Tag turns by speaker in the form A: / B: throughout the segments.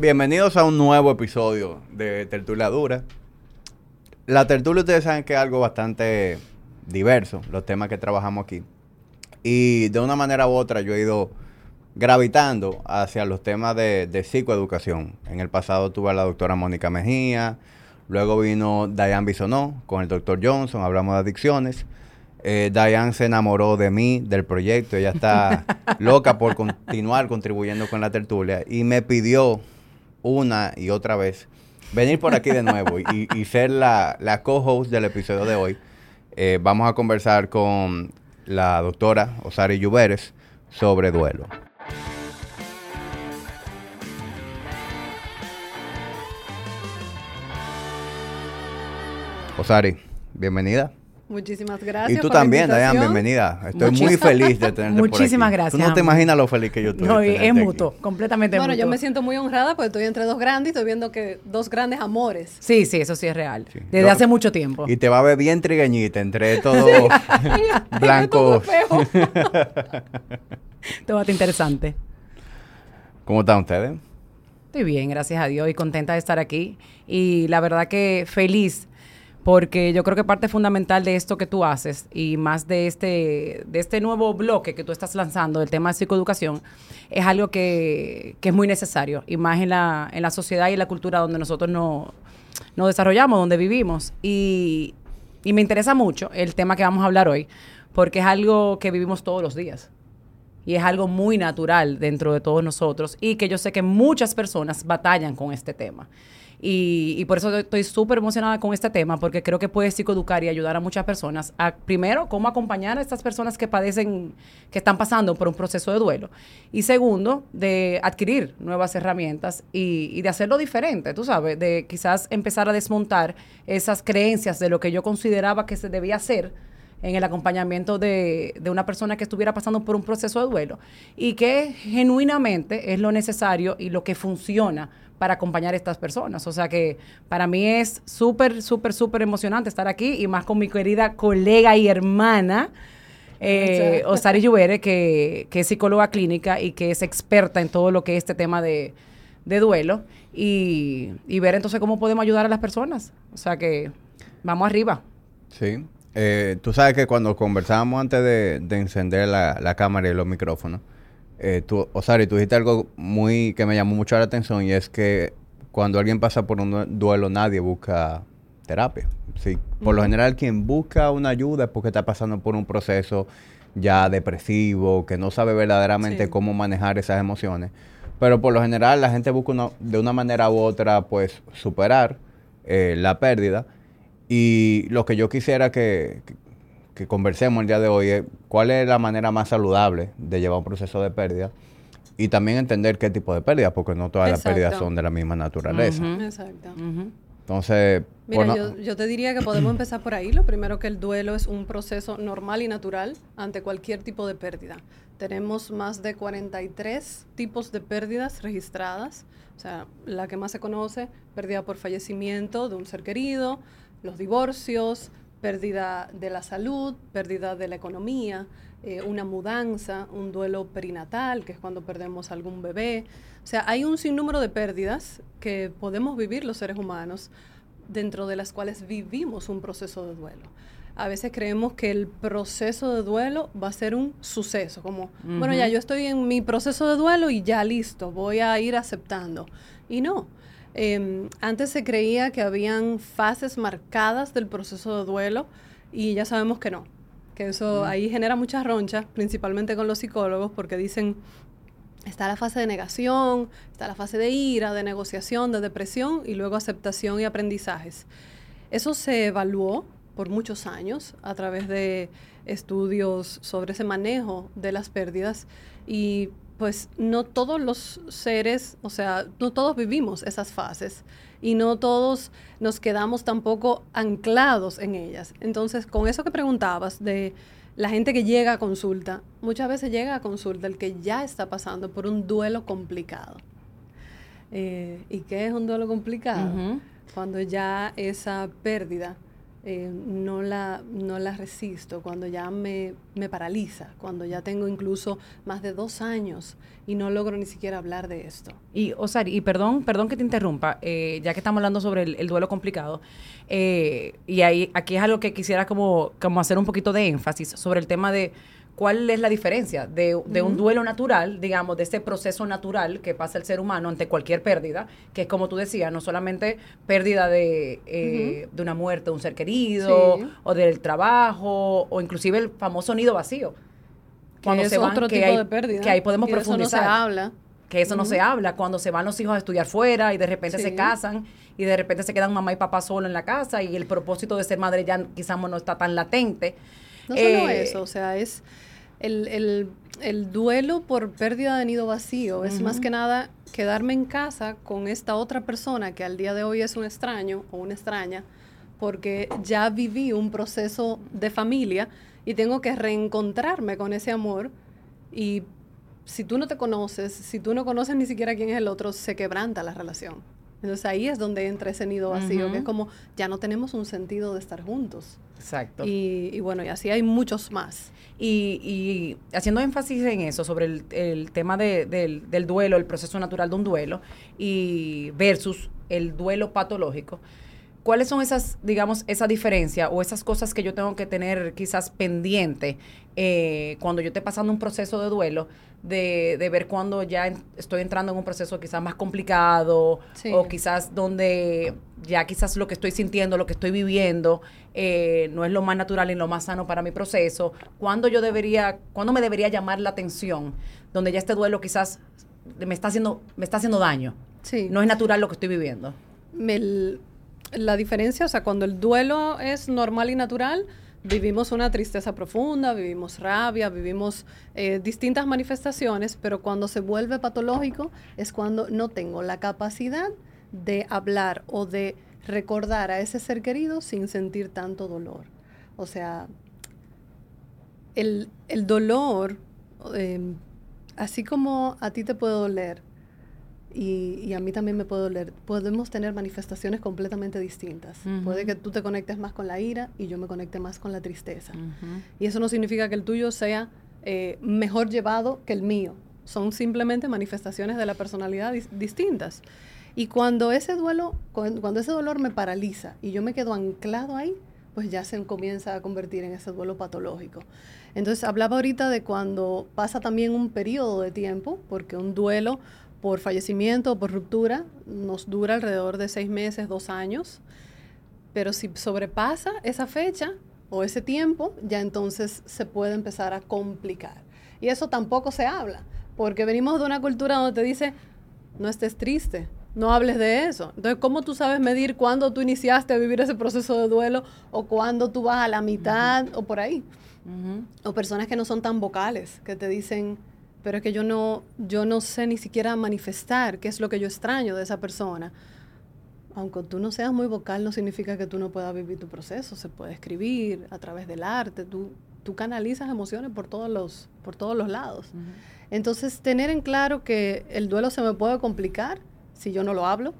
A: Bienvenidos a un nuevo episodio de Tertulia Dura. La tertulia ustedes saben que es algo bastante diverso, los temas que trabajamos aquí. Y de una manera u otra yo he ido gravitando hacia los temas de, de psicoeducación. En el pasado tuve a la doctora Mónica Mejía, luego vino Diane Bisonó con el doctor Johnson, hablamos de adicciones. Eh, Diane se enamoró de mí, del proyecto, ella está loca por continuar contribuyendo con la tertulia y me pidió una y otra vez venir por aquí de nuevo y, ser la, la co-host del episodio de hoy. Eh, vamos a conversar con la doctora Osari Lluveres sobre duelo. Osari, bienvenida.
B: Muchísimas gracias.
A: Y tú también, Dayan, bienvenida. Estoy muy feliz de tenerte
C: Muchísimas por aquí. gracias.
A: Tú no te imaginas lo feliz que yo estoy.
C: No, es mutuo, completamente
B: bueno, yo me siento muy honrada porque estoy entre dos grandes y estoy viendo que dos grandes amores.
C: Sí, sí, eso sí es real. Desde hace mucho tiempo.
A: Y te va a ver bien trigueñita entre todos blancos.
C: Todo va interesante.
A: ¿Cómo están ustedes?
C: Estoy bien, gracias a Dios y contenta de estar aquí. Y la verdad que feliz porque yo creo que parte fundamental de esto que tú haces y más de este, de este nuevo bloque que tú estás lanzando del tema de psicoeducación es algo que, es muy necesario y más en la, en la sociedad y en la cultura donde nosotros nos no desarrollamos, donde vivimos. Y, y me interesa mucho el tema que vamos a hablar hoy porque es algo que vivimos todos los días y es algo muy natural dentro de todos nosotros y que yo sé que muchas personas batallan con este tema. Y, por eso estoy súper emocionada con este tema, porque creo que puede psicoeducar y ayudar a muchas personas a, primero, cómo acompañar a estas personas que padecen, que están pasando por un proceso de duelo. Y segundo, de adquirir nuevas herramientas y, y de hacerlo diferente, tú sabes, de quizás empezar a desmontar esas creencias de lo que yo consideraba que se debía hacer en el acompañamiento de, de, una persona que estuviera pasando por un proceso de duelo y que genuinamente es lo necesario y lo que funciona para acompañar a estas personas. O sea que para mí es súper, súper, súper emocionante estar aquí y más con mi querida colega y hermana. Eh, Osari Lluvere, que, que, es psicóloga clínica y que es experta en todo lo que es este tema de, duelo, y, ver entonces cómo podemos ayudar a las personas. O sea que vamos arriba.
A: Sí. Eh, tú sabes que cuando conversábamos antes de, encender la, la cámara y los micrófonos, eh, tú, Osari, tú dijiste algo muy que me llamó mucho la atención y es que cuando alguien pasa por un duelo nadie busca terapia. Sí, por lo general quien busca una ayuda es porque está pasando por un proceso ya depresivo, que no sabe verdaderamente cómo manejar esas emociones. Pero por lo general la gente busca de una manera u otra pues superar eh, la pérdida. Y lo que yo quisiera que, que conversemos el día de hoy es cuál es la manera más saludable de llevar un proceso de pérdida y también entender qué tipo de pérdida, porque no todas las pérdidas son de la misma naturaleza. Exacto. Entonces,
B: Mira, yo, yo, te diría que podemos empezar por ahí. Lo primero que el duelo es un proceso normal y natural ante cualquier tipo de pérdida. Tenemos más de 43 tipos de pérdidas registradas. O sea, la que más se conoce, pérdida por fallecimiento de un ser querido, los divorcios, pérdida de la salud, pérdida de la economía, eh, una mudanza, un duelo perinatal, que es cuando perdemos algún bebé. O sea, hay un sinnúmero de pérdidas que podemos vivir los seres humanos dentro de las cuales vivimos un proceso de duelo. A veces creemos que el proceso de duelo va a ser un suceso, como, bueno, ya yo estoy en mi proceso de duelo y ya listo, voy a ir aceptando. Y no, Em, antes se creía que habían fases marcadas del proceso de duelo y ya sabemos que no, que eso ahí genera muchas ronchas, principalmente con los psicólogos, porque dicen, está la fase de negación, está la fase de ira, de negociación, de depresión y luego aceptación y aprendizajes. Eso se evaluó por muchos años a través de estudios sobre ese manejo de las pérdidas y pues no todos los seres, o sea, no todos vivimos esas fases y no todos nos quedamos tampoco anclados en ellas. Entonces, con eso que preguntabas de la gente que llega a consulta, muchas veces llega a consulta el que ya está pasando por un duelo complicado. Eh, ¿Y qué es un duelo complicado? Cuando ya esa pérdida eh, no, la, no la resisto, cuando ya me, me paraliza, cuando ya tengo incluso más de dos años y no logro ni siquiera hablar de esto.
C: Y, Osari, y perdón, perdón que te interrumpa, eh, ya que estamos hablando sobre el, duelo complicado, eh, y ahí aquí es algo que quisiera como, como hacer un poquito de énfasis sobre el tema de cuál es la diferencia de, un duelo natural, digamos, de ese proceso natural que pasa el ser humano ante cualquier pérdida, que es como tú decías, no solamente pérdida de, eh, de una muerte de un ser querido, o del trabajo, o inclusive el famoso nido vacío.
B: Cuando es se van, otro tipo de pérdida.
C: Que ahí podemos profundizar.
B: Eso no se habla.
C: Que eso no se habla. Cuando se van los hijos a estudiar fuera y de repente se casan y de repente se quedan mamá y papá solo en la casa y el propósito de ser madre ya quizás no está tan latente.
B: No solo eh, eso, o sea, es el, duelo por pérdida de nido vacío es más que nada quedarme en casa con esta otra persona que al día de hoy es un extraño o una extraña, porque ya viví un proceso de familia y tengo que reencontrarme con ese amor y si tú no te conoces, si tú no conoces ni siquiera quién es el otro, se quebranta la relación. Entonces ahí es donde entra ese nido vacío, que es como ya no tenemos un sentido de estar juntos.
C: Exacto.
B: Y, bueno, y así hay muchos más.
C: Y, haciendo énfasis en eso, sobre el, tema del, del, duelo, el proceso natural de un duelo, y versus el duelo patológico, ¿cuáles son esas, digamos, esa diferencia o esas cosas que yo tengo que tener quizás pendiente eh, cuando yo esté pasando un proceso de duelo? De, de ver cuando ya estoy entrando en un proceso quizás más complicado o quizás donde ya quizás lo que estoy sintiendo, lo que estoy viviendo, eh, no es lo más natural y lo más sano para mi proceso. ¿Cuándo yo debería, cuándo me debería llamar la atención? Donde ya este duelo quizás me está haciendo, me está haciendo daño.
B: Sí.
C: No es natural lo que estoy viviendo.
B: la diferencia, o sea, cuando el duelo es normal y natural, vivimos una tristeza profunda, vivimos rabia, vivimos eh, distintas manifestaciones, pero cuando se vuelve patológico es cuando no tengo la capacidad de hablar o de recordar a ese ser querido sin sentir tanto dolor. O sea, el, dolor, em, así como a ti te puede doler, y, a mí también me puede doler. Podemos tener manifestaciones completamente distintas. Puede que tú te conectes más con la ira y yo me conecte más con la tristeza. Y eso no significa que el tuyo sea eh, mejor llevado que el mío. Son simplemente manifestaciones de la personalidad distintas. Y cuando ese duelo, cuando, ese dolor me paraliza y yo me quedo anclado ahí, pues ya se comienza a convertir en ese duelo patológico. Entonces hablaba ahorita de cuando pasa también un periodo de tiempo, porque un duelo por fallecimiento o por ruptura nos dura alrededor de seis meses, dos años, pero si sobrepasa esa fecha o ese tiempo, ya entonces se puede empezar a complicar. Y eso tampoco se habla, porque venimos de una cultura donde te dice, no estés triste, no hables de eso. Entonces, ¿cómo tú sabes medir cuándo tú iniciaste a vivir ese proceso de duelo o cuándo tú vas a la mitad o por ahí? O personas que no son tan vocales, que te dicen, pero es que yo no, yo no sé ni siquiera manifestar qué es lo que yo extraño de esa persona. Aunque tú no seas muy vocal, no significa que tú no puedas vivir tu proceso. Se puede escribir a través del arte. Tú, tú canalizas emociones por todos los, por todos los lados. Entonces, tener en claro que el duelo se me puede complicar si yo no lo hablo,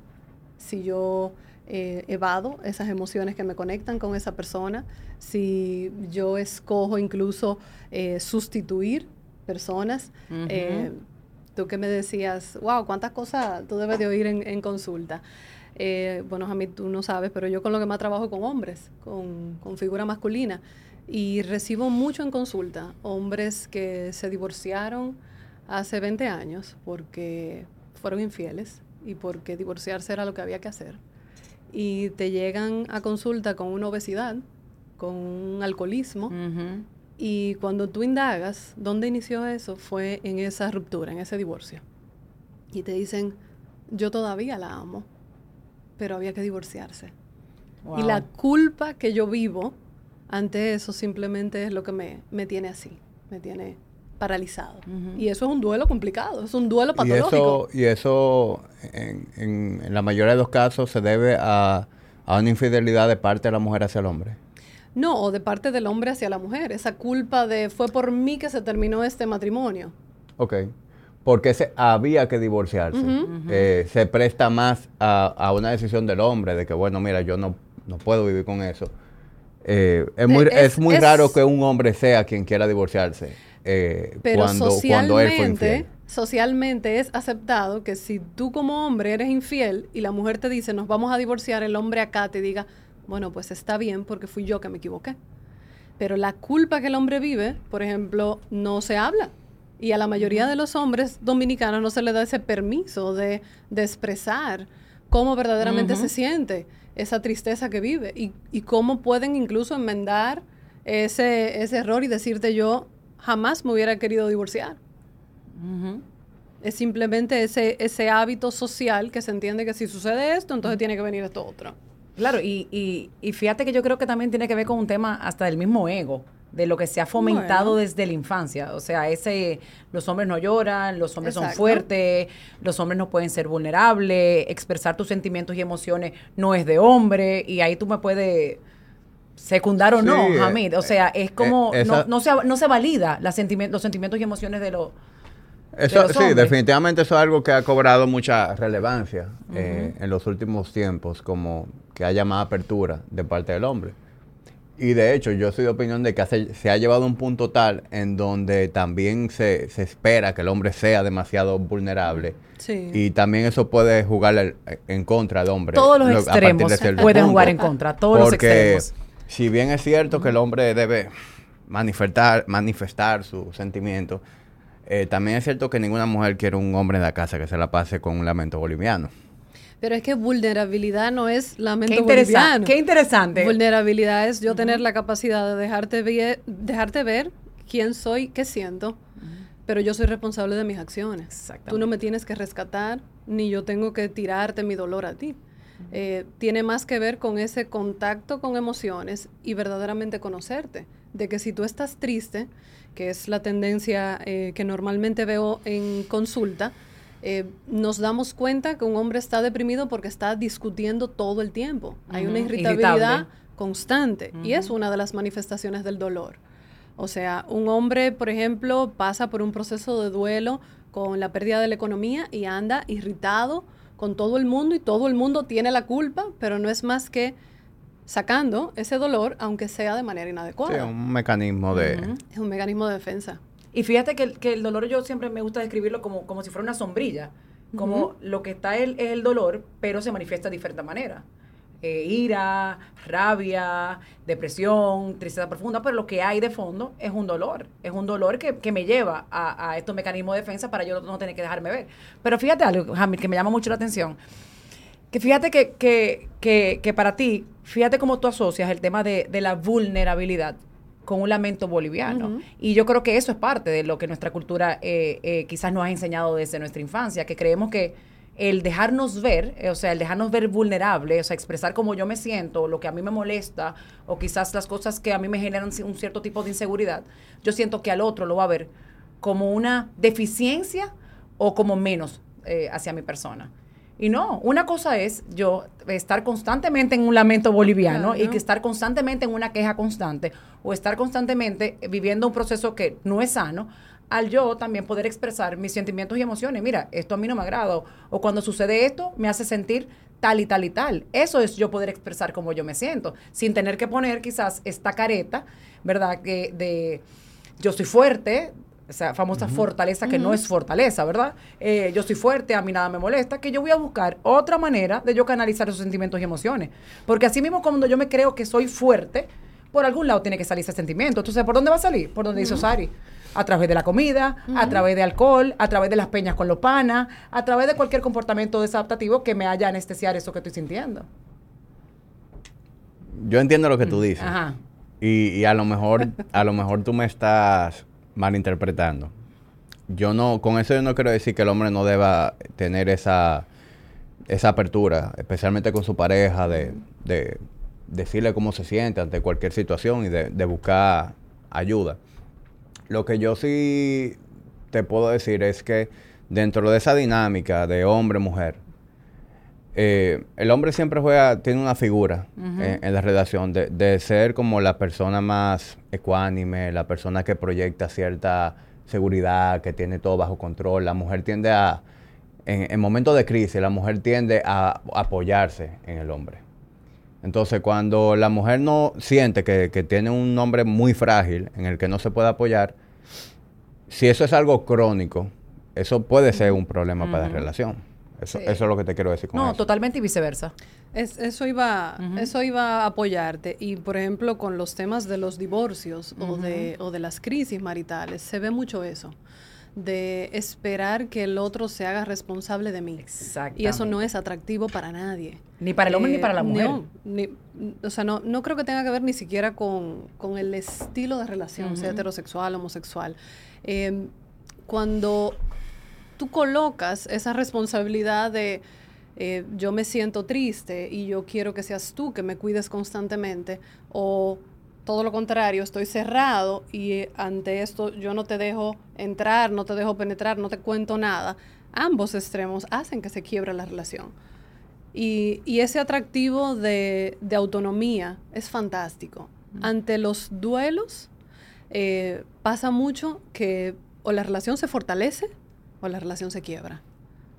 B: si yo eh, evado esas emociones que me conectan con esa persona, si yo escojo incluso eh, sustituir personas. Eh, tú que me decías, wow, cuántas cosas tú debes de oír en, consulta. Eh, bueno, a mí tú no sabes, pero yo con lo que más trabajo con hombres, con, con figura masculina. Y recibo mucho en consulta hombres que se divorciaron hace 20 años porque fueron infieles y porque divorciarse era lo que había que hacer. Y te llegan a consulta con una obesidad, con un alcoholismo, y cuando tú indagas dónde inició eso, fue en esa ruptura, en ese divorcio. Y te dicen, yo todavía la amo, pero había que divorciarse. Y la culpa que yo vivo ante eso simplemente es lo que me, me tiene así, me tiene paralizado. Y eso es un duelo complicado, es un duelo patológico.
A: Y eso, en, en, la mayoría de los casos se debe a, a una infidelidad de parte de la mujer hacia el hombre.
B: No, o de parte del hombre hacia la mujer. Esa culpa de fue por mí que se terminó este matrimonio.
A: Ok. Porque se, había que divorciarse. Eh, se presta más a, una decisión del hombre de que, bueno, mira, yo no, no puedo vivir con eso. Eh, es, muy, es,
B: es-
A: muy
B: es-
A: raro que un hombre sea quien quiera divorciarse eh,
B: Pero
A: cuando, cuando él fue
B: socialmente,
A: infiel.
B: socialmente es aceptado que si tú como hombre eres infiel y la mujer te dice nos vamos a divorciar, el hombre acá te diga, bueno, pues está bien porque fui yo que me equivoqué. Pero la culpa que el hombre vive, por ejemplo, no se habla. Y a la mayoría de los hombres dominicanos no se le da ese permiso de, de expresar cómo verdaderamente se siente esa tristeza que vive y, y cómo pueden incluso enmendar ese, ese error y decirte yo jamás me hubiera querido divorciar. Es simplemente ese, ese hábito social que se entiende que si sucede esto, entonces tiene que venir esto otro.
C: Claro, y, y, y fíjate que yo creo que también tiene que ver con un tema hasta del mismo ego, de lo que se ha fomentado
B: Bueno.
C: desde la infancia. O sea, ese, los hombres no lloran, los hombres son fuertes, los hombres no pueden ser vulnerables, expresar tus sentimientos y emociones no es de hombre, y ahí tú me puedes secundar o
A: Sí,
C: no,
A: eh,
C: Hamid. O sea, es como,
A: eh, esa-
C: no, no, se, no se valida los sentimientos y emociones de los...
A: Eso,
C: los
A: sí, definitivamente eso es algo que ha cobrado mucha relevancia eh, en los últimos tiempos, como que haya más apertura de parte del hombre. Y de hecho, yo soy de opinión de que se ha llevado a un punto tal en donde también se, se espera que el hombre sea demasiado vulnerable.
B: Sí.
A: Y también eso puede jugar en contra del hombre.
C: Todos los
A: lo-
C: extremos pueden
A: punto.
C: jugar en contra, todos los
A: Porque
C: extremos.
A: si bien es cierto que el hombre debe manifestar, manifestar sus sentimientos, eh, también es cierto que ninguna mujer quiere un hombre en la casa que se la pase con un lamento boliviano.
B: Pero es que vulnerabilidad no es lamento
C: Qué,
B: boliviano.
C: qué interesante.
B: Vulnerabilidad es yo tener la capacidad de dejarte, ver quién soy, qué siento, pero yo soy responsable de mis acciones.
C: Exactamente.
B: Tú no me tienes que rescatar, ni yo tengo que tirarte mi dolor a ti. Eh, tiene más que ver con ese contacto con emociones y verdaderamente conocerte. De que si tú estás triste, que es la tendencia eh, que normalmente veo en consulta, eh, nos damos cuenta que un hombre está deprimido porque está discutiendo todo el tiempo. Hay una irritabilidad
C: irritable.
B: constante y es una de las manifestaciones del dolor. O sea, un hombre, por ejemplo, pasa por un proceso de duelo con la pérdida de la economía y anda irritado con todo el mundo y todo el mundo tiene la culpa, pero no es más que sacando ese dolor, aunque sea de manera
A: Sí,
B: inadecuada.
A: un mecanismo de...
B: Es un mecanismo de defensa.
C: Y fíjate que, el- que el dolor yo siempre me gusta describirlo como, como si fuera una sombrilla. Como lo que está el, es el dolor, pero se manifiesta de diferente manera. Eh, ira, rabia, depresión, tristeza profunda, pero lo que hay de fondo es un dolor. Es un dolor que, que me lleva a, a estos mecanismos de defensa para yo no tener que dejarme ver. Pero fíjate algo, Hamid, que me llama mucho la atención. Que fíjate que, que, que, que para ti, fíjate cómo tú asocias el tema de, de la vulnerabilidad con un lamento boliviano. Y yo creo que eso es parte de lo que nuestra cultura eh, eh, quizás nos ha enseñado desde nuestra infancia, que creemos que el dejarnos ver, eh, o sea, el dejarnos ver vulnerable, o sea, expresar cómo yo me siento, lo que a mí me molesta, o quizás las cosas que a mí me generan un cierto tipo de inseguridad, yo siento que al otro lo va a ver como una deficiencia o como menos hacia mi persona. Y no, una cosa es yo estar constantemente en un lamento boliviano y que estar constantemente en una queja constante o estar constantemente viviendo un proceso que no es sano, al yo también poder expresar mis sentimientos y emociones. Mira, esto a mí no me agrada o, o cuando sucede esto me hace sentir tal y tal y tal. Eso es yo poder expresar cómo yo me siento, sin tener que poner quizás esta careta, ¿verdad? Que de yo soy fuerte, esa famosa fortaleza que no es fortaleza, ¿verdad? Eh, yo soy fuerte, a mí nada me molesta, que yo voy a buscar otra manera de yo canalizar esos sentimientos y emociones. Porque así mismo cuando yo me creo que soy fuerte, por algún lado tiene que salir ese sentimiento. Entonces, ¿por dónde va a salir? Por donde hizo Sari. A través de la comida, a través de alcohol, a través de las peñas con los panas, a través de cualquier comportamiento desadaptativo que me haya anestesiar eso que estoy sintiendo.
A: Yo entiendo lo que tú dices.
C: Ajá.
A: Y, y a lo mejor, a lo mejor tú me estás malinterpretando. Yo no, con eso yo no quiero decir que el hombre no deba tener esa, esa apertura, especialmente con su pareja, de, de decirle cómo se siente ante cualquier situación y de, de buscar ayuda. Lo que yo sí te puedo decir es que dentro de esa dinámica de hombre-mujer, eh, el hombre siempre juega, tiene una figura en, en la relación de, de ser como la persona más ecuánime, la persona que proyecta cierta seguridad, que tiene todo bajo control. La mujer tiende a, en, en momentos de crisis, la mujer tiende a apoyarse en el hombre. Entonces, cuando la mujer no siente que, que tiene un hombre muy frágil en el que no se puede apoyar, si eso es algo crónico, eso puede ser un problema para la relación. Eso, eso es lo que te quiero decir con
C: No,
A: eso.
C: totalmente y viceversa.
B: Es- eso, iba, eso iba a apoyarte. Y, por ejemplo, con los temas de los divorcios o, de, o de las crisis maritales, se ve mucho eso. De esperar que el otro se haga responsable de mí. Y eso no es atractivo para nadie.
C: Ni para el hombre ni para la mujer.
B: No, ni- o sea, no, no creo que tenga que ver ni siquiera con, con el estilo de relación, sea heterosexual, homosexual. Eh, cuando tú colocas esa responsabilidad de eh, yo me siento triste y yo quiero que seas tú que me cuides constantemente, o todo lo contrario, estoy cerrado y eh, ante esto yo no te dejo entrar, no te dejo penetrar, no te cuento nada, ambos extremos hacen que se quiebre la relación. Y, y ese atractivo de, de autonomía es fantástico. Ante los duelos eh, pasa mucho que o la relación se fortalece o la relación se quiebra.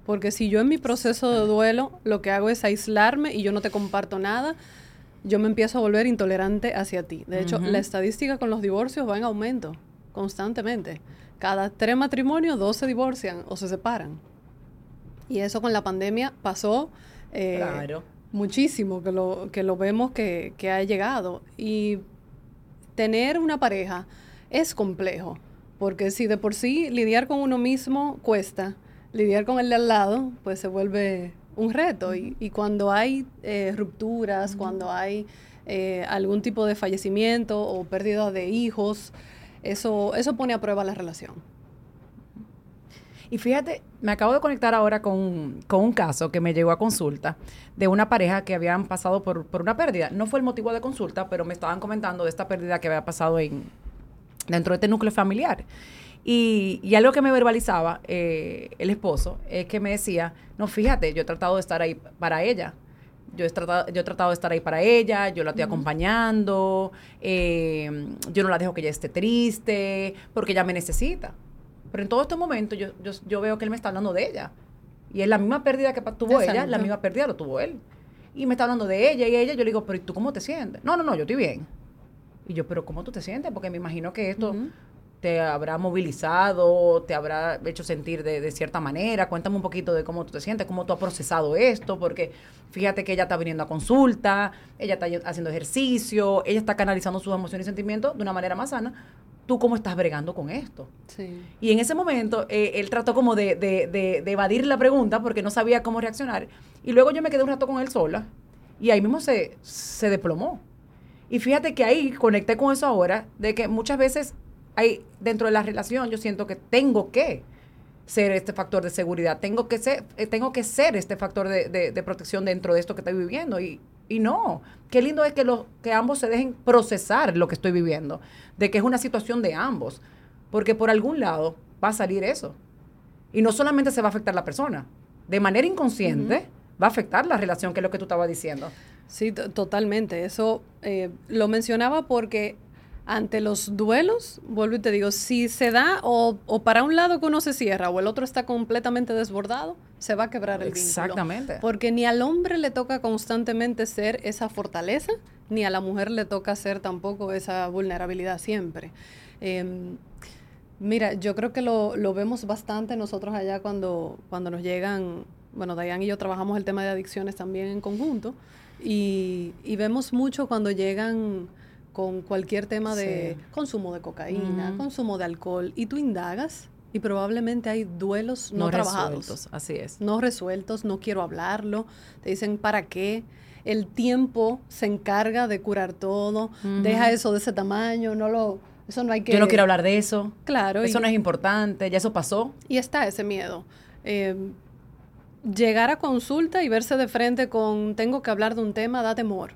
B: Porque si yo en mi proceso de duelo lo que hago es aislarme y yo no te comparto nada, yo me empiezo a volver intolerante hacia ti. De hecho, la estadística con los divorcios va en aumento constantemente. Cada tres matrimonios, dos se divorcian o se separan. Y eso con la pandemia pasó eh,
C: Claro.
B: muchísimo, que lo, que lo vemos que, que ha llegado. Y tener una pareja es complejo, porque si de por sí lidiar con uno mismo cuesta, lidiar con el de al lado, pues se vuelve un reto. y, y cuando hay eh, rupturas, cuando hay eh, algún tipo de fallecimiento o pérdida de hijos, eso, eso pone a prueba la relación.
C: Y fíjate, me acabo de conectar ahora con, con un caso que me llegó a consulta de una pareja que habían pasado por, por una pérdida. No fue el motivo de consulta, pero me estaban comentando de esta pérdida que había pasado en, dentro de este núcleo familiar. Y, y algo que me verbalizaba eh, el esposo es que me decía, no, fíjate, yo he tratado de estar ahí para ella. Yo he, tratado, yo he tratado de estar ahí para ella, yo la estoy acompañando, eh, yo no la dejo que ella esté triste, porque ella me necesita. Pero en todo este momento yo, yo, yo veo que él me está hablando de ella. Y es la misma pérdida que tuvo ella, la misma pérdida lo tuvo él. Y me está hablando de ella y ella, yo le digo, pero ¿y tú cómo te sientes? No, no, no, yo estoy bien. Y yo, pero ¿cómo tú te sientes? Porque me imagino que esto te habrá movilizado, te habrá hecho sentir de, de cierta manera. Cuéntame un poquito de cómo tú te sientes, cómo tú has procesado esto, porque fíjate que ella está viniendo a consulta, ella está haciendo ejercicio, ella está canalizando sus emociones y sentimientos de una manera más sana. ¿Tú cómo estás bregando con esto?
B: Sí.
C: Y en ese momento eh, él trató como de, de- de- de evadir la pregunta porque no sabía cómo reaccionar. Y luego yo me quedé un rato con él sola y ahí mismo se, se desplomó. Y fíjate que ahí conecté con eso ahora, de que muchas veces hay dentro de la relación yo siento que tengo que ser este factor de seguridad, tengo que ser, eh, tengo que ser este factor de, de- de protección dentro de esto que estoy viviendo. Y, y no, qué lindo es que, los, que ambos se dejen procesar lo que estoy viviendo, de que es una situación de ambos, porque por algún lado va a salir eso. Y no solamente se va a afectar la persona, de manera inconsciente va a afectar la relación, que es lo que tú estabas diciendo.
B: Sí, to- totalmente. Eso eh, lo mencionaba porque ante los duelos, vuelvo y te digo, si se da o, o para un lado que uno se cierra o el otro está completamente desbordado, se va a quebrar el vínculo.
C: Exactamente.
B: Porque ni al hombre le toca constantemente ser esa fortaleza, ni a la mujer le toca ser tampoco esa vulnerabilidad siempre. Em, Mira, yo creo que lo, lo vemos bastante nosotros allá cuando, cuando nos llegan, bueno, Dayan y yo trabajamos el tema de adicciones también en conjunto y, y vemos mucho cuando llegan con cualquier tema de
C: Sí.
B: consumo de cocaína, consumo de alcohol y tú indagas y probablemente hay duelos no,
C: No,
B: trabajados
C: resueltos, así es.
B: no resueltos, no quiero hablarlo, te dicen para qué, el tiempo se encarga de curar todo, deja eso de ese tamaño, no lo, eso no hay que...
C: Yo no quiero hablar de eso.
B: Claro,
C: Eso
B: y,
C: no es importante, ya eso pasó.
B: y está ese miedo. Eh, llegar a consulta y verse de frente con tengo que hablar de un tema da temor.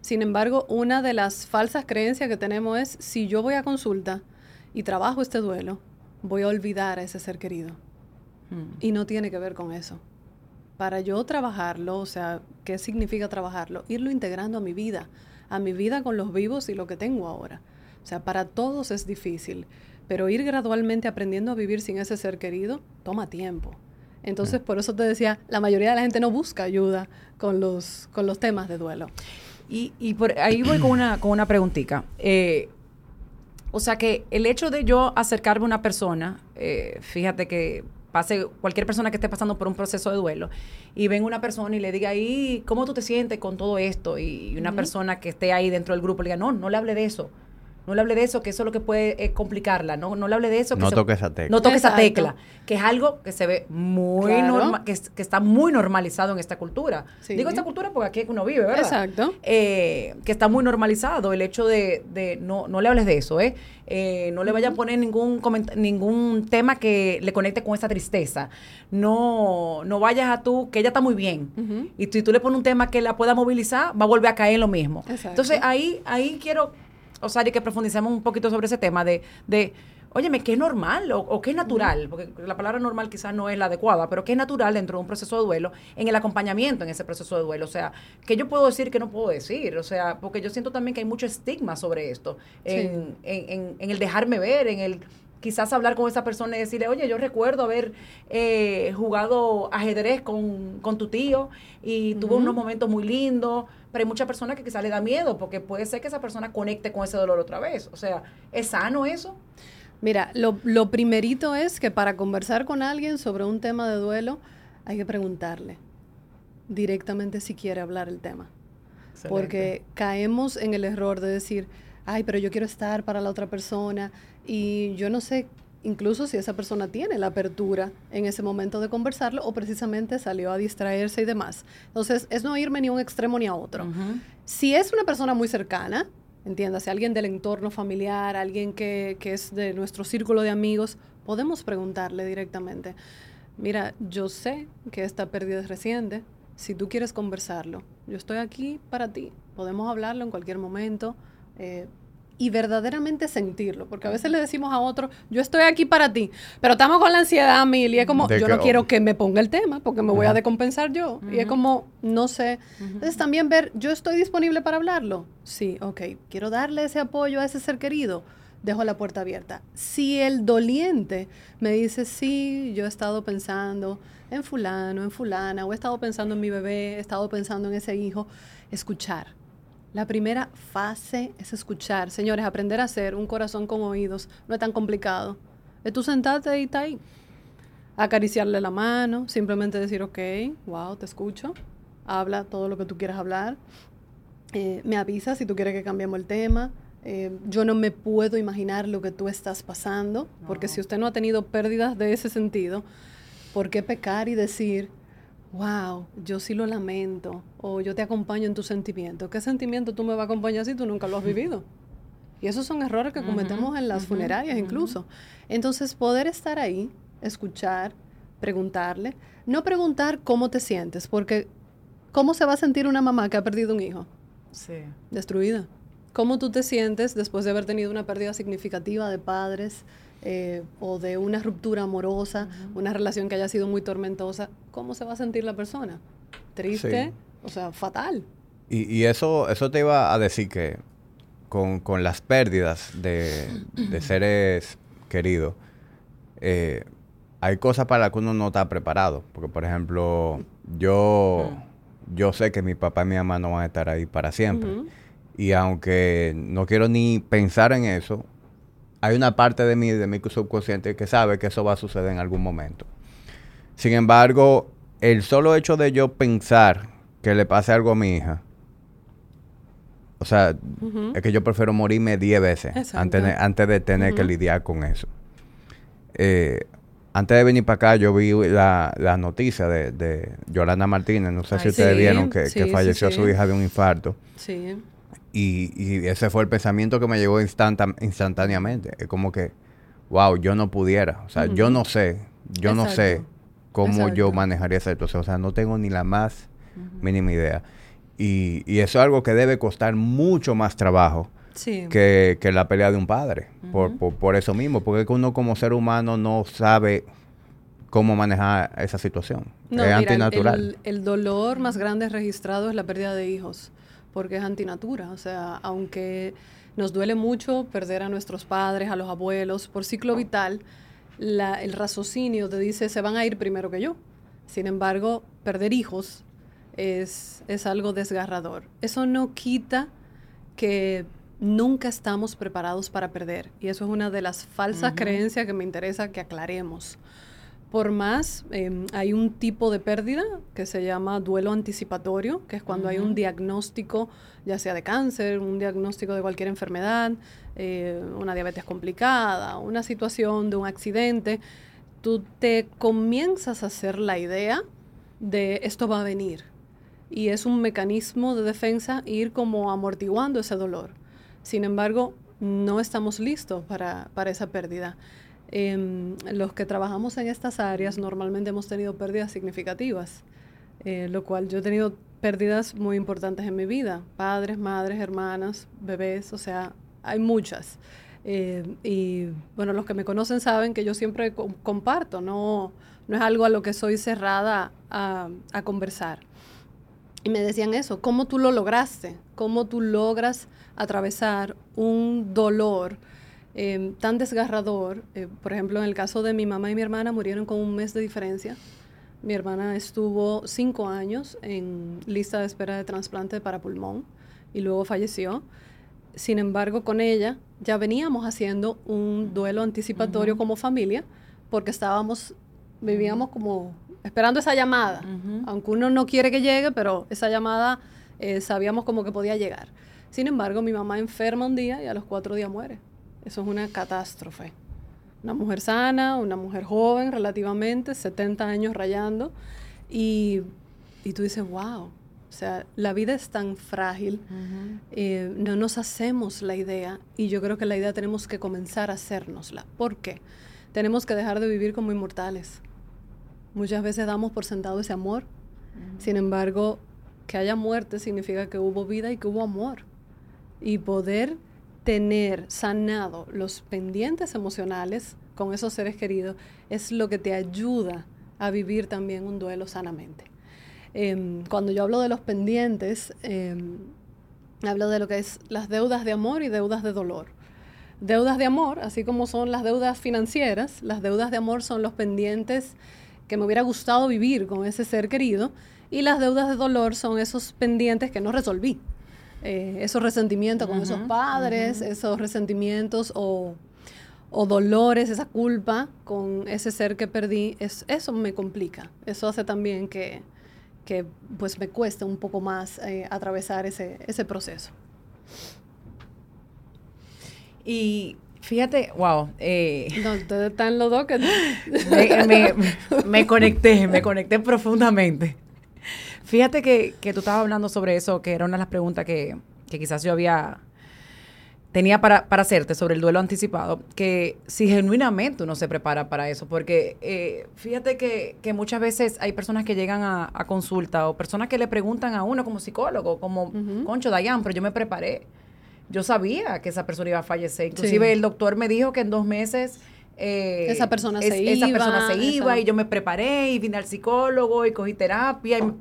B: Sin embargo, una de las falsas creencias que tenemos es si yo voy a consulta y trabajo este duelo, voy a olvidar a ese ser querido. Y no tiene que ver con eso. Para yo trabajarlo, o sea, ¿qué significa trabajarlo? Irlo integrando a mi vida, a mi vida con los vivos y lo que tengo ahora. O sea, para todos es difícil, pero ir gradualmente aprendiendo a vivir sin ese ser querido toma tiempo. Entonces, por eso te decía, la mayoría de la gente no busca ayuda con los, con los temas de duelo.
C: Y, y por ahí voy con una, con una preguntita. Eh, o sea que el hecho de yo acercarme a una persona, eh, fíjate que pase cualquier persona que esté pasando por un proceso de duelo y venga una persona y le diga ahí, ¿cómo tú te sientes con todo esto? Y una persona que esté ahí dentro del grupo le diga, no, no le hable de eso. No le hable de eso, que eso es lo que puede eh, complicarla. No, no le hable de eso. Que
A: no
C: se-
A: toque esa tecla.
C: No toque esa tecla. Que es algo que se ve muy
B: Claro.
C: normal, que, es- que está muy normalizado en esta cultura.
B: Sí.
C: Digo esta cultura porque aquí es que uno vive, ¿verdad?
B: Exacto.
C: Eh, que está muy normalizado el hecho de, de no, no le hables de eso, ¿eh? Eh, no le vaya a poner ningún ningún tema que le conecte con esa tristeza. No, no vayas a tú, que ella está muy bien. Y si tú le pones un tema que la pueda movilizar, va a volver a caer en lo mismo.
B: Exacto.
C: Entonces ahí, ahí quiero, o sea, y que profundicemos un poquito sobre ese tema de, de óyeme, ¿qué es normal o, o qué es natural? Porque la palabra normal quizás no es la adecuada, pero ¿qué es natural dentro de un proceso de duelo, en el acompañamiento en ese proceso de duelo? O sea, ¿qué yo puedo decir que no puedo decir? O sea, porque yo siento también que hay mucho estigma sobre esto, en, en- en- en el dejarme ver, en el quizás hablar con esa persona y decirle, oye, yo recuerdo haber eh, jugado ajedrez con, con tu tío y
B: Ujú.
C: unos momentos muy lindos, pero hay muchas personas que quizás le da miedo porque puede ser que esa persona conecte con ese dolor otra vez. O sea, ¿es sano eso?
B: Mira, lo, lo primerito es que para conversar con alguien sobre un tema de duelo, hay que preguntarle directamente si quiere hablar el tema. Porque caemos en el error de decir, ay, pero yo quiero estar para la otra persona y yo no sé incluso si esa persona tiene la apertura en ese momento de conversarlo o precisamente salió a distraerse y demás. Entonces, es no irme ni a un extremo ni a otro. Si es una persona muy cercana, entiéndase, alguien del entorno familiar, alguien que, que es de nuestro círculo de amigos, podemos preguntarle directamente, mira, yo sé que esta pérdida es reciente, si tú quieres conversarlo, yo estoy aquí para ti, podemos hablarlo en cualquier momento. eh, y verdaderamente sentirlo, porque a veces le decimos a otro, yo estoy aquí para ti, pero estamos con la ansiedad mil y es como,
A: De
B: yo
A: que-
B: no quiero que me ponga el tema porque me voy a decompensar yo. Y es como, no sé. Entonces también ver, yo estoy disponible para hablarlo. Sí, ok, quiero darle ese apoyo a ese ser querido. Dejo la puerta abierta. Si el doliente me dice, sí, yo he estado pensando en fulano, en fulana, o he estado pensando en mi bebé, he estado pensando en ese hijo, escuchar. La primera fase es escuchar. Señores, aprender a hacer un corazón con oídos no es tan complicado. Es tú sentarte y está ahí. Acariciarle la mano, simplemente decir, ok, wow, te escucho. Habla todo lo que tú quieras hablar. Eh, me avisa si tú quieres que cambiemos el tema. Eh, yo no me puedo imaginar lo que tú estás pasando, porque si usted no ha tenido pérdidas de ese sentido, ¿por qué pecar y decir, wow, yo sí lo lamento, o yo te acompaño en tu sentimiento? ¿Qué sentimiento tú me vas a acompañar si tú nunca lo has vivido? Y esos son errores que cometemos en las funerarias incluso. Entonces, poder estar ahí, escuchar, preguntarle, no preguntar cómo te sientes, porque ¿cómo se va a sentir una mamá que ha perdido un hijo?
C: Sí.
B: destruida. ¿Cómo tú te sientes después de haber tenido una pérdida significativa de padres eh, o de una ruptura amorosa, una relación que haya sido muy tormentosa? ¿Cómo se va a sentir la persona? Triste,
A: Sí.
B: o sea, fatal.
A: Y, y eso, eso te iba a decir que con, con las pérdidas de, de seres queridos, eh, hay cosas para las que uno no está preparado. Porque, por ejemplo, yo, yo sé que mi papá y mi mamá no van a estar ahí para siempre. Y aunque no quiero ni pensar en eso, hay una parte de mí, de mi subconsciente, que sabe que eso va a suceder en algún momento. Sin embargo, el solo hecho de yo pensar que le pase algo a mi hija, o sea, es que yo prefiero morirme 10 veces
B: Exacto.
A: antes de, antes de tener que lidiar con eso. Eh, antes de venir para acá, yo vi la, la noticia de, de Yolanda Martínez, no sé
C: Ay,
A: si ustedes
B: sí,
A: vieron que,
B: sí,
A: que
B: sí,
A: falleció
B: sí.
A: su hija de un infarto.
B: Sí.
A: Y, y ese fue el pensamiento que me llegó instantá- instantáneamente. Es como que, wow, yo no pudiera. O sea, yo no sé, yo no sé
B: Exacto.
A: cómo yo manejaría esa situación. O sea, no tengo ni la más mínima idea. Y, y eso es algo que debe costar mucho más trabajo
B: Sí.
A: que, que la pelea de un padre. por, por, por eso mismo. Porque uno como ser humano no sabe cómo manejar esa situación.
B: No,
A: es
B: mira,
A: antinatural.
B: El, el dolor más grande registrado es la pérdida de hijos, porque es antinatura. O sea, aunque nos duele mucho perder a nuestros padres, a los abuelos, por ciclo vital, la- el raciocinio te dice se van a ir primero que yo. Sin embargo, perder hijos es, es algo desgarrador. Eso no quita que nunca estamos preparados para perder. Y eso es una de las falsas creencias que me interesa que aclaremos. Por más, em, hay un tipo de pérdida que se llama duelo anticipatorio, que es cuando hay un diagnóstico, ya sea de cáncer, un diagnóstico de cualquier enfermedad, eh, una diabetes complicada, una situación de un accidente, tú te comienzas a hacer la idea de esto va a venir. Y es un mecanismo de defensa ir como amortiguando ese dolor. Sin embargo, no estamos listos para, para esa pérdida. Em, los que trabajamos en estas áreas normalmente hemos tenido pérdidas significativas, eh, lo cual yo he tenido pérdidas muy importantes en mi vida, padres, madres, hermanas, bebés, o sea, hay muchas. Eh, y bueno, los que me conocen saben que yo siempre comparto, no, no es algo a lo que soy cerrada a, a conversar. Y me decían eso, ¿cómo tú lo lograste? ¿Cómo tú logras atravesar un dolor? Em, tan desgarrador. Eh, por ejemplo, en el caso de mi mamá y mi hermana murieron con un mes de diferencia. Mi hermana estuvo cinco años en lista de espera de trasplante para pulmón y luego falleció. Sin embargo, con ella ya veníamos haciendo un duelo anticipatorio como familia porque estábamos, vivíamos como esperando esa llamada. Aunque uno no quiere que llegue, pero esa llamada eh, sabíamos como que podía llegar. Sin embargo, mi mamá enferma un día y a los cuatro días muere. Eso es una catástrofe. Una mujer sana, una mujer joven relativamente, 70 años rayando, y, y tú dices, wow, o sea, la vida es tan frágil, eh, no nos hacemos la idea, y yo creo que la idea tenemos que comenzar a hacérnosla. ¿Por qué? Tenemos que dejar de vivir como inmortales. Muchas veces damos por sentado ese amor, sin embargo, que haya muerte significa que hubo vida y que hubo amor. Y poder tener sanado los pendientes emocionales con esos seres queridos es lo que te ayuda a vivir también un duelo sanamente. Em, cuando yo hablo de los pendientes, em, hablo de lo que es las deudas de amor y deudas de dolor. Deudas de amor, así como son las deudas financieras, las deudas de amor son los pendientes que me hubiera gustado vivir con ese ser querido y las deudas de dolor son esos pendientes que no resolví. Eh, esos resentimientos con esos padres, esos resentimientos o, dolores, esa culpa con ese ser que perdí, es, eso me complica. Eso hace también que, pues me cueste un poco más eh, atravesar ese, proceso.
C: Y Fíjate, wow.
B: Eh, no, ustedes están los dos que...
C: me, me, conecté, me conecté profundamente. Fíjate que, tú estabas hablando sobre eso, que era una de las preguntas que, quizás yo había tenía para, hacerte sobre el duelo anticipado, que si genuinamente uno se prepara para eso, porque eh, fíjate que, muchas veces hay personas que llegan a, consulta o personas que le preguntan a uno como psicólogo, como, Concho, Dayan, pero yo me preparé. Yo sabía que esa persona iba a fallecer. Inclusive el doctor me dijo que en dos meses...
B: Eh, esa persona se iba.
C: Esa persona se iba y yo me preparé y vine al psicólogo y cogí terapia. Y,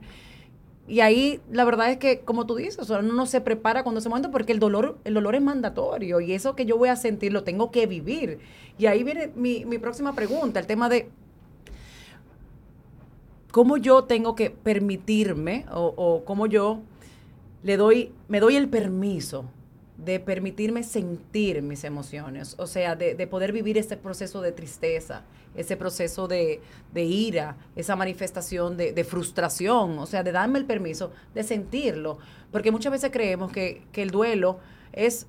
C: y ahí la verdad es que, como tú dices, uno no se prepara cuando se momento porque el dolor, el dolor es mandatorio y eso que yo voy a sentir lo tengo que vivir. Y ahí viene mi, mi próxima pregunta, el tema de cómo yo tengo que permitirme o, o cómo yo le doy, me doy el permiso de permitirme sentir mis emociones, o sea, de, de poder vivir ese proceso de tristeza, ese proceso de, ira, esa manifestación de, frustración, o sea, de darme el permiso de sentirlo, porque muchas veces creemos que, el duelo es,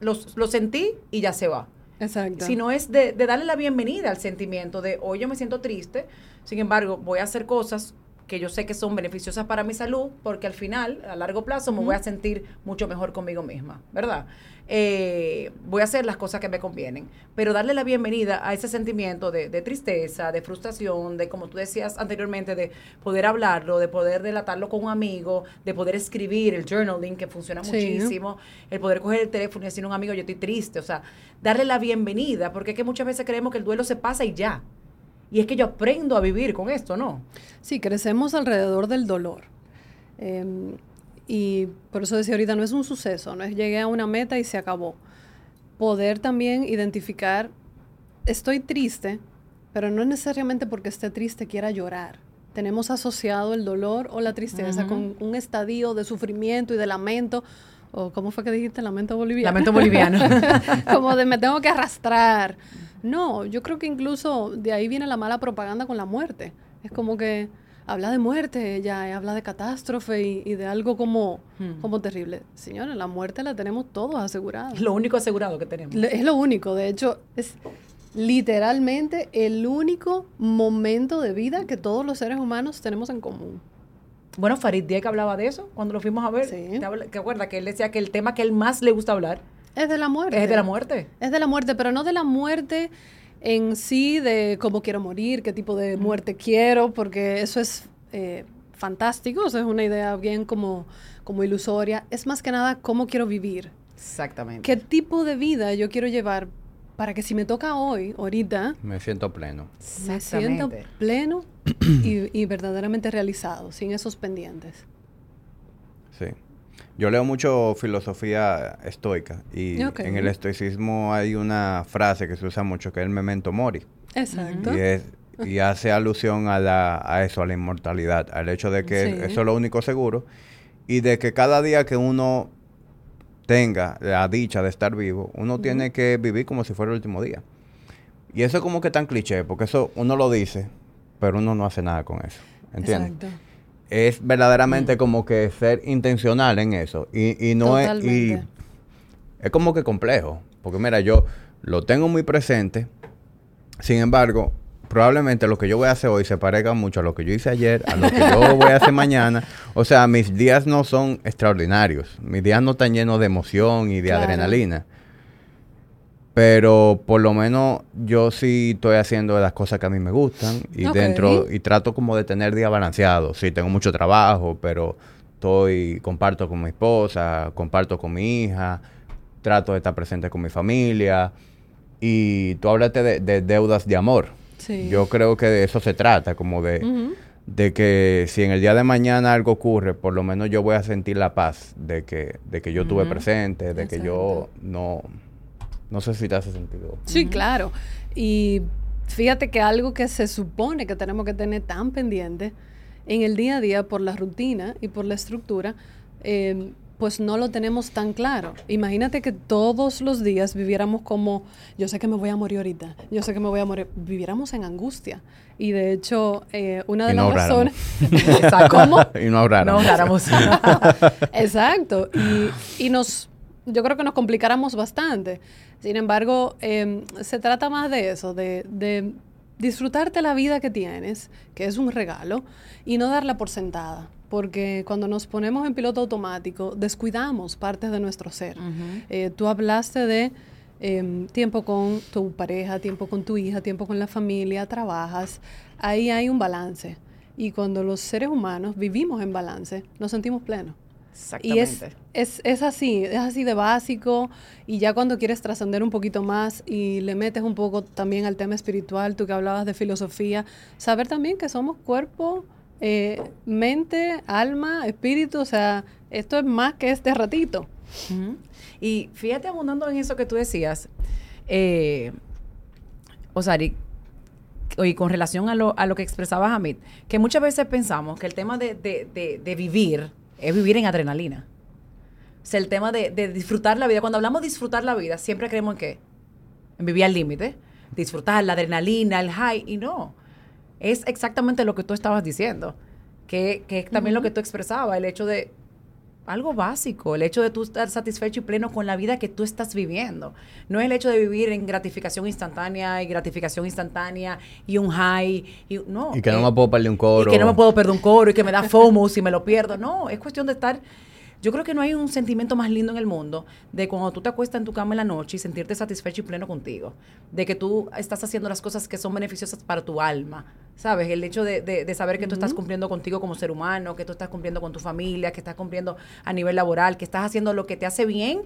C: lo, lo, sentí y ya se va.
B: Exacto.
C: Sino es de, de darle la bienvenida al sentimiento de, hoy yo me siento triste, sin embargo, voy a hacer cosas que yo sé que son beneficiosas para mi salud, porque al final, a largo plazo, me voy a sentir mucho mejor conmigo misma, ¿verdad? Eh, voy a hacer las cosas que me convienen, pero darle la bienvenida a ese sentimiento de, tristeza, de frustración, de como tú decías anteriormente, de poder hablarlo, de poder delatarlo con un amigo, de poder escribir el journaling, que funciona muchísimo, el poder coger el teléfono y decir a un amigo, yo estoy triste, o sea, darle la bienvenida, porque es que muchas veces creemos que el duelo se pasa y ya. Y es que yo aprendo a vivir con esto, ¿no?
B: Sí, crecemos alrededor del dolor. Em, y por eso decía ahorita, no es un suceso, no es llegué a una meta y se acabó. Poder también identificar, estoy triste, pero no necesariamente porque esté triste quiera llorar. tenemos asociado el dolor o la tristeza con un estadio de sufrimiento y de lamento. O ¿cómo fue que dijiste? Lamento boliviano.
C: Lamento boliviano.
B: Como de me tengo que arrastrar. No, yo creo que incluso de ahí viene la mala propaganda con la muerte. Es como que habla de muerte, ya habla de catástrofe y, de algo como, hmm. como terrible. Señora, la muerte la tenemos todos asegurada.
C: Lo único asegurado que tenemos.
B: Es lo único, de hecho, es literalmente el único momento de vida que todos los seres humanos tenemos en común.
C: Bueno, Farid Diek hablaba de eso cuando lo fuimos a ver. Sí. ¿Te acuerdas que él decía que el tema que él más le gusta hablar
B: es de la muerte?
C: Es de la muerte.
B: Es de la muerte, pero no de la muerte en sí, de cómo quiero morir, qué tipo de muerte quiero, porque eso es eh, fantástico, eso es una idea bien como, como ilusoria. Es más que nada cómo quiero vivir.
C: Exactamente.
B: ¿Qué tipo de vida yo quiero llevar para que si me toca hoy, ahorita...
A: Me siento pleno.
B: Me siento pleno y, verdaderamente realizado, sin esos pendientes.
A: Sí. Yo leo mucho filosofía estoica y en el estoicismo hay una frase que se usa mucho que es el memento mori.
B: Exacto.
A: Y, hace alusión a, la, a eso, a la inmortalidad, al hecho de que eso es lo único seguro y de que cada día que uno tenga la dicha de estar vivo, uno tiene que vivir como si fuera el último día. Y eso es como que tan cliché, porque eso uno lo dice, pero uno no hace nada con eso. ¿Entiendes? Exacto. Es verdaderamente mm. como que ser intencional en eso. Y, y no es. Y es como que complejo. Porque mira, yo lo tengo muy presente. Sin embargo, probablemente lo que yo voy a hacer hoy se parezca mucho a lo que yo hice ayer, a lo que yo voy a hacer mañana. O sea, mis días no son extraordinarios. Mis días no están llenos de emoción y de adrenalina. Pero por lo menos yo sí estoy haciendo las cosas que a mí me gustan y dentro y trato como de tener días balanceados. Sí, tengo mucho trabajo, pero estoy comparto con mi esposa, comparto con mi hija, trato de estar presente con mi familia. Y tú hablaste de deudas de amor. Yo creo que de eso se trata, como de, de que si en el día de mañana algo ocurre, por lo menos yo voy a sentir la paz de que, de que yo estuve presente, de que yo no... No sé si te hace sentido.
B: Sí, claro. Y fíjate que algo que se supone que tenemos que tener tan pendiente en el día a día por la rutina y por la estructura, eh, pues no lo tenemos tan claro. Imagínate que todos los días viviéramos como, yo sé que me voy a morir ahorita, yo sé que me voy a morir, viviéramos en angustia. Y de hecho, eh, una de las razones...
A: ¿Cómo? y no ahorráramos.
B: Exacto. Y, y, nos, yo creo que nos complicáramos bastante. Sin embargo, em, se trata más de eso, de, de disfrutarte la vida que tienes, que es un regalo, y no darla por sentada porque cuando nos ponemos en piloto automático, descuidamos partes de nuestro ser. Eh, tú hablaste de em, tiempo con tu pareja, tiempo con tu hija, tiempo con la familia, trabajas. Ahí hay un balance. Y cuando los seres humanos vivimos en balance, nos sentimos plenos.
C: Exactamente.
B: Y es, es, es, así, es así de básico. Y ya cuando quieres trascender un poquito más y le metes un poco también al tema espiritual, tú que hablabas de filosofía, saber también que somos cuerpo, eh, mente, alma, espíritu, o sea, esto es más que este ratito.
C: Y fíjate abundando en eso que tú decías, eh, Osari, y con relación a lo, a lo que expresaba Hamid, que muchas veces pensamos que el tema de, de, vivir es vivir en adrenalina. O sea, el tema de, disfrutar la vida. Cuando hablamos de disfrutar la vida, siempre creemos en qué? En vivir al límite. Disfrutar la adrenalina, el high. Y no es exactamente lo que tú estabas diciendo, que, que es también lo que tú expresabas, el hecho de algo básico, el hecho de tú estar satisfecho y pleno con la vida que tú estás viviendo. No es el hecho de vivir en gratificación instantánea y gratificación instantánea y un high. Y, no,
A: y que no me puedo perder un coro.
C: Y que no me puedo perder un coro y que me da FOMO si me lo pierdo. No, es cuestión de estar yo creo que no hay un sentimiento más lindo en el mundo de cuando tú te acuestas en tu cama en la noche y sentirte satisfecho y pleno contigo. De que tú estás haciendo las cosas que son beneficiosas para tu alma. ¿Sabes? El hecho de, de, saber que tú estás cumpliendo contigo como ser humano, que tú estás cumpliendo con tu familia, que estás cumpliendo a nivel laboral, que estás haciendo lo que te hace bien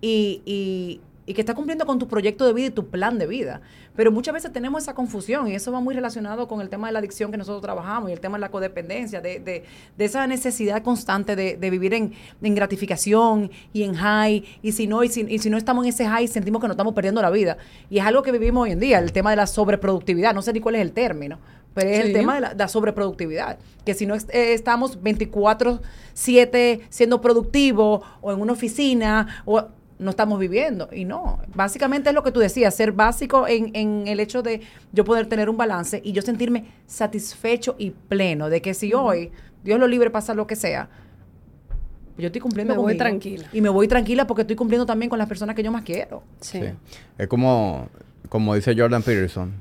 C: y, y y que está cumpliendo con tu proyecto de vida y tu plan de vida. Pero muchas veces tenemos esa confusión y eso va muy relacionado con el tema de la adicción que nosotros trabajamos y el tema de la codependencia, de, de, de esa necesidad constante de, de vivir en, en, gratificación y en high. Y si, no, y si, y si no estamos en ese high, sentimos que nos estamos perdiendo la vida. Y es algo que vivimos hoy en día, el tema de la sobreproductividad. No sé ni cuál es el término, pero es el tema de la, de la sobreproductividad. Que si no eh, estamos 24-7 siendo productivos o en una oficina, o no estamos viviendo. Y no, básicamente es lo que tú decías, ser básico en, en el hecho de yo poder tener un balance y yo sentirme satisfecho y pleno de que si hoy, Dios lo libre, pasa lo que sea, yo estoy cumpliendo
B: Me voy
C: conmigo.
B: tranquila.
C: Y me voy tranquila porque estoy cumpliendo también con las personas que yo más quiero.
B: Sí.
A: Sí. Es como, como dice Jordan Peterson,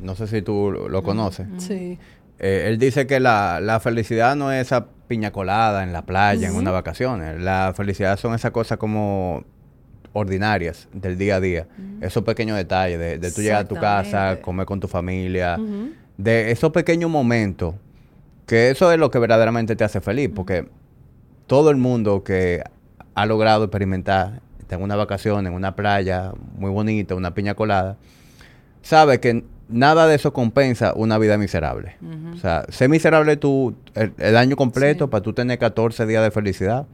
A: no sé si tú lo, lo conoces.
B: Sí.
A: Eh, él dice que la, la felicidad no es esa piña colada en la playa, en unas vacaciones. La felicidad son esas cosas como ordinarias del día a día. Esos pequeños detalles de, de tú llegar a tu casa, comer con tu familia, de esos pequeños momentos, que eso es lo que verdaderamente te hace feliz, porque todo el mundo que ha logrado experimentar en una vacación, en una playa muy bonita, una piña colada, sabe que nada de eso compensa una vida miserable. O sea, ser miserable tú el, el año completo
B: Sí.
A: para tú tener 14 días de felicidad,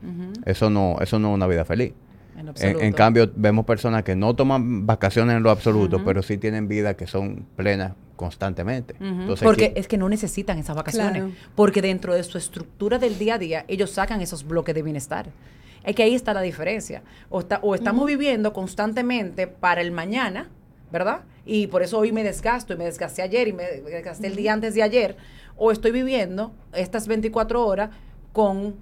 A: eso no eso no es una vida feliz.
C: En
A: En,
C: absoluto.
A: en cambio, vemos personas que no toman vacaciones en lo absoluto, pero sí tienen vidas que son plenas constantemente. Entonces,
C: porque es que no necesitan esas vacaciones.
B: Claro.
C: Porque dentro de su estructura del día a día, ellos sacan esos bloques de bienestar. Es que ahí está la diferencia. O, está- o estamos viviendo constantemente para el mañana, ¿verdad? Y por eso hoy me desgasto y me desgasté ayer y me desgasté el día antes de ayer. O estoy viviendo estas 24 horas con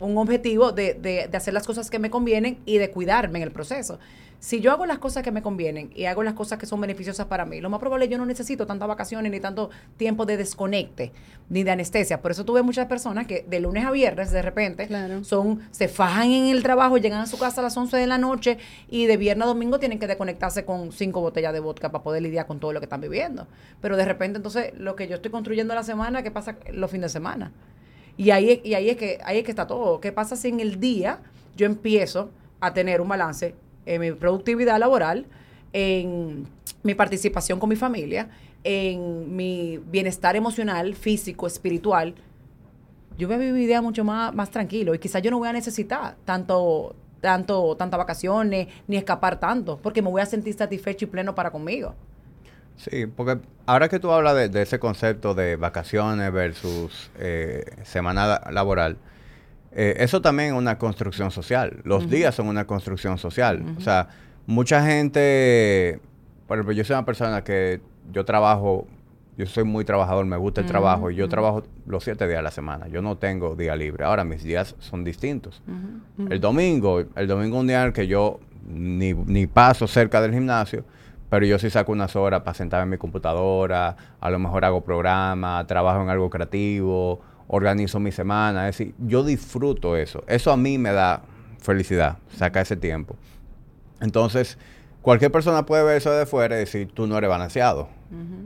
C: un objetivo de, de- de hacer las cosas que me convienen y de cuidarme en el proceso. Si yo hago las cosas que me convienen y hago las cosas que son beneficiosas para mí, lo más probable es que yo no necesito tantas vacaciones ni tanto tiempo de desconecte ni de anestesia. Por eso tuve muchas personas que de lunes a viernes de repente
B: Claro.
C: son se fajan en el trabajo, llegan a su casa a las 11 de la noche y de viernes a domingo tienen que desconectarse con cinco botellas de vodka para poder lidiar con todo lo que están viviendo. Pero de repente entonces lo que yo estoy construyendo la semana, ¿qué pasa los fines de semana? Y ahí, y ahí es que ahí es que está todo. ¿Qué pasa si en el día yo empiezo a tener un balance en mi productividad laboral, en mi participación con mi familia, en mi bienestar emocional, físico, espiritual? Yo voy a vivir vida mucho más, más tranquilo y quizás yo no voy a necesitar tanto tanto tantas vacaciones ni escapar tanto porque me voy a sentir satisfecho y pleno para conmigo.
A: Sí, porque ahora que tú hablas de, de ese concepto de vacaciones versus eh, semana la- laboral, eh, eso también es una construcción social. Los días son una construcción social. O sea, mucha gente, por ejemplo, yo soy una persona que yo trabajo, yo soy muy trabajador, me gusta el trabajo y yo trabajo los siete días a la semana. Yo no tengo día libre. Ahora mis días son distintos. El domingo, el domingo un día en el que yo ni, ni paso cerca del gimnasio, pero yo sí saco unas horas para sentarme en mi computadora, a lo mejor hago programa, trabajo en algo creativo, organizo mi semana. Es decir, yo disfruto eso. Eso a mí me da felicidad, saca ese tiempo. Entonces, cualquier persona puede ver eso de fuera y decir, tú no eres balanceado,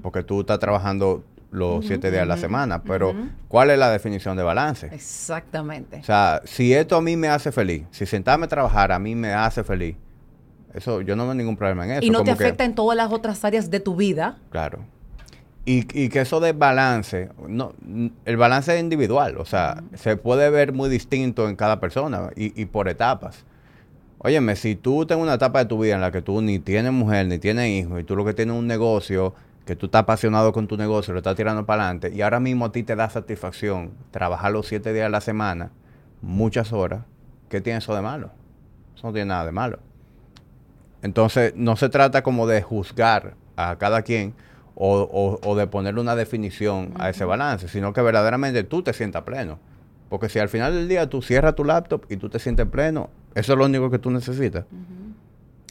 A: porque tú estás trabajando los siete días de la semana, pero ¿cuál es la definición de balance?
C: Exactamente.
A: O sea, si esto a mí me hace feliz, si sentarme a trabajar a mí me hace feliz, eso yo no veo ningún problema en eso.
C: y no te
A: que-
C: afecta en todas las otras áreas de tu vida.
A: Claro. Y, y que eso de balance, no, el balance es individual, o sea, se puede ver muy distinto en cada persona y, y por etapas. Óyeme, si tú tienes una etapa de tu vida en la que tú ni tienes mujer, ni tienes hijos, y tú lo que tienes es un negocio, que tú estás apasionado con tu negocio, lo estás tirando para adelante, y ahora mismo a ti te da satisfacción trabajar los siete días de la semana, muchas horas, ¿qué tiene eso de malo? Eso no tiene nada de malo. Entonces, no se trata como de juzgar a cada quien o, o- o de ponerle una definición a ese balance, sino que verdaderamente tú te sientas pleno. Porque si al final del día tú cierras tu laptop y tú te sientes pleno, eso es lo único que tú necesitas.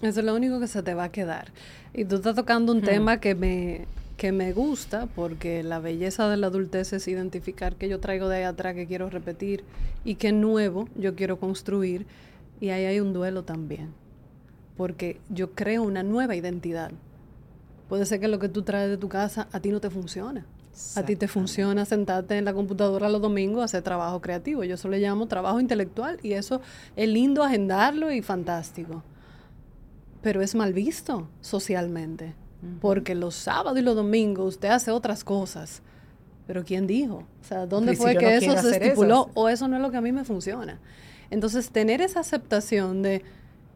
B: Eso es lo único que se te va a quedar. Y tú estás tocando un tema que me, que me gusta porque la belleza de la adultez es identificar qué yo traigo de ahí atrás que quiero repetir y qué nuevo yo quiero construir. Y ahí hay un duelo también. Porque yo creo una nueva identidad. Puede ser que lo que tú traes de tu casa a ti no te funciona. A ti te funciona sentarte en la computadora los domingos a hacer trabajo creativo. Yo eso le llamo trabajo intelectual y eso es lindo agendarlo y fantástico pero es mal visto socialmente. Porque los sábados y los domingos usted hace otras cosas. Pero ¿quién dijo? O sea, ¿dónde
C: si
B: fue que
C: no
B: eso se estipuló?
C: eso.
B: O eso no es lo que a mí me funciona. Entonces, tener esa aceptación de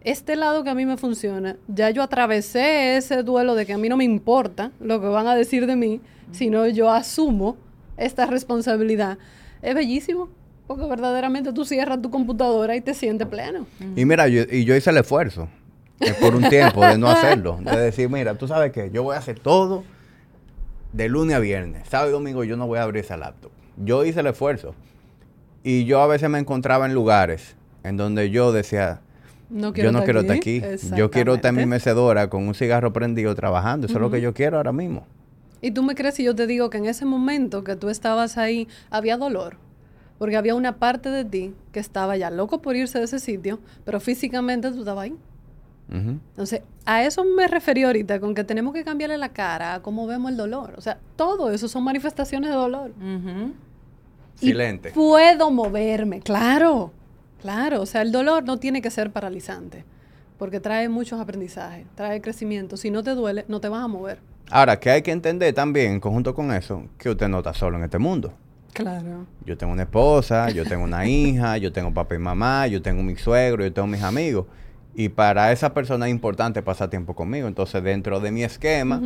B: este lado que a mí me funciona, ya yo atravesé ese duelo de que a mí no me importa lo que van a decir de mí, sino yo asumo esta responsabilidad. Es bellísimo, porque verdaderamente tú cierras tu computadora y te sientes pleno.
A: Y mira, yo, y yo hice el esfuerzo eh, por un tiempo de no hacerlo, de decir, mira, tú sabes que yo voy a hacer todo de lunes a viernes, sábado y domingo yo no voy a abrir esa laptop. Yo hice el esfuerzo. Y yo a veces me encontraba en lugares en donde yo decía,
B: No
A: yo no quiero estar aquí. Yo quiero estar en mi mecedora con un cigarro prendido trabajando. Eso es lo que yo quiero ahora mismo.
B: Y tú me crees si yo te digo que en ese momento que tú estabas ahí había dolor. Porque había una parte de ti que estaba ya loco por irse de ese sitio, pero físicamente tú estabas ahí. Entonces, a eso me referí ahorita, con que tenemos que cambiarle la cara a cómo vemos el dolor. O sea, todo eso son manifestaciones de dolor.
A: Silente.
B: puedo moverme, claro, claro. O sea, el dolor no tiene que ser paralizante, porque trae muchos aprendizajes, trae crecimiento. Si no te duele, no te vas a mover.
A: Ahora, que hay que entender también, en conjunto con eso, que usted no está solo en este mundo.
B: Claro.
A: Yo tengo una esposa, yo tengo una hija, yo tengo papá y mamá, yo tengo mi suegro, yo tengo mis amigos. Y para esa persona es importante pasar tiempo conmigo. Entonces, dentro de mi esquema,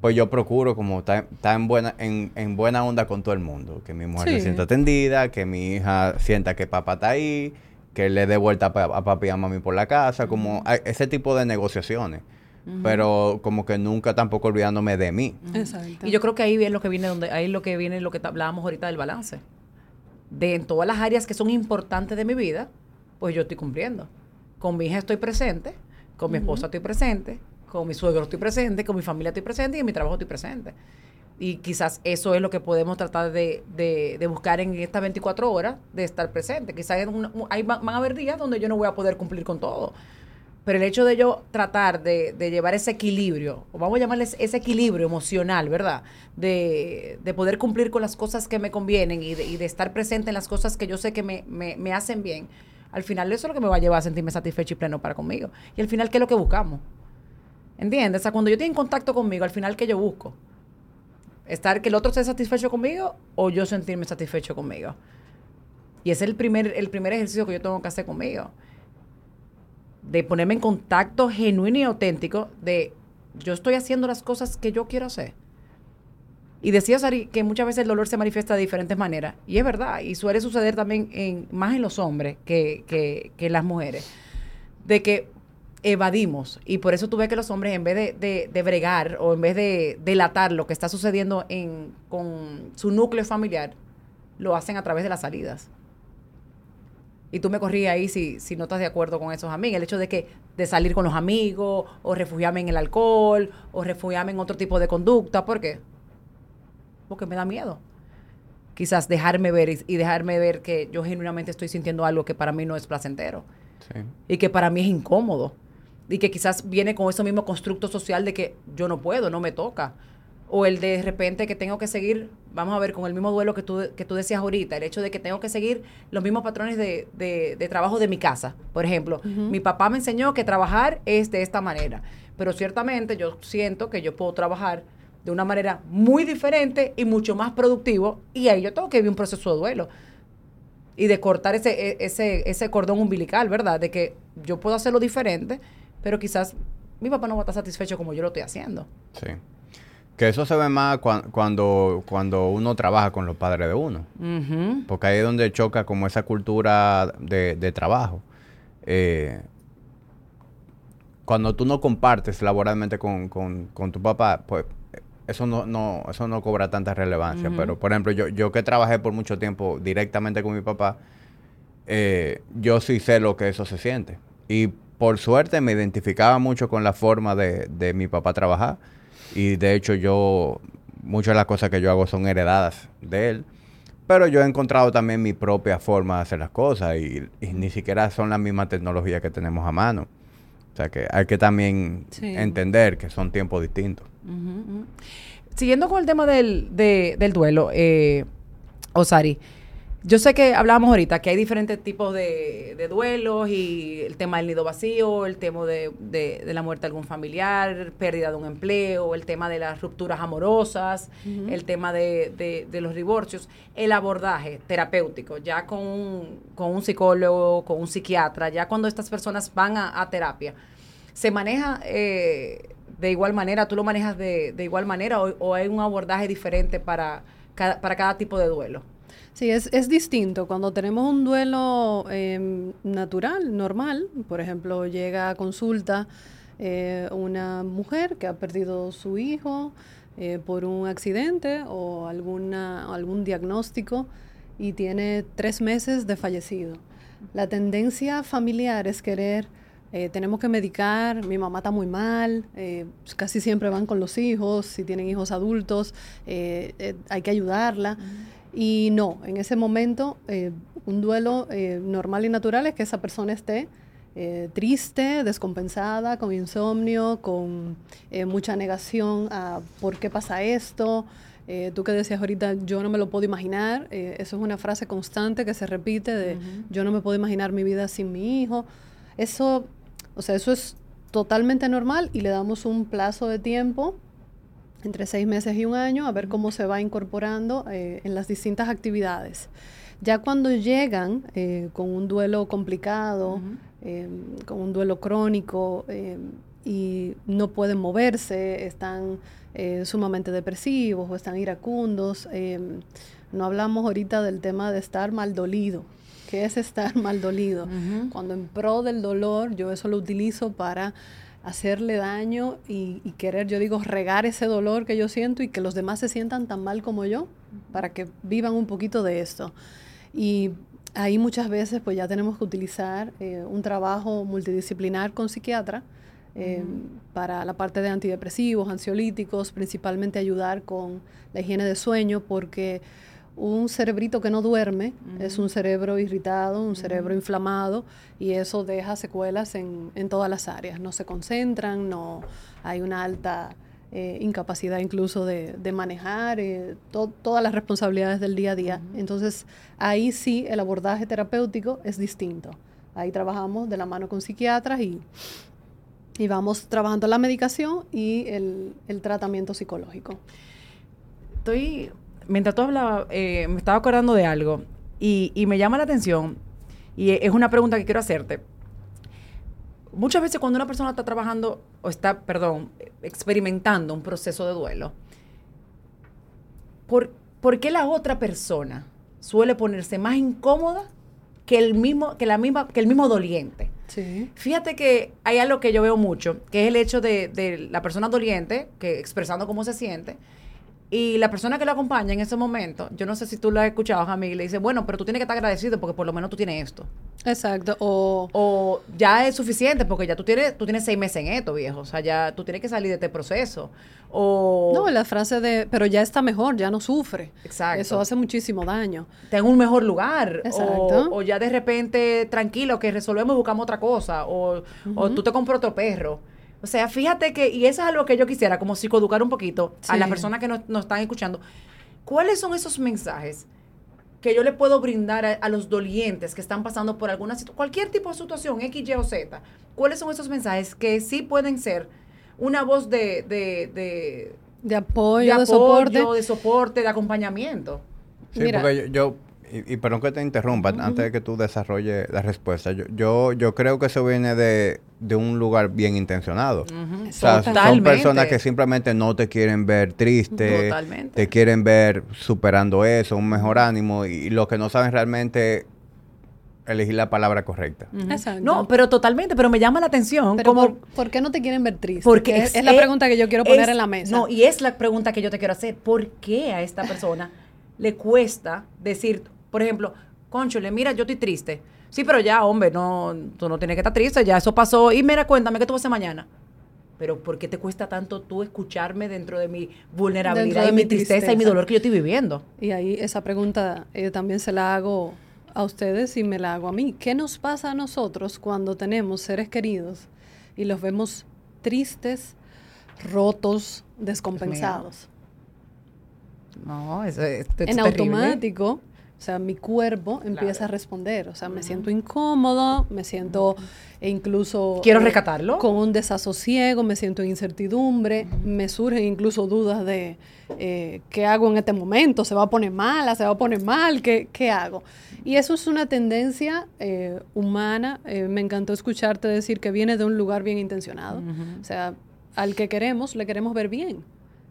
A: pues yo procuro como estar, en, buena, en, en buena onda con todo el mundo. Que mi mujer se sienta atendida, que mi hija sienta que papá está ahí, que le dé vuelta a, a papi y a mami por la casa, como ese tipo de negociaciones. Pero como que nunca tampoco olvidándome de mí.
B: Exacto.
C: Y yo creo que ahí viene lo que viene donde ahí lo que viene lo que hablábamos ahorita del balance. De en todas las áreas que son importantes de mi vida, pues yo estoy cumpliendo. Con mi hija estoy presente, con mi esposa estoy presente, con mi suegro estoy presente, con mi familia estoy presente y en mi trabajo estoy presente. Y quizás eso es lo que podemos tratar de, de- buscar en estas 24 horas, de estar presente. Quizás hay, van a haber días donde yo no voy a poder cumplir con todo. Pero el hecho de yo tratar de, de llevar ese equilibrio, o vamos a llamarle ese- equilibrio emocional, ¿verdad? De, de poder cumplir con las cosas que me convienen y de, y de estar presente en las cosas que yo sé que me, me- me hacen bien, al final eso es lo que me va a llevar a sentirme satisfecho y pleno para conmigo. Y al final, ¿qué es lo que buscamos? ¿Entiendes? O sea, cuando yo estoy en contacto conmigo, al final, ¿qué yo busco? ¿Estar que el otro esté satisfecho conmigo o yo sentirme satisfecho conmigo? Y ese es el primer, el primer ejercicio que yo tengo que hacer conmigo de ponerme en contacto genuino y auténtico de yo estoy haciendo las cosas que yo quiero hacer. Y decía Sari que muchas veces el dolor se manifiesta de diferentes maneras. Y es verdad, y suele suceder también en, más en los hombres que, que, que las mujeres. De que evadimos. Y por eso tú ves que los hombres, en vez de, de- de bregar o en vez de delatar lo que está sucediendo en, con su núcleo familiar, lo hacen a través de las salidas. Y tú me corrías ahí si, si no estás de acuerdo con esos amigos. El hecho de que de salir con los amigos, o refugiarme en el alcohol, o refugiarme en otro tipo de conducta. ¿Por qué? Porque me da miedo. Quizás dejarme ver y, y dejarme ver que yo genuinamente estoy sintiendo algo que para mí no es placentero
A: Sí.
C: y que para mí es incómodo y que quizás viene con ese mismo constructo social de que yo no puedo, no me toca. O el de repente que tengo que seguir, vamos a ver, con el mismo duelo que tú, que tú decías ahorita, el hecho de que tengo que seguir los mismos patrones de, de- de trabajo de mi casa. Por ejemplo, mi papá me enseñó que trabajar es de esta manera, pero ciertamente yo siento que yo puedo trabajar de una manera muy diferente y mucho más productivo y ahí yo tengo que vivir un proceso de duelo y de cortar ese, e- ese, ese cordón umbilical, ¿verdad? De que yo puedo hacerlo diferente, pero quizás mi papá no va a estar satisfecho como yo lo estoy haciendo.
A: Sí. Que eso se ve más cuan- cuando, cuando uno trabaja con los padres de uno. Porque ahí es donde choca como esa cultura de, de trabajo. Eh, cuando tú no compartes laboralmente con, con- con tu papá, pues eso no, no, eso no cobra tanta relevancia. Pero, por ejemplo, yo, yo que trabajé por mucho tiempo directamente con mi papá, eh, yo sí sé lo que eso se siente. Y por suerte me identificaba mucho con la forma de, de mi papá trabajar. Y de hecho yo, muchas de las cosas que yo hago son heredadas de él. Pero yo he encontrado también mi propia forma de hacer las cosas y, y ni siquiera son las mismas tecnologías que tenemos a mano. O sea que hay que también
B: Sí.
A: entender que son tiempos distintos.
C: Siguiendo con el tema del, de- del duelo, eh, Osari, Yo sé que hablábamos ahorita que hay diferentes tipos de, de duelos y el tema del nido vacío, el tema de, de- de la muerte de algún familiar, pérdida de un empleo, el tema de las rupturas amorosas, el tema de, los divorcios, el abordaje terapéutico, ya con un, con un psicólogo, con un psiquiatra, ya cuando estas personas van a, a terapia, ¿se maneja eh, de igual manera? ¿Tú lo manejas de, de igual manera o, o hay un abordaje diferente para cada, para cada tipo de duelo?
B: Sí, es, es distinto. Cuando tenemos un duelo em, natural, normal, por ejemplo, llega a consulta eh, una mujer que ha perdido su hijo eh, por un accidente o alguna, algún diagnóstico y tiene tres meses de fallecido. La tendencia familiar es querer, eh, tenemos que medicar, mi mamá está muy mal, casi siempre van con los hijos, si tienen hijos adultos, hay que ayudarla. Y no, en ese momento, eh, un duelo eh, normal y natural es que esa persona esté eh, triste, descompensada, con insomnio, con eh, mucha negación a por qué pasa esto. Eh, tú que decías ahorita, yo no me lo puedo imaginar, eh, eso es una frase constante que se repite de yo no me puedo imaginar mi vida sin mi hijo. Eso, o sea, eso es totalmente normal y le damos un plazo de tiempo entre seis meses y un año a ver cómo se va incorporando eh, en las distintas actividades. Ya cuando llegan eh, con un duelo complicado, eh, con un duelo crónico eh, y no pueden moverse, están eh, sumamente depresivos o están iracundos, eh, no hablamos ahorita del tema de estar mal dolido. ¿Qué es estar mal dolido? Cuando en pro del dolor, yo eso lo utilizo para hacerle daño y, y querer, yo digo, regar ese dolor que yo siento y que los demás se sientan tan mal como yo, para que vivan un poquito de esto. Y ahí muchas veces pues ya tenemos que utilizar eh, un trabajo multidisciplinar con psiquiatra eh, para la parte de antidepresivos, ansiolíticos, principalmente ayudar con la higiene de sueño, porque un cerebrito que no duerme es un cerebro irritado, un cerebro inflamado y eso deja secuelas en, en todas las áreas. No se concentran, no hay una alta eh, incapacidad incluso de, de manejar eh, to- todas las responsabilidades del día a día. Entonces ahí sí el abordaje terapéutico es distinto. Ahí trabajamos de la mano con psiquiatras y, y vamos trabajando la medicación y el, el tratamiento psicológico.
C: Estoy, mientras tú hablabas, eh, me estaba acordando de algo y, y me llama la atención y e- es una pregunta que quiero hacerte. Muchas veces cuando una persona está trabajando o está, perdón, experimentando un proceso de duelo, ¿por, por qué la otra persona suele ponerse más incómoda que el mismo, que la misma, que el mismo doliente?
B: Sí.
C: Fíjate que hay algo que yo veo mucho, que es el hecho de, de la persona doliente, que expresando cómo se siente, y la persona que lo acompaña en ese momento, yo no sé si tú lo has escuchado, Jamie, le dice, bueno, pero tú tienes que estar agradecido porque por lo menos tú tienes esto.
B: Exacto. O,
C: O ya es suficiente porque ya tú tienes, tú tienes seis meses en esto, viejo. O sea, ya tú tienes que salir de este proceso. O
B: no, la frase de, pero ya está mejor, ya no sufre.
C: Exacto.
B: Eso hace muchísimo daño.
C: tengo un mejor lugar.
B: Exacto.
C: O, o ya de repente, tranquilo, que resolvemos y buscamos otra cosa. O, o tú te compras otro perro. O sea, fíjate que, y eso es algo que yo quisiera, como psicoeducar un poquito a las personas que nos, nos están escuchando. ¿Cuáles son esos mensajes que yo le puedo brindar a, a los dolientes que están pasando por alguna situación, cualquier tipo de situación, X, Y o Z? ¿Cuáles son esos mensajes que sí pueden ser una voz de, de, de,
B: De apoyo, de,
C: de
B: soporte.
C: apoyo, de soporte, de acompañamiento?
A: Sí,
B: Mira.
A: porque yo, yo- y, y perdón que te interrumpa, antes de que tú desarrolles la respuesta, yo, yo, yo creo que eso viene de, de un lugar bien intencionado.
C: Ujú.
A: O sea, son personas que simplemente no te quieren ver triste,
C: Totalmente.
A: te quieren ver superando eso, un mejor ánimo, y, lo que no saben realmente elegir la palabra correcta.
B: Exacto.
C: No, pero totalmente, pero me llama la atención
B: Pero
C: como
B: por, por qué no te quieren ver triste?
C: porque
B: es, es la pregunta que yo quiero poner
C: es-
B: en la mesa.
C: No, y es la pregunta que yo te quiero hacer. ¿Por qué a esta persona le cuesta decir, por ejemplo, conchole, mira, yo estoy triste. Sí, pero ya, hombre, no, tú no tienes que estar triste, ya eso pasó. Y mira, cuéntame, ¿qué tú vas a hacer mañana? Pero ¿por qué te cuesta tanto tú escucharme dentro de mi vulnerabilidad
B: de
C: y mi tristeza, y mi dolor que yo estoy viviendo?
B: Y ahí esa pregunta eh, también se la hago a ustedes y me la hago a mí. ¿Qué nos pasa a nosotros cuando tenemos seres queridos y los vemos tristes, rotos, descompensados?
C: No, eso, es- es
B: en
C: terrible.
B: automático O sea, mi cuerpo empieza a responder. O sea, me siento incómodo, me siento e incluso...
C: ¿Quiero eh, rescatarlo?
B: Con un desasosiego, me siento en incertidumbre, me surgen incluso dudas de eh, qué hago en este momento, se va a poner mala, se va a poner mal, ¿qué, qué hago? Y eso es una tendencia eh, humana. me encantó escucharte decir que viene de un lugar bien intencionado. O sea, al que queremos, le queremos ver bien.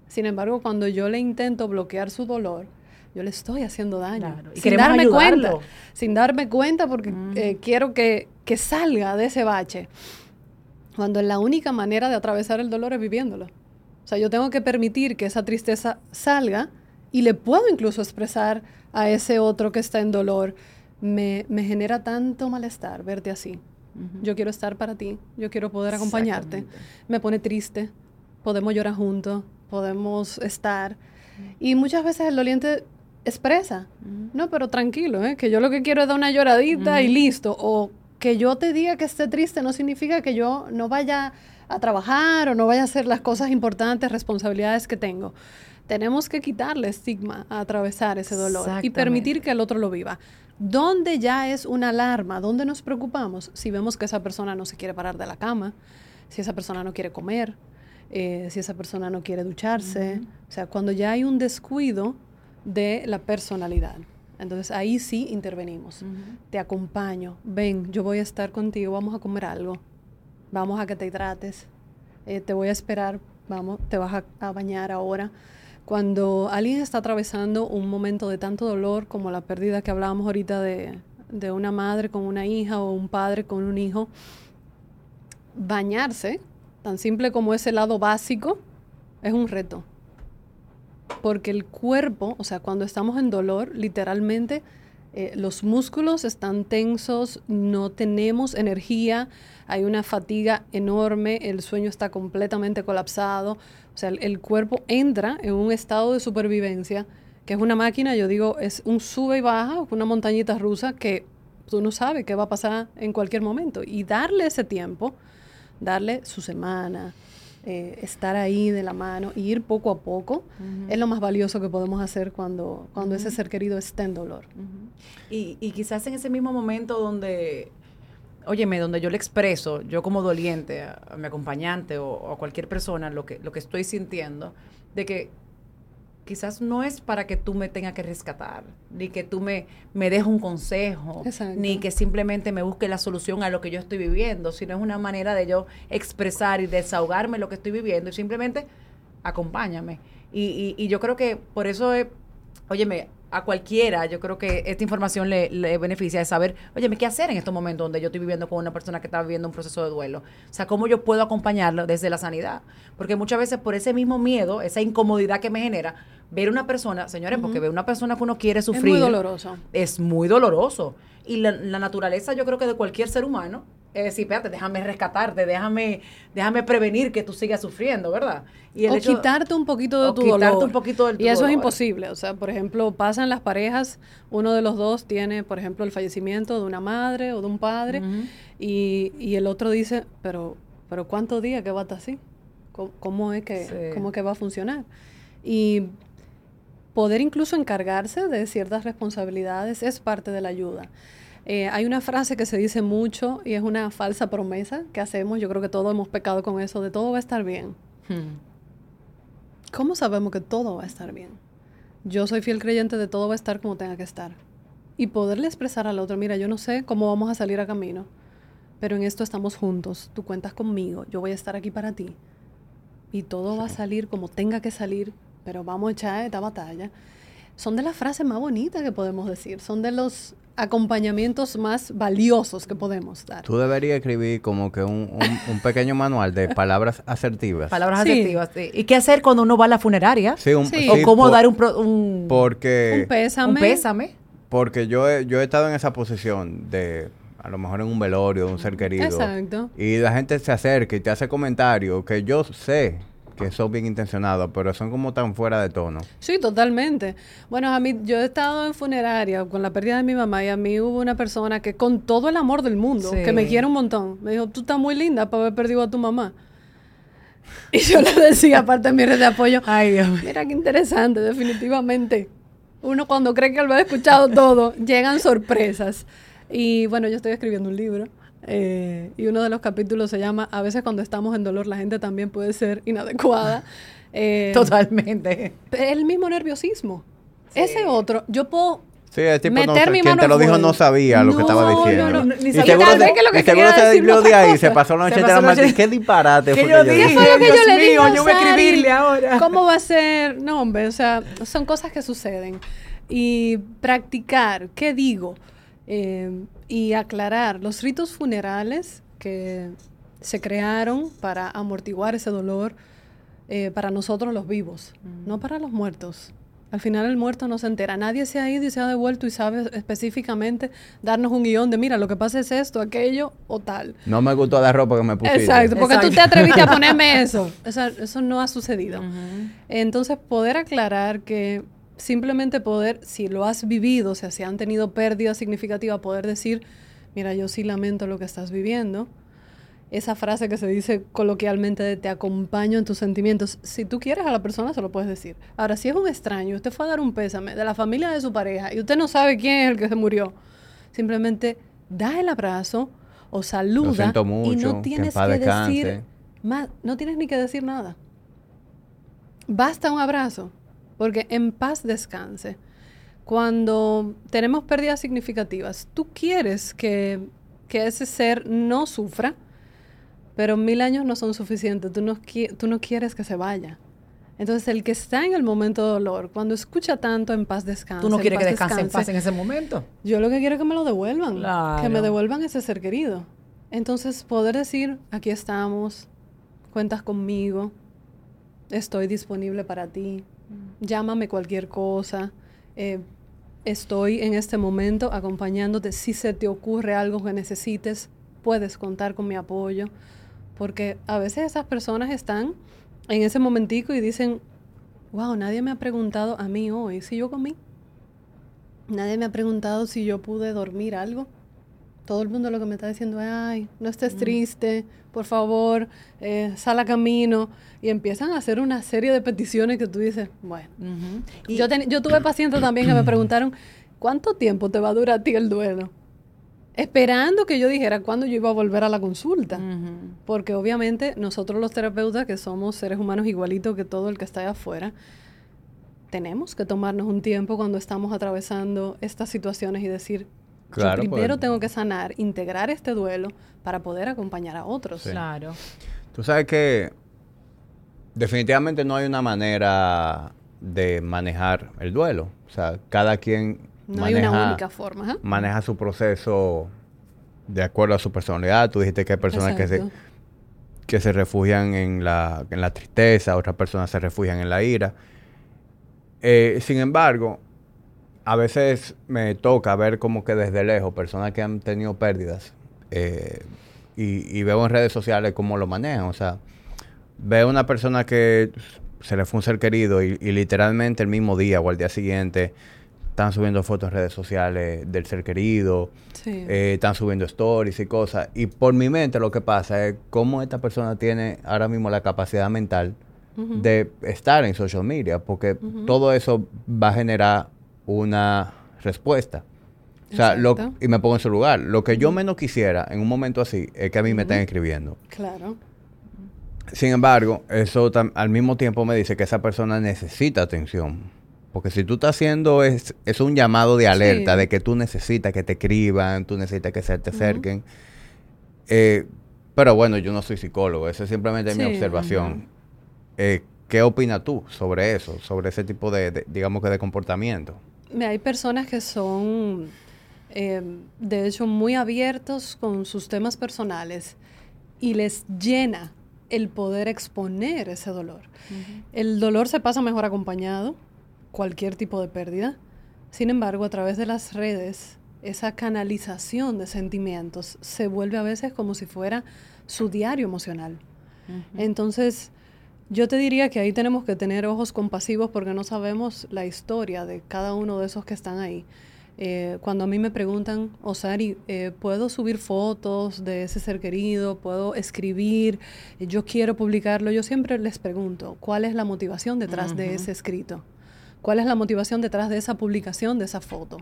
B: Sin embargo, cuando yo le intento bloquear su dolor, yo le estoy haciendo daño. sin darme cuenta. Sin darme cuenta porque mm. eh, quiero que, salga de ese bache. Cuando la única manera de atravesar el dolor es viviéndolo. O sea, yo tengo que permitir que esa tristeza salga y le puedo incluso expresar a ese otro que está en dolor. Me, genera tanto malestar verte así. Yo quiero estar para ti, yo quiero poder acompañarte. Me pone triste, podemos llorar juntos, podemos estar. Y muchas veces el doliente expresa. No, pero tranquilo, ¿eh? que yo lo que quiero es dar una lloradita y listo. O que yo te diga que esté triste no significa que yo no vaya a trabajar o no vaya a hacer las cosas importantes, responsabilidades que tengo. Tenemos que quitarle estigma a atravesar ese dolor y permitir que el otro lo viva. ¿Dónde ya es una alarma? ¿Dónde nos preocupamos? Si vemos que esa persona no se quiere parar de la cama, si esa persona no quiere comer, eh, si esa persona no quiere ducharse. O sea, cuando ya hay un descuido de la personalidad. Entonces ahí sí intervenimos. Te acompaño, ven, yo voy a estar contigo, vamos a comer algo, vamos a que te hidrates, eh, te voy a esperar, vamos, te vas a, bañar ahora. Cuando alguien está atravesando un momento de tanto dolor como la pérdida que hablábamos ahorita de, de una madre con una hija o un padre con un hijo, bañarse, tan simple como ese lado básico, es un reto porque el cuerpo, o sea, cuando estamos en dolor, literalmente eh, los músculos están tensos, no tenemos energía, hay una fatiga enorme, el sueño está completamente colapsado, o sea, el, cuerpo entra en un estado de supervivencia, que es una máquina, yo digo, es un sube y baja, una montañita rusa que tú no sabes qué va a pasar en cualquier momento. Y darle ese tiempo, darle su semana, eh, estar ahí de la mano y ir poco a poco es lo más valioso que podemos hacer cuando, cuando ese ser querido está en dolor.
C: y, y, quizás en ese mismo momento donde, óyeme, donde yo le expreso, yo como doliente a, mi acompañante o, a cualquier persona, lo que, lo que estoy sintiendo, de que quizás no es para que tú me tengas que rescatar, ni que tú me, me dejes un consejo, ni que simplemente me busque la solución a lo que yo estoy viviendo, sino es una manera de yo expresar y desahogarme lo que estoy viviendo y simplemente acompáñame. Y, y, yo creo que por eso, es, óyeme, a cualquiera, yo creo que esta información le, le, beneficia de saber, oye, ¿qué hacer en estos momentos donde yo estoy viviendo con una persona que está viviendo un proceso de duelo? O sea, ¿cómo yo puedo acompañarlo desde la sanidad? Porque muchas veces por ese mismo miedo, esa incomodidad que me genera, ver una persona, señores, porque ver una persona que uno quiere sufrir. Es muy
B: doloroso.
C: Es muy doloroso. Y la, la naturaleza, yo creo que de cualquier ser humano, es decir, espérate, déjame rescatarte, déjame, déjame prevenir que tú sigas sufriendo, ¿verdad?
B: Y o quitarte un poquito de tu quitarte
C: un poquito del
B: Y eso es imposible. O sea, por ejemplo, pasan las parejas, uno de los dos tiene, por ejemplo, el fallecimiento de una madre o de un padre, y, y, el otro dice, pero, pero ¿cuántos días que va a estar así? ¿Cómo, es que, ¿Cómo que va a funcionar? Y poder incluso encargarse de ciertas responsabilidades es parte de la ayuda. Eh, hay una frase que se dice mucho y es una falsa promesa que hacemos. Yo creo que todos hemos pecado con eso, de todo va a estar bien. Hmm. ¿Cómo sabemos que todo va a estar bien? Yo soy fiel creyente de todo va a estar como tenga que estar. Y poderle expresar al otro, mira, yo no sé cómo vamos a salir a camino, pero en esto estamos juntos, tú cuentas conmigo, yo voy a estar aquí para ti. Y todo va a salir como tenga que salir, pero vamos a echar esta batalla. Son de las frases más bonitas que podemos decir, son de los acompañamientos más valiosos que podemos dar.
A: Tú deberías escribir como que un, pequeño manual de palabras asertivas.
C: Palabras asertivas, sí. ¿Y qué hacer cuando uno va a la funeraria? Sí, un, o cómo dar un, un,
A: porque,
B: un pésame.
C: Un pésame.
A: Porque yo he, yo he estado en esa posición de a lo mejor en un velorio de un ser querido.
B: Exacto.
A: Y la gente se acerca y te hace comentarios que yo sé que son bien intencionados, pero son como tan fuera de tono.
B: Sí, totalmente. Bueno, a mí, yo he estado en funeraria con la pérdida de mi mamá y a mí hubo una persona que con todo el amor del mundo, que me quiere un montón, me dijo, tú estás muy linda para haber perdido a tu mamá. Y yo le decía, aparte de mi red de apoyo, Ay, Dios. mira qué interesante, definitivamente. Uno cuando cree que lo ha escuchado todo, llegan sorpresas. Y bueno, yo estoy escribiendo un libro. Eh, y uno de los capítulos se llama A veces cuando estamos en dolor la gente también puede ser inadecuada. Eh,
C: Totalmente.
B: El mismo nerviosismo. Ese otro, yo puedo
A: Sí, el tipo no,
B: Meter mi
A: quien
B: mano
A: te lo dijo no sabía lo que
B: No,
A: estaba
B: no,
A: diciendo.
B: no,
C: ni
A: y
C: sabía.
A: seguro
B: Tal vez
A: se,
B: que lo que
A: y seguro se desvió de ahí, se pasó la noche
C: pasó la noche-
A: ¿Qué disparate
C: ¿Qué
A: fue
C: yo
A: que yo
C: dije?
A: dije?
B: Eso es lo que
C: Dios
B: yo le
C: mío,
B: digo,
C: yo voy a escribirle ahora.
B: ¿Cómo va a ser? No, hombre, o sea, son cosas que suceden. Y practicar, ¿qué digo? Eh, y aclarar los ritos funerales que se crearon para amortiguar ese dolor eh, para nosotros los vivos, no para los muertos. Al final el muerto no se entera. Nadie se ha ido y se ha devuelto y sabe específicamente darnos un guion de, mira, lo que pasa es esto, aquello o tal.
A: No me gustó la ropa que me pusiste.
B: Exacto, porque tú te atreviste a ponerme eso. O sea, eso no ha sucedido. Entonces, poder aclarar que simplemente poder, si lo has vivido, o sea, si han tenido pérdida significativa, poder decir, mira, yo sí lamento lo que estás viviendo. Esa frase que se dice coloquialmente de te acompaño en tus sentimientos. Si tú quieres a la persona, se lo puedes decir. Ahora, si es un extraño, usted fue a dar un pésame de la familia de su pareja y usted no sabe quién es el que se murió, simplemente da el abrazo o saluda
A: siento
B: y
A: mucho,
B: no
A: que en
B: tienes que
A: descanse.
B: decir más, no tienes ni que decir nada. Basta un abrazo, porque en paz descanse. Cuando tenemos pérdidas significativas, tú quieres que, que ese ser no sufra, pero mil años no son suficientes. Tú no, tú no quieres que se vaya. Entonces, el que está en el momento de dolor, cuando escucha tanto en paz descanse,
C: Tú no quieres que descanse en paz en ese momento.
B: yo lo que quiero es que me lo devuelvan. Que me devuelvan ese ser querido. Entonces, poder decir, aquí estamos, cuentas conmigo, estoy disponible para ti, llámame cualquier cosa, eh, estoy en este momento acompañándote. Si se te ocurre algo que necesites, puedes contar con mi apoyo. Porque a veces esas personas están en ese momentico y dicen, wow, nadie me ha preguntado a mí hoy si yo comí. Nadie me ha preguntado si yo pude dormir algo. Todo el mundo lo que me está diciendo es, ay, no estés triste, por favor, eh, sal a camino. Y empiezan a hacer una serie de peticiones que tú dices, bueno.
C: Ujú.
B: Yo, ten- yo tuve pacientes también que me preguntaron, ¿cuánto tiempo te va a durar a ti el duelo? Esperando que yo dijera cuándo yo iba a volver a la consulta. Porque obviamente nosotros los terapeutas, que somos seres humanos igualitos que todo el que está allá afuera, tenemos que tomarnos un tiempo cuando estamos atravesando estas situaciones y decir,
A: Claro,
B: yo primero
A: pues.
B: tengo que sanar, integrar este duelo para poder acompañar a otros.
A: Sí.
C: Claro.
A: Tú sabes que definitivamente no hay una manera de manejar el duelo. O sea, cada quien
B: No hay
A: maneja,
B: una única forma.
A: maneja su proceso de acuerdo a su personalidad. Tú dijiste que hay personas que se, que se refugian en la, en la tristeza, otras personas se refugian en la ira. Eh, sin embargo, a veces me toca ver como que desde lejos personas que han tenido pérdidas eh, y, y veo en redes sociales cómo lo manejan. O sea, veo una persona que se le fue un ser querido y, y literalmente el mismo día o al día siguiente están subiendo fotos en redes sociales del ser querido,
B: Sí.
A: eh, están subiendo stories y cosas. Y por mi mente lo que pasa es cómo esta persona tiene ahora mismo la capacidad mental de estar en social media, porque todo eso va a generar una respuesta. O sea, lo, y me pongo en su lugar. Lo que yo menos quisiera en un momento así es que a mí me estén escribiendo.
B: Claro.
A: Sin embargo, eso al mismo tiempo me dice que esa persona necesita atención. Porque si tú estás haciendo es, es un llamado de alerta
B: Sí.
A: de que tú necesitas que te escriban, tú necesitas que se te acerquen. Eh, pero bueno, yo no soy psicólogo, esa es simplemente mi observación. Eh, ¿Qué opinas tú sobre eso, sobre ese tipo de, de, digamos que de comportamiento?
B: Hay personas que son, eh, de hecho, muy abiertos con sus temas personales y les llena el poder exponer ese dolor. El dolor se pasa mejor acompañado, cualquier tipo de pérdida. Sin embargo, a través de las redes, esa canalización de sentimientos se vuelve a veces como si fuera su diario emocional. Entonces, yo te diría que ahí tenemos que tener ojos compasivos porque no sabemos la historia de cada uno de esos que están ahí. Eh, cuando a mí me preguntan, Osari, eh, ¿puedo subir fotos de ese ser querido? ¿Puedo escribir? Yo quiero publicarlo. Yo siempre les pregunto, ¿cuál es la motivación detrás de ese escrito? cuál es la motivación detrás de esa publicación, de esa foto.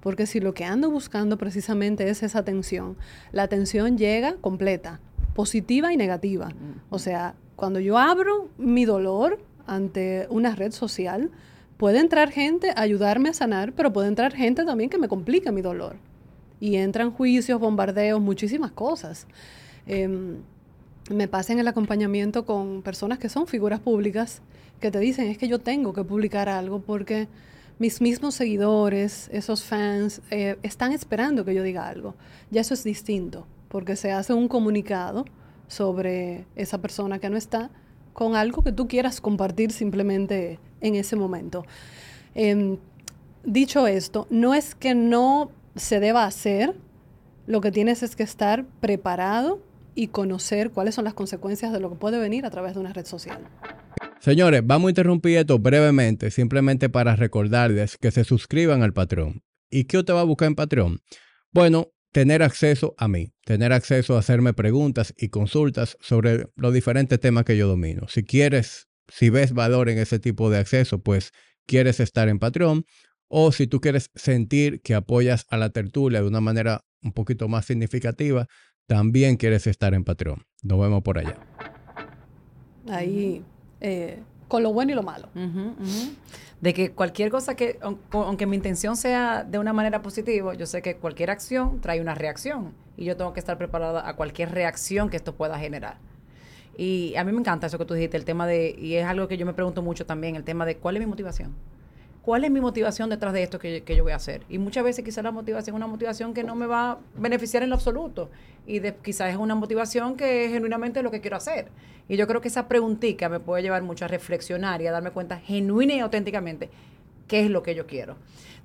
B: Porque si lo que ando buscando precisamente es esa atención, la atención llega completa, positiva y negativa. O sea, cuando yo abro mi dolor ante una red social, puede entrar gente a ayudarme a sanar, pero puede entrar gente también que me complique mi dolor. Y entran juicios, bombardeos, muchísimas cosas. Em, me pasa en el acompañamiento con personas que son figuras públicas que te dicen es que yo tengo que publicar algo porque mis mismos seguidores, esos fans, eh, están esperando que yo diga algo. Ya eso es distinto, porque se hace un comunicado sobre esa persona que no está con algo que tú quieras compartir simplemente en ese momento. Em, dicho esto, no es que no se deba hacer, lo que tienes es que estar preparado y conocer cuáles son las consecuencias de lo que puede venir a través de una red social.
A: Señores, vamos a interrumpir esto brevemente, simplemente para recordarles que se suscriban al patrón. ¿Y qué te va a buscar en Patreon? Bueno, tener acceso a mí, tener acceso a hacerme preguntas y consultas sobre los diferentes temas que yo domino. Si quieres, si ves valor en ese tipo de acceso, pues quieres estar en Patreon. O si tú quieres sentir que apoyas a la tertulia de una manera un poquito más significativa, también quieres estar en Patreon. Nos vemos por allá.
B: Ahí eh, con lo bueno y lo malo.
C: De que cualquier cosa que, aunque mi intención sea de una manera positiva, yo sé que cualquier acción trae una reacción y yo tengo que estar preparada a cualquier reacción que esto pueda generar. Y a mí me encanta eso que tú dijiste, el tema de, y es algo que yo me pregunto mucho también, el tema de cuál es mi motivación. ¿Cuál es mi motivación detrás de esto que, yo voy a hacer? Y muchas veces quizás la motivación es una motivación que no me va a beneficiar en lo absoluto. Y quizás es una motivación que es genuinamente lo que quiero hacer. Y yo creo que esa preguntita me puede llevar mucho a reflexionar y a darme cuenta genuina y auténticamente qué es lo que yo quiero.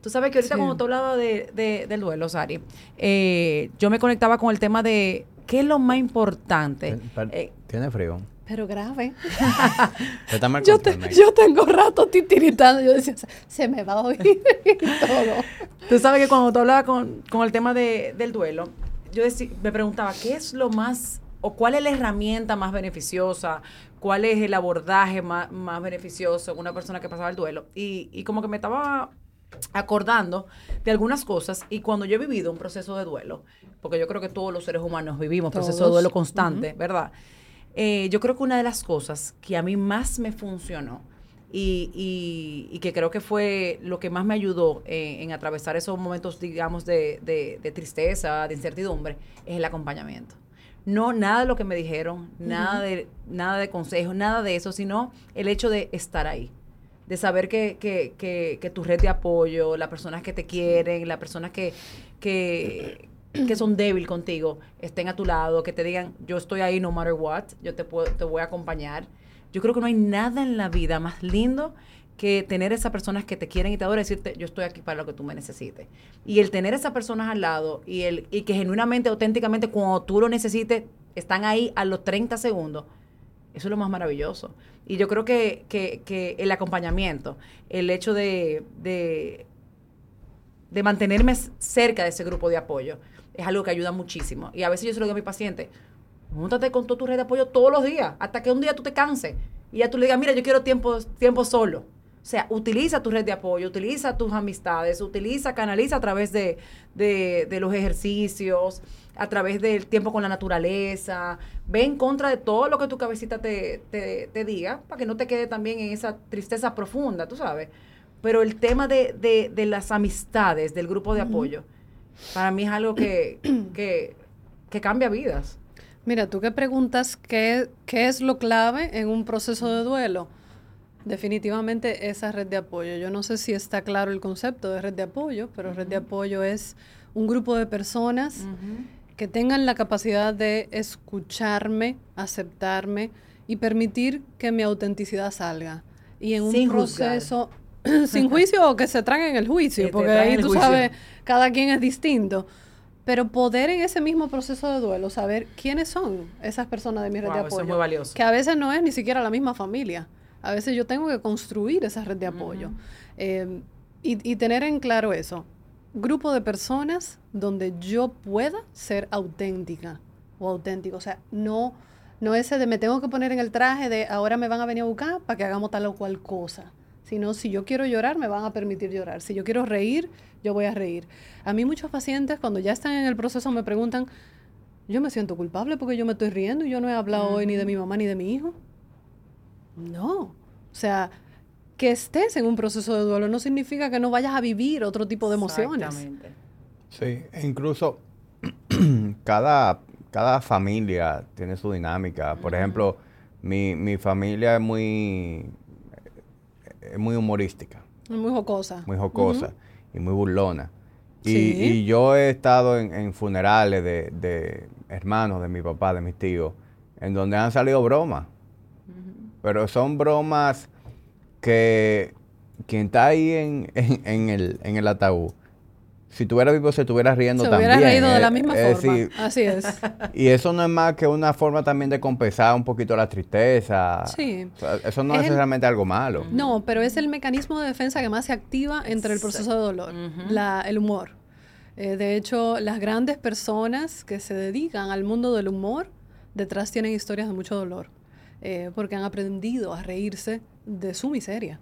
C: Tú sabes que ahorita cuando tú hablabas de, del duelo, Sari, eh, yo me conectaba con el tema de qué es lo más importante.
A: Eh, ¿Tiene frío?
B: Pero grave.
A: yo,
B: yo, tengo rato titiritando. Yo decía, se me va a oír todo.
C: Tú sabes que cuando tú hablabas con, con el tema de, del duelo, yo me preguntaba, ¿qué es lo más o cuál es la herramienta más beneficiosa, cuál es el abordaje más, beneficioso con una persona que pasaba el duelo. Y, como que me estaba acordando de algunas cosas y cuando yo he vivido un proceso de duelo, porque yo creo que todos los seres humanos vivimos un proceso de duelo constante, ¿verdad? Eh, yo creo que una de las cosas que a mí más me funcionó y, que creo que fue lo que más me ayudó en atravesar esos momentos, digamos, de, de tristeza, de incertidumbre, es el acompañamiento. No, nada de lo que me dijeron, nada de, nada de consejos, nada de eso, sino el hecho de estar ahí. De saber que, que, que, que tu red de apoyo, las personas que te quieren, las personas que, que, que son débiles contigo, estén a tu lado, que te digan, yo estoy ahí no matter what, yo te, puedo, te voy a acompañar. Yo creo que no hay nada en la vida más lindo que tener esas personas que te quieren y te adoran decirte, yo estoy aquí para lo que tú me necesites. Y el tener esas personas al lado y, el, y que genuinamente, auténticamente, cuando tú lo necesites, están ahí a los 30 segundos, eso es lo más maravilloso. Y yo creo que, que, que el acompañamiento, el hecho de, de, de, mantenerme cerca de ese grupo de apoyo, es algo que ayuda muchísimo. Y a veces yo se lo digo a mi paciente, júntate con toda tu red de apoyo todos los días, hasta que un día tú te canses. Y ya tú le digas, mira, yo quiero tiempo, tiempo solo. O sea, utiliza tu red de apoyo, utiliza tus amistades, utiliza, canaliza a través de, los ejercicios, a través del tiempo con la naturaleza. Ve en contra de todo lo que tu cabecita te, te, diga, para que no te quede también en esa tristeza profunda, tú sabes. Pero el tema de, las amistades, del grupo de apoyo, para mí es algo que, que, cambia vidas.
B: Mira, tú que preguntas qué, qué es lo clave en un proceso de duelo Definitivamente esa red de apoyo. Yo no sé si está claro el concepto de red de apoyo, pero red de apoyo es un grupo de personas que tengan la capacidad de escucharme, aceptarme y permitir que mi autenticidad salga. Y en un proceso sin juicio o que se traguen el juicio, porque ahí tú sabes, cada quien es distinto. Pero poder en ese mismo proceso de duelo saber quiénes son esas personas de mi red de apoyo.
C: muy valioso.
B: Que a veces no es ni siquiera la misma familia. A veces yo tengo que construir esa red de apoyo em, y, tener en claro eso. Grupo de personas donde yo pueda ser auténtica o auténtico. O sea, no, no ese de me tengo que poner en el traje de ahora me van a venir a buscar para que hagamos tal o cual cosa. Sino si yo quiero llorar, me van a permitir llorar. Si yo quiero reír, yo voy a reír. A mí muchos pacientes cuando ya están en el proceso me preguntan, yo me siento culpable porque yo me estoy riendo y yo no he hablado hoy ni de mi mamá ni de mi hijo. No, o sea, que estés en un proceso de duelo no significa que no vayas a vivir otro tipo de emociones. Exactamente.
A: Sí, e incluso cada, cada familia tiene su dinámica. Por ejemplo, mi, mi familia es muy, es muy humorística.
B: Muy jocosa.
A: Muy jocosa y muy burlona. Y, yo he estado en, funerales de, de, hermanos de mi papá, de mis tíos, en donde han salido bromas. Pero son bromas que quien está ahí en, en, el, en el ataúd si tuviera vivo se estuviera riendo también. Se hubiera
B: reído de la misma forma. Así es.
A: Y eso no es más que una forma también de compensar un poquito la tristeza. Sí. eso no es, necesariamente algo malo.
B: No, pero es el mecanismo de defensa que más se activa entre el proceso de dolor, el humor. Eh, de hecho, las grandes personas que se dedican al mundo del humor, detrás tienen historias de mucho dolor, eh, porque han aprendido a reírse de su miseria.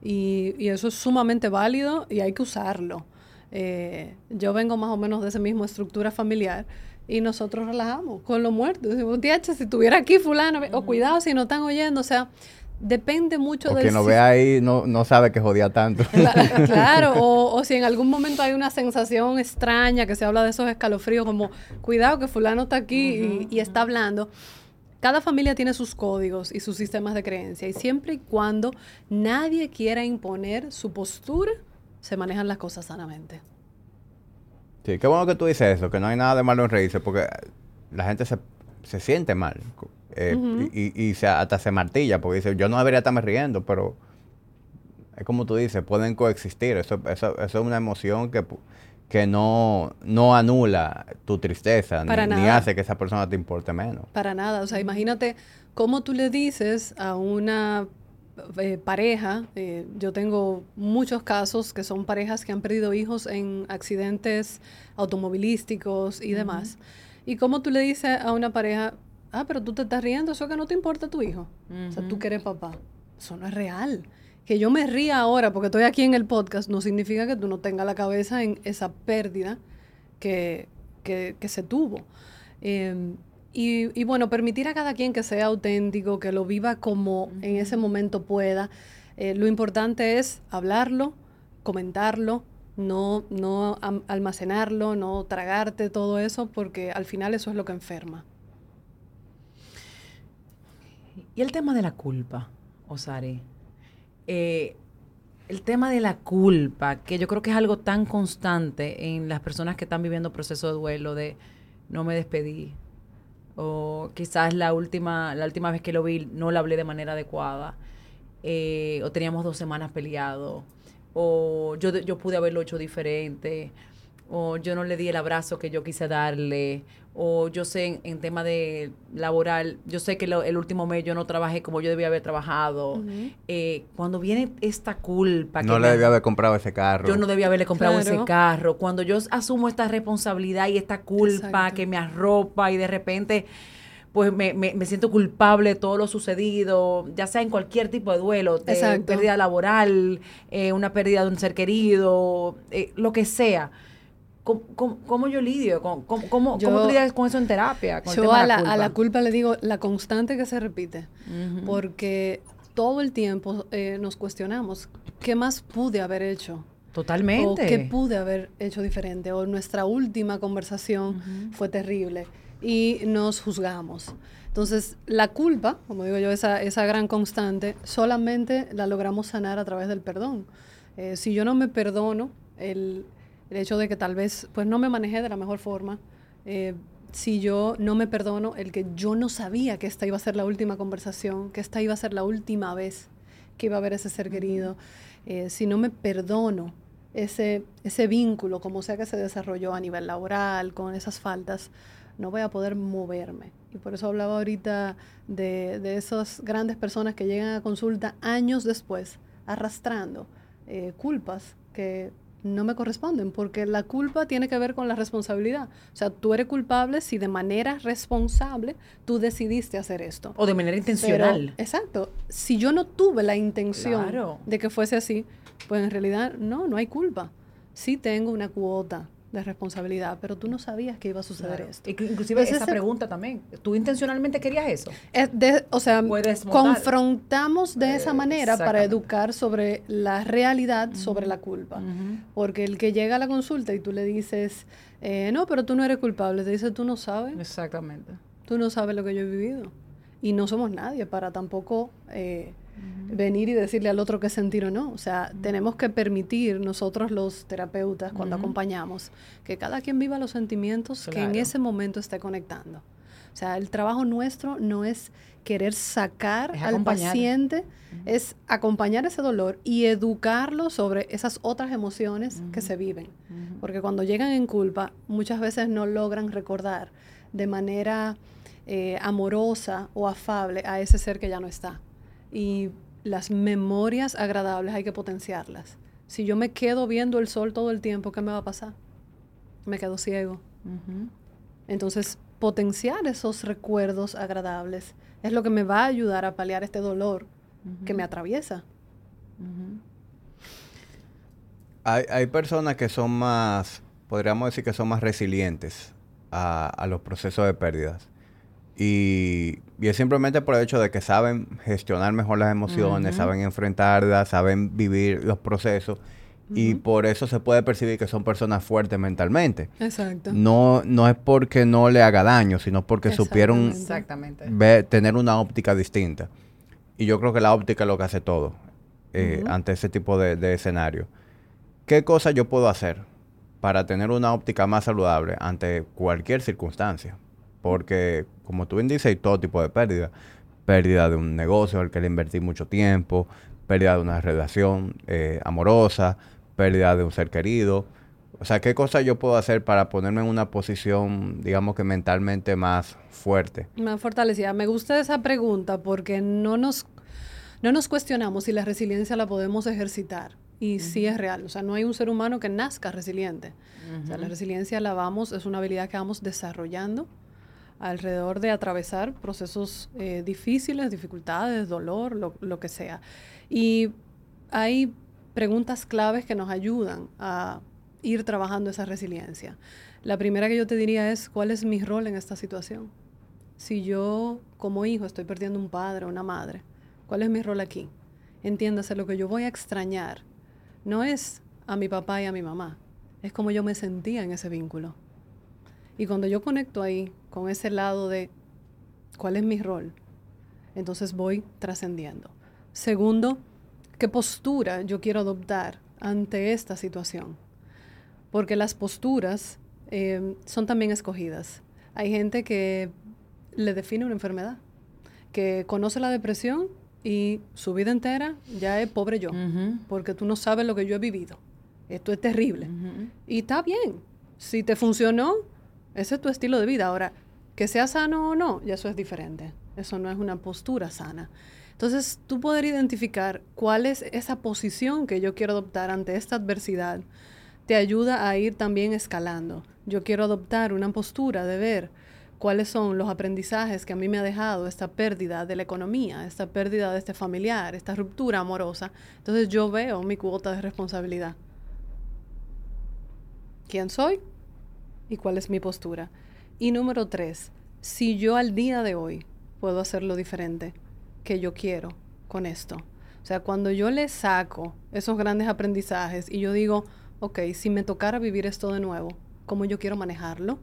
B: Y, y eso es sumamente válido y hay que usarlo. Eh, yo vengo más o menos de esa misma estructura familiar y nosotros relajamos con los muertos. Decimos, si estuviera aquí fulano, o cuidado si no están oyendo, o sea, depende mucho
A: de... Que no ve ahí no, no sabe que jodía tanto.
B: Claro, o, o, si en algún momento hay una sensación extraña que se habla de esos escalofríos, como cuidado que fulano está aquí y, y, está hablando. Cada familia tiene sus códigos y sus sistemas de creencia y siempre y cuando nadie quiera imponer su postura, se manejan las cosas sanamente.
A: Sí, qué bueno que tú dices eso, que no hay nada de malo en reírse, porque la gente se, se siente mal eh, y, y, se, hasta se martilla, porque dice, yo no debería estarme riendo, pero es como tú dices, pueden coexistir. Eso, eso, eso es una emoción que, que no, no anula tu tristeza, ni, ni, hace que esa persona te importe menos.
B: Para nada, o sea, imagínate cómo tú le dices a una eh, pareja, eh, yo tengo muchos casos que son parejas que han perdido hijos en accidentes automovilísticos y demás. Y como tú le dices a una pareja, ah, pero tú te estás riendo, eso que no te importa tu hijo. O sea, tú que eres papá. Eso no es real. Que yo me ría ahora porque estoy aquí en el podcast no significa que tú no tengas la cabeza en esa pérdida que, que, se tuvo. Em, y, bueno, permitir a cada quien que sea auténtico, que lo viva como en ese momento pueda. Eh, lo importante es hablarlo, comentarlo, no, no almacenarlo, no tragarte todo eso, porque al final eso es lo que enferma.
C: Y el tema de la culpa, Osari. Eh, el tema de la culpa, que yo creo que es algo tan constante en las personas que están viviendo proceso de duelo, de no me despedí, o quizás la última, la última vez que lo vi no le hablé de manera adecuada, eh, o teníamos dos semanas peleado, o yo, yo pude haberlo hecho diferente, o yo no le di el abrazo que yo quise darle, o yo sé en, tema de laboral, yo sé que el último mes yo no trabajé como yo debía haber trabajado. Eh, cuando viene esta culpa...
A: No le debía haber comprado ese carro.
C: Yo no debía haberle comprado ese carro. Cuando yo asumo esta responsabilidad y esta culpa que me arropa y de repente pues me, me, siento culpable de todo lo sucedido, ya sea en cualquier tipo de duelo, de pérdida laboral, eh, una pérdida de un ser querido, eh, lo que sea ¿Cómo, yo lidio? ¿Cómo, cómo, tú lidias con eso en terapia?
B: yo a, la, culpa. le digo la constante que se repite, porque todo el tiempo eh, nos cuestionamos, ¿qué más pude haber hecho?
C: Totalmente. O
B: qué pude haber hecho diferente. O nuestra última conversación fue terrible y nos juzgamos. Entonces, la culpa, como digo yo, esa, esa gran constante, solamente la logramos sanar a través del perdón. Eh, si yo no me perdono, el, el hecho de que tal vez pues no me manejé de la mejor forma, eh, si yo no me perdono el que yo no sabía que esta iba a ser la última conversación, que esta iba a ser la última vez que iba a ver ese ser querido, eh, si no me perdono ese, ese vínculo, como sea que se desarrolló a nivel laboral, con esas faltas, no voy a poder moverme. Y por eso hablaba ahorita de, de esas grandes personas que llegan a consulta años después, arrastrando eh, culpas que no me corresponden, porque la culpa tiene que ver con la responsabilidad. O sea, tú eres culpable si de manera responsable tú decidiste hacer esto.
C: O de manera intencional.
B: exacto. Si yo no tuve la intención de que fuese así, pues en realidad no, no hay culpa. Sí tengo una cuota de responsabilidad, pero tú no sabías que iba a suceder esto.
C: Inclusive esa pregunta también, ¿tú intencionalmente querías eso?
B: o sea, confrontamos de esa manera para educar sobre la realidad, sobre la culpa. Porque el que llega a la consulta y tú le dices, eh, no, pero tú no eres culpable, te dice, tú no sabes.
C: Exactamente.
B: Tú no sabes lo que yo he vivido. Y no somos nadie para tampoco... Eh, venir y decirle al otro qué sentir o no. O sea, tenemos que permitir nosotros los terapeutas cuando acompañamos que cada quien viva los sentimientos que en ese momento esté conectando. O sea, el trabajo nuestro no es querer sacar al paciente, es acompañar ese dolor y educarlo sobre esas otras emociones que se viven. Porque cuando llegan en culpa, muchas veces no logran recordar de manera eh, amorosa o afable a ese ser que ya no está. Y las memorias agradables hay que potenciarlas. Si yo me quedo viendo el sol todo el tiempo, ¿qué me va a pasar? Me quedo ciego. Entonces, potenciar esos recuerdos agradables es lo que me va a ayudar a paliar este dolor que me atraviesa.
A: hay, hay, personas que son más, podríamos decir que son más resilientes a, a los procesos de pérdidas. Y, es simplemente por el hecho de que saben gestionar mejor las emociones, saben enfrentarlas, saben vivir los procesos. Y por eso se puede percibir que son personas fuertes mentalmente.
B: Exacto.
A: No, no es porque no le haga daño, sino porque supieron tener una óptica distinta. Y yo creo que la óptica es lo que hace todo eh, ante ese tipo de, de escenario. ¿Qué cosa yo puedo hacer para tener una óptica más saludable ante cualquier circunstancia? Porque, como tú bien dices, hay todo tipo de pérdida. Pérdida de un negocio al que le invertí mucho tiempo, pérdida de una relación eh, amorosa, pérdida de un ser querido. O sea, ¿qué cosa yo puedo hacer para ponerme en una posición, digamos que mentalmente más fuerte?
B: Más fortalecida. Me gusta esa pregunta porque no nos, no nos cuestionamos si la resiliencia la podemos ejercitar. Y sí es real. O sea, no hay un ser humano que nazca resiliente. O sea, la resiliencia la vamos, es una habilidad que vamos desarrollando alrededor de atravesar procesos eh, difíciles, dificultades, dolor, lo, que sea. Y hay preguntas claves que nos ayudan a ir trabajando esa resiliencia. La primera que yo te diría es, ¿cuál es mi rol en esta situación? Si yo como hijo estoy perdiendo un padre o una madre, ¿cuál es mi rol aquí? Entiéndase, lo que yo voy a extrañar no es a mi papá y a mi mamá, es como yo me sentía en ese vínculo. Y cuando yo conecto ahí con ese lado de cuál es mi rol, entonces voy trascendiendo. Segundo, ¿qué postura yo quiero adoptar ante esta situación? Porque las posturas eh, son también escogidas. Hay gente que le define una enfermedad, que conoce la depresión y su vida entera ya es pobre yo, porque tú no sabes lo que yo he vivido. Esto es terrible. Y está bien. Si te funcionó, ese es tu estilo de vida. Ahora, que sea sano o no, ya eso es diferente. Eso no es una postura sana. Entonces, tú poder identificar cuál es esa posición que yo quiero adoptar ante esta adversidad, te ayuda a ir también escalando. Yo quiero adoptar una postura de ver cuáles son los aprendizajes que a mí me ha dejado esta pérdida de la economía, esta pérdida de este familiar, esta ruptura amorosa. Entonces yo veo mi cuota de responsabilidad. ¿Quién soy? Y cuál es mi postura. Y número tres, si yo al día de hoy puedo hacer lo diferente que yo quiero con esto. O sea, cuando yo le saco esos grandes aprendizajes y yo digo, ok, si me tocara vivir esto de nuevo, ¿cómo yo quiero manejarlo?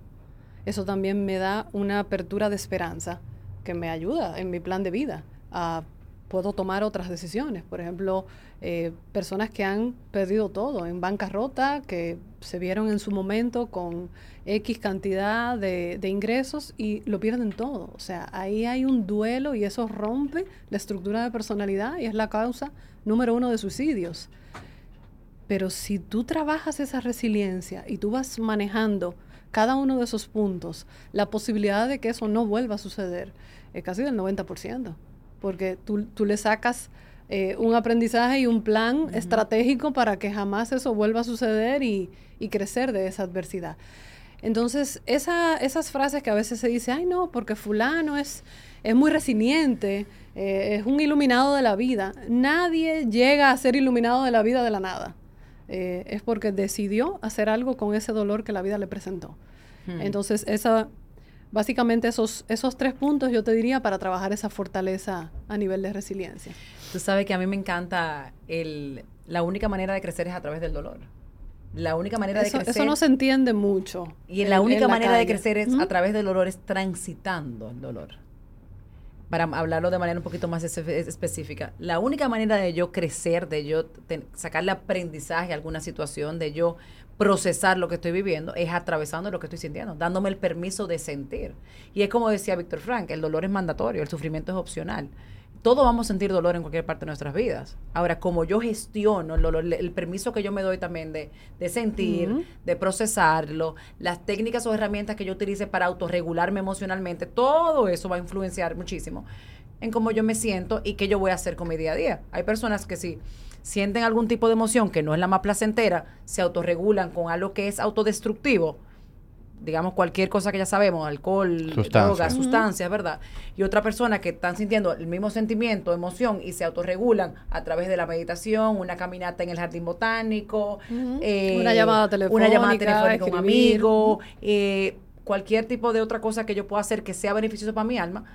B: Eso también me da una apertura de esperanza que me ayuda en mi plan de vida a puedo tomar otras decisiones. Por ejemplo, eh, personas que han perdido todo en bancarrota, que se vieron en su momento con X cantidad de, ingresos y lo pierden todo. O sea, ahí hay un duelo y eso rompe la estructura de personalidad y es la causa número uno de suicidios. Pero si tú trabajas esa resiliencia y tú vas manejando cada uno de esos puntos, la posibilidad de que eso no vuelva a suceder es casi del 90%, porque tú, tú le sacas eh, un aprendizaje y un plan estratégico para que jamás eso vuelva a suceder y, y crecer de esa adversidad. Entonces, esa, esas frases que a veces se dice, ay no, porque fulano es, es muy resiliente, eh, es un iluminado de la vida. Nadie llega a ser iluminado de la vida de la nada. Eh, es porque decidió hacer algo con ese dolor que la vida le presentó. Hmm. Entonces, esa, básicamente esos, esos tres puntos yo te diría para trabajar esa fortaleza a nivel de resiliencia.
C: Tú sabes que a mí me encanta el, la única manera de crecer es a través del dolor. La única manera
B: de
C: crecer.
B: Eso no se entiende mucho.
C: Y la única manera de crecer es a través del dolor, es transitando el dolor. Para hablarlo de manera un poquito más específica. La única manera de yo crecer, de yo sacarle aprendizaje a alguna situación, de yo procesar lo que estoy viviendo, es atravesando lo que estoy sintiendo, dándome el permiso de sentir. Y es como decía Víctor Frank, el dolor es mandatorio, el sufrimiento es opcional todos vamos a sentir dolor en cualquier parte de nuestras vidas. Ahora, como yo gestiono el, el permiso que yo me doy también de, sentir, de procesarlo, las técnicas o herramientas que yo utilice para autorregularme emocionalmente, todo eso va a influenciar muchísimo en cómo yo me siento y qué yo voy a hacer con mi día a día. Hay personas que si sienten algún tipo de emoción que no es la más placentera, se autorregulan con algo que es autodestructivo digamos, cualquier cosa que ya sabemos, alcohol, drogas, sustancias, ¿verdad? Y otra persona que están sintiendo el mismo sentimiento, emoción y se autorregulan a través de la meditación, una caminata en el jardín botánico,
B: eh, una llamada telefónica,
C: una llamada telefónica con un amigo, eh, cualquier tipo de otra cosa que yo pueda hacer que sea beneficioso para mi alma,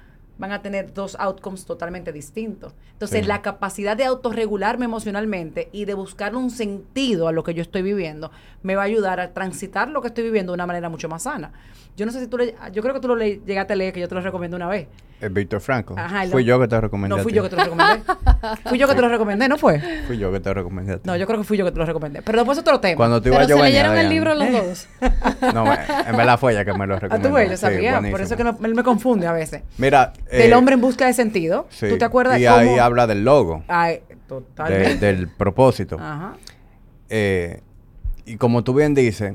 C: van a tener dos outcomes totalmente distintos. Entonces, la capacidad de autorregularme emocionalmente y de buscar un sentido a lo que yo estoy viviendo me va a ayudar a transitar lo que estoy viviendo de una manera mucho más sana. Yo no sé si tú le, yo creo que tú lo llegaste a leer, que yo te lo recomiendo una vez.
A: Es Víctor Franco. Ajá, fui yo que te lo recomendé.
C: No, fui yo que te lo recomendé. fui yo que te lo recomendé, ¿no fue?
A: Fui yo que te lo recomendé.
C: No, yo creo que fui yo que te lo recomendé. Pero después otro tema.
A: Cuando
B: te iba
A: Pero
B: se leyeron el libro los dos.
A: no, en verdad fue ella que me lo recomendó.
C: Ah, tú yo sabía. por eso que él me confunde a veces.
A: Mira.
C: Del eh, hombre en busca de sentido. ¿Tú te acuerdas?
A: Y ahí habla del logo.
C: Ay, totalmente.
A: del propósito. Ajá. Eh, y como tú bien dices,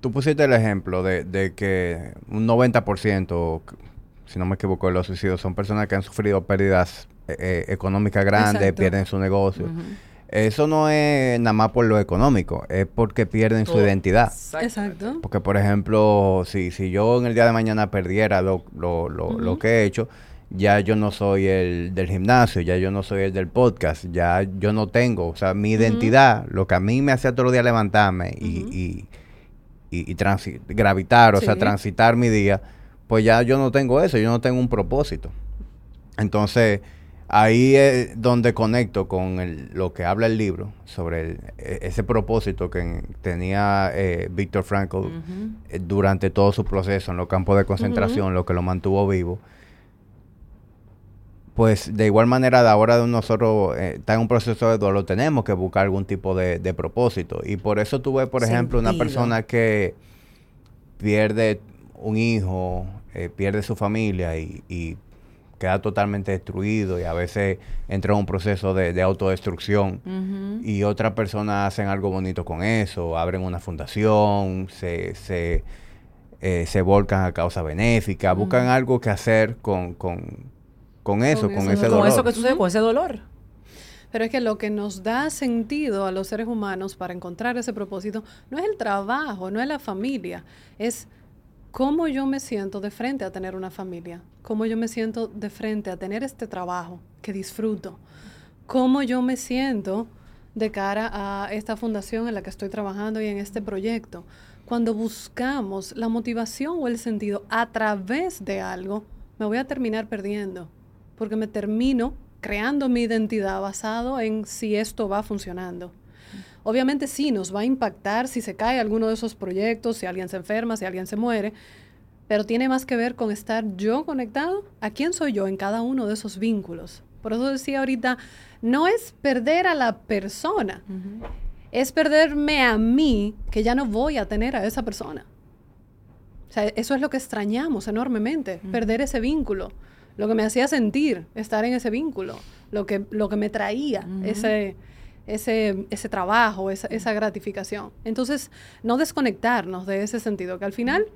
A: tú pusiste el ejemplo de, de que un 90%, si no me equivoco, de los suicidios son personas que han sufrido pérdidas eh, eh, económicas grandes, pierden su negocio. Eso no es nada más por lo económico, es porque pierden su identidad.
B: Exacto.
A: Porque, por ejemplo, si, si yo en el día de mañana perdiera lo, lo, lo, que he hecho, ya yo no soy el del gimnasio, ya yo no soy el del podcast, ya yo no tengo, o sea, mi identidad, lo que a mí me hacía todos los días levantarme y, y, y, gravitar, o sea, transitar mi día, pues ya yo no tengo eso, yo no tengo un propósito. Entonces, ahí es donde conecto con lo que habla el libro sobre e, ese propósito que tenía eh, Víctor Frankl eh, durante todo su proceso en los campos de concentración, lo que lo mantuvo vivo. Pues de igual manera de ahora nosotros eh, está en un proceso de dolor, tenemos que buscar algún tipo de, propósito. Y por eso tuve, por ejemplo, una persona que pierde un hijo, eh, pierde su familia y, queda totalmente destruido y a veces entra en un proceso de, autodestrucción y otras personas hacen algo bonito con eso, abren una fundación, se, se, eh, se volcan a causa benéfica, buscan algo que hacer con, con con eso, con, ese dolor.
C: Con eso que sucede, con ese dolor.
B: Pero es que lo que nos da sentido a los seres humanos para encontrar ese propósito no es el trabajo, no es la familia, es cómo yo me siento de frente a tener una familia, cómo yo me siento de frente a tener este trabajo que disfruto, cómo yo me siento de cara a esta fundación en la que estoy trabajando y en este proyecto. Cuando buscamos la motivación o el sentido a través de algo, me voy a terminar perdiendo porque me termino creando mi identidad basado en si esto va funcionando. Obviamente sí, nos va a impactar si se cae alguno de esos proyectos, si alguien se enferma, si alguien se muere, pero tiene más que ver con estar yo conectado a quién soy yo en cada uno de esos vínculos. Por eso decía ahorita, no es perder a la persona, es perderme a mí, que ya no voy a tener a esa persona. O sea, eso es lo que extrañamos enormemente, perder ese vínculo lo que me hacía sentir estar en ese vínculo, lo que, lo que me traía ese, ese, ese trabajo, esa, esa, gratificación. Entonces, no desconectarnos de ese sentido, que al final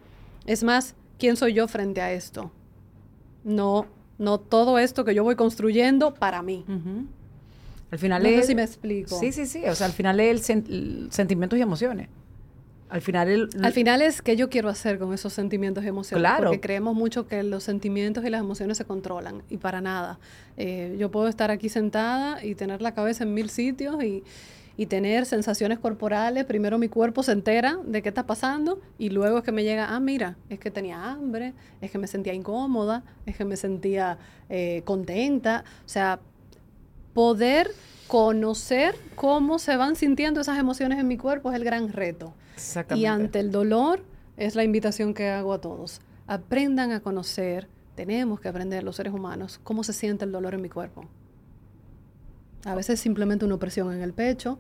B: es más, ¿quién soy yo frente a esto? No, no todo esto que yo voy construyendo para mí.
C: Al final
B: No sé
C: es...
B: si me explico.
C: Sí, sí, sí. O sea, al final es el, sen- el sentimientos y emociones. Al final el...
B: Al final es qué yo quiero hacer con esos sentimientos y emociones.
C: Claro.
B: Porque creemos mucho que los sentimientos y las emociones se controlan y para nada. Eh, yo puedo estar aquí sentada y tener la cabeza en mil sitios y, y tener sensaciones corporales. Primero mi cuerpo se entera de qué está pasando y luego es que me llega, ah, mira, es que tenía hambre, es que me sentía incómoda, es que me sentía eh, contenta. O sea, poder conocer cómo se van sintiendo esas emociones en mi cuerpo es el gran reto.
C: Exactamente.
B: Y ante el dolor es la invitación que hago a todos. Aprendan a conocer, tenemos que aprender los seres humanos, cómo se siente el dolor en mi cuerpo. A veces simplemente una opresión en el pecho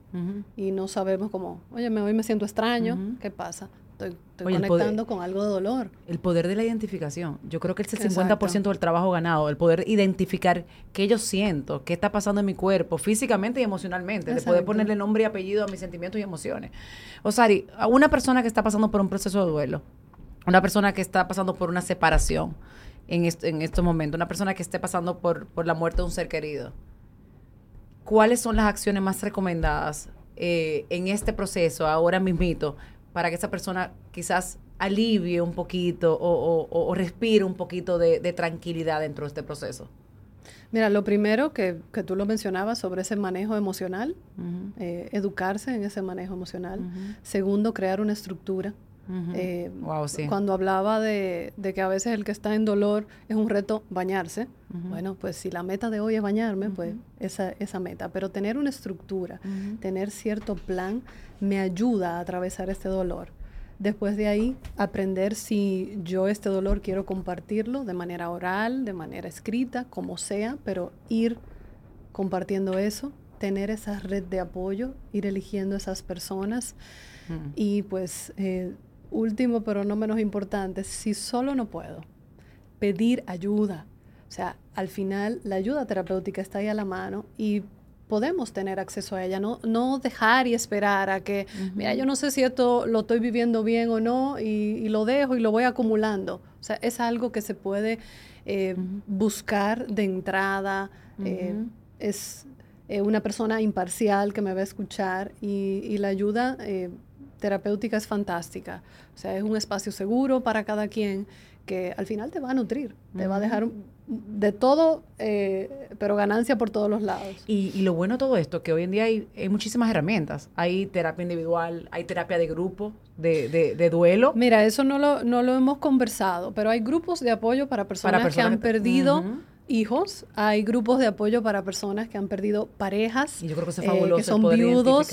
B: y no sabemos cómo, oye, hoy me siento extraño. ¿qué pasa? Estoy, estoy
C: Oye, el poder-
B: conectando con algo de dolor.
C: El poder de la identificación. Yo creo que es el
B: Exacto.
C: 50% del trabajo ganado. El poder identificar qué yo siento, qué está pasando en mi cuerpo, físicamente y emocionalmente. De poder
B: Exacto.
C: ponerle nombre y apellido a mis sentimientos y emociones. Osari, a una persona que está pasando por un proceso de duelo, una persona que está pasando por una separación en, est- en estos momentos, una persona que esté pasando por, por la muerte de un ser querido, ¿cuáles son las acciones más recomendadas eh, en este proceso, ahora mismito, para que esa persona quizás alivie un poquito o, o- o respire un poquito de, de tranquilidad dentro de este proceso?
B: Mira, lo primero que, que tú lo mencionabas sobre ese manejo emocional, eh, educarse en ese manejo emocional. Segundo, crear una estructura.
C: Ujú.
B: Eh,
C: Wow, sí.
B: Cuando hablaba de, de que a veces el que está en dolor es un reto bañarse,
C: Ujú.
B: bueno, pues si la meta de hoy es bañarme, pues
C: Ujú.
B: esa, esa meta. Pero tener una estructura, tener cierto plan, me ayuda a atravesar este dolor. Después de ahí, aprender si yo este dolor quiero compartirlo de manera oral, de manera escrita, como sea, pero ir compartiendo eso, tener esa red de apoyo, ir eligiendo esas personas y pues, eh, último pero no menos importante, si solo no puedo, pedir ayuda. O sea, al final la ayuda terapéutica está ahí a la mano y podemos tener acceso a ella, no, no dejar y esperar a que, mira, yo no sé si esto lo estoy viviendo bien o no y, y lo dejo y lo voy acumulando. O sea, es algo que se puede eh, buscar de entrada, eh, es eh, una persona imparcial que me va a escuchar y, y la ayuda terapéutica es fantástica. O sea, es un espacio seguro para cada quien que al final te va a nutrir, te va a dejar de todo, eh, pero ganancia por todos los lados.
C: Y, y lo bueno de todo esto, que hoy en día hay, hay muchísimas herramientas. Hay terapia individual, hay terapia de grupo, de, de, de duelo.
B: Mira, eso no lo, no lo hemos conversado, pero hay grupos de apoyo para personas,
C: personas
B: que han
C: que-
B: perdido
C: Ujú.
B: hijos, hay grupos de apoyo para personas que han perdido parejas,
C: Y yo creo que eso es
B: eh,
C: fabuloso,
B: que
C: el
B: son viudos,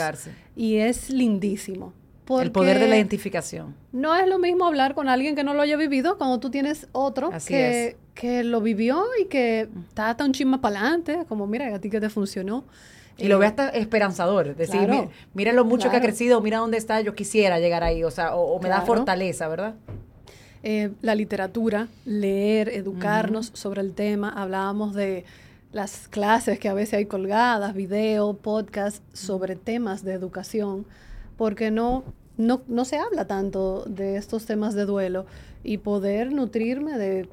B: y es lindísimo.
C: El poder de la identificación.
B: No es lo mismo hablar con alguien que no lo haya vivido cuando tú tienes otro
C: Así
B: que,
C: es.
B: que lo vivió y que está hasta un chisme para adelante, como mira, a ti que te funcionó.
C: Y lo
B: Eh,
C: ve hasta esperanzador. Decir,
B: claro,
C: "Mi- mira lo mucho que ha crecido, mira dónde está, yo quisiera llegar ahí. O sea, o, o me da fortaleza, ¿verdad?
B: eh, la literatura, leer, educarnos sobre el tema. Hablábamos de las clases que a veces hay colgadas, video, podcast sobre temas de educación, porque no, no, no se habla tanto de estos temas de duelo y poder nutrirme de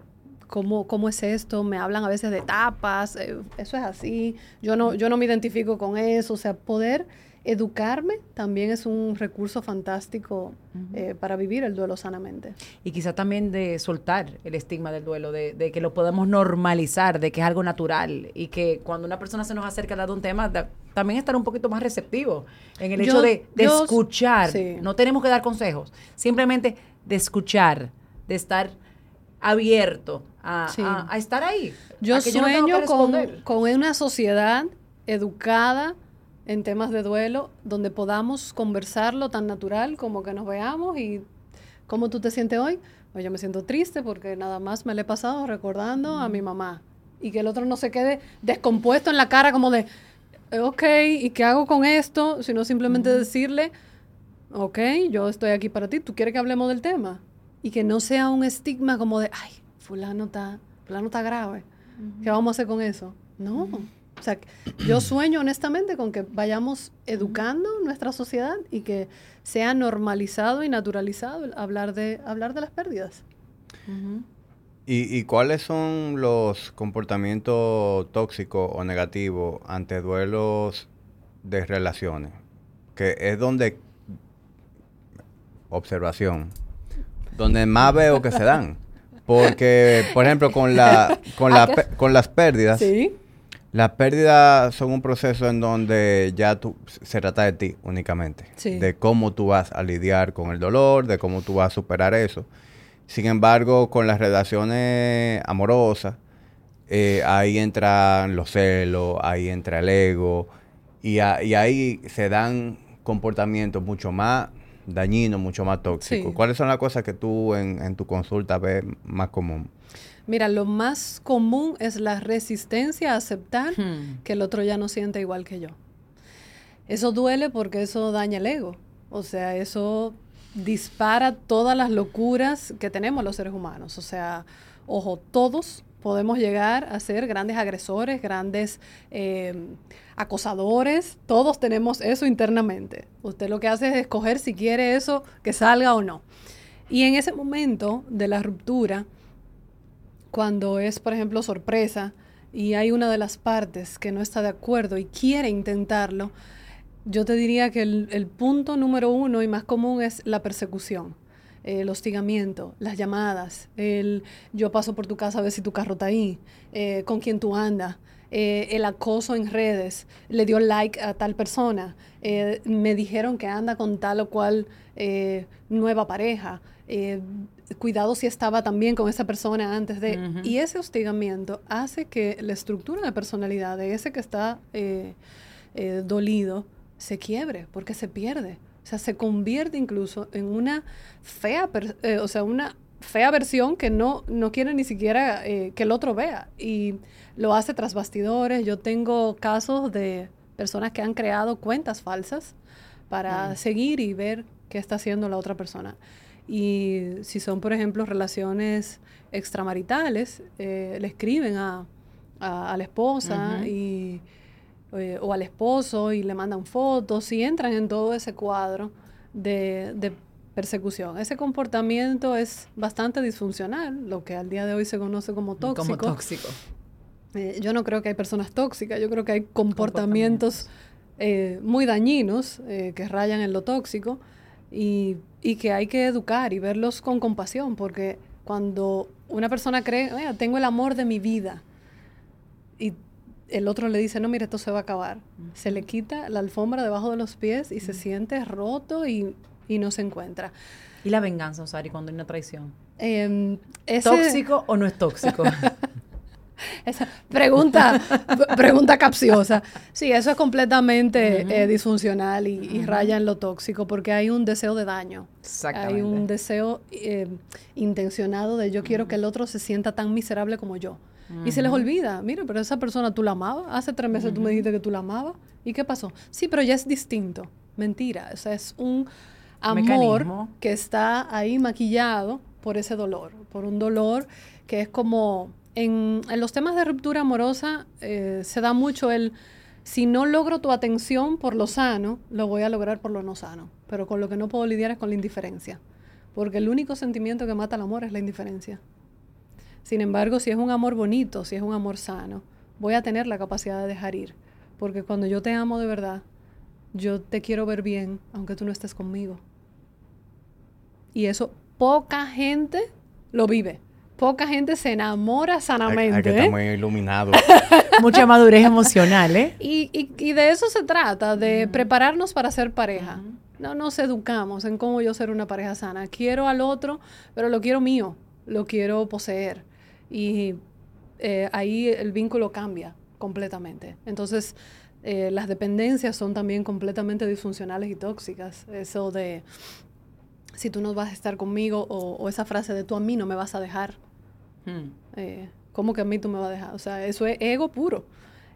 B: cómo, cómo es esto, me hablan a veces de etapas, eh, eso es así, yo no, yo no me identifico con eso, o sea, poder educarme también es un recurso fantástico eh, para vivir el duelo sanamente.
C: Y quizá también de soltar el estigma del duelo, de, de que lo podamos normalizar, de que es algo natural y que cuando una persona se nos acerca a hablar de un tema, da- también estar un poquito más receptivo en el
B: Yo-
C: hecho de, de
B: yo-
C: escuchar.
B: sí.
C: No tenemos que dar consejos, simplemente de escuchar, de estar abierto a,
B: Sí.
C: a- a estar ahí.
B: Yo
C: no
B: sueño con, con una sociedad educada en temas de duelo, donde podamos conversarlo tan natural como que nos veamos y cómo tú te sientes hoy. Pues yo me siento triste porque nada más me le he pasado recordando a mi mamá y que el otro no se quede descompuesto en la cara como de, ok, ¿y qué hago con esto? Sino simplemente decirle, ok, yo estoy aquí para ti, ¿tú quieres que hablemos del tema? Y que no sea un estigma como de, ay, fulano está, fulano está grave. ¿Qué vamos a hacer con eso? No. O sea, yo sueño honestamente con que vayamos educando nuestra sociedad y que sea normalizado y naturalizado hablar de, hablar de las pérdidas.
A: ¿Y, ¿Y cuáles son los comportamientos tóxicos o negativos ante duelos de relaciones? Que es donde, observación, donde más veo que se dan. Porque, por ejemplo, con, la, con, la, con las pérdidas,
B: Sí.
A: Las pérdidas son un proceso en donde ya tú, se trata de ti únicamente.
B: Sí.
A: De cómo tú vas a lidiar con el dolor, de cómo tú vas a superar eso. Sin embargo, con las relaciones amorosas, eh, ahí entran los celos, ahí entra el ego, y, a- y ahí se dan comportamientos mucho más dañinos, mucho más tóxicos.
B: Sí.
A: ¿Cuáles son las cosas que tú en, en tu consulta ves más común?
B: Mira, lo más común es la resistencia a aceptar
C: Hmm.
B: que el otro ya no siente igual que yo. Eso duele porque eso daña el ego. O sea, eso dispara todas las locuras que tenemos los seres humanos. O sea, ojo, todos podemos llegar a ser grandes agresores, grandes eh, acosadores. Todos tenemos eso internamente. Usted lo que hace es escoger si quiere eso que salga o no. Y en ese momento de la ruptura, cuando es, por ejemplo, sorpresa y hay una de las partes que no está de acuerdo y quiere intentarlo, yo te diría que el, punto número uno y más común es la persecución, eh, el hostigamiento, las llamadas, el yo paso por tu casa a ver si tu carro está ahí, eh, con quién tú andas, eh, el acoso en redes, le dio like a tal persona, me dijeron que anda con tal o cual nueva pareja, cuidado si estaba también con esa persona antes de... Y ese hostigamiento hace que la estructura de personalidad de ese que está eh, eh, dolido se quiebre, porque se pierde. O sea, se convierte incluso en una fea, eh, o sea, una fea versión que no, no quiere ni siquiera que el otro vea. Y lo hace tras bastidores. Yo tengo casos de personas que han creado cuentas falsas para seguir y ver qué está haciendo la otra persona. Y si son, por ejemplo, relaciones extramaritales, eh, le escriben a, a- a la esposa y, eh, o al esposo y le mandan fotos y entran en todo ese cuadro de, de persecución. Ese comportamiento es bastante disfuncional, lo que al día de hoy se conoce como tóxico.
C: Como tóxico.
B: Eh, yo no creo que hay personas tóxicas, yo creo que hay comportamientos eh, muy dañinos eh, que rayan en lo tóxico y, y que hay que educar y verlos con compasión, porque cuando una persona cree, "Oiga, tengo el amor de mi vida, y el otro le dice, no, mira, esto se va a acabar, se le quita la alfombra debajo de los pies y se siente roto y, y no se encuentra.
C: ¿Y la venganza, Osari, cuando hay una traición?
B: Ese-
C: ¿Tóxico o no es tóxico?
B: Esa pregunta, pregunta capciosa. Sí, eso es completamente eh, disfuncional y, raya en lo tóxico porque hay un deseo de daño.
C: Exactamente.
B: Hay un deseo eh, intencionado de yo quiero que el otro se sienta tan miserable como yo. Y se les olvida, mira, pero esa persona tú la amabas. Hace tres meses tú me dijiste que tú la amabas. ¿Y qué pasó? Sí, pero ya es distinto. Mentira. O sea, es un amor
C: Mecanismo.
B: que está ahí maquillado por ese dolor, por un dolor que es como en, los temas de ruptura amorosa eh, se da mucho el si no logro tu atención por lo sano, lo voy a lograr por lo no sano. Pero con lo que no puedo lidiar es con la indiferencia. Porque el único sentimiento que mata el amor es la indiferencia. Sin embargo, si es un amor bonito, si es un amor sano, voy a tener la capacidad de dejar ir. Porque cuando yo te amo de verdad, yo te quiero ver bien, aunque tú no estés conmigo. Y eso poca gente lo vive. Poca gente se enamora sanamente.
A: hay que
B: ¿eh?
A: estar muy iluminado.
C: Mucha madurez emocional, ¿eh?
B: Y, y- y de eso se trata, de prepararnos para ser pareja. No nos educamos en cómo yo ser una pareja sana. Quiero al otro, pero lo quiero mío, lo quiero poseer. Y eh, ahí el vínculo cambia completamente. Entonces, eh, las dependencias son también completamente disfuncionales y tóxicas. Eso de, si tú no vas a estar conmigo, o, o esa frase de tú a mí no me vas a dejar.
C: Hmm.
B: Eh, ¿Cómo que a mí tú me vas a dejar? O sea, eso es ego puro.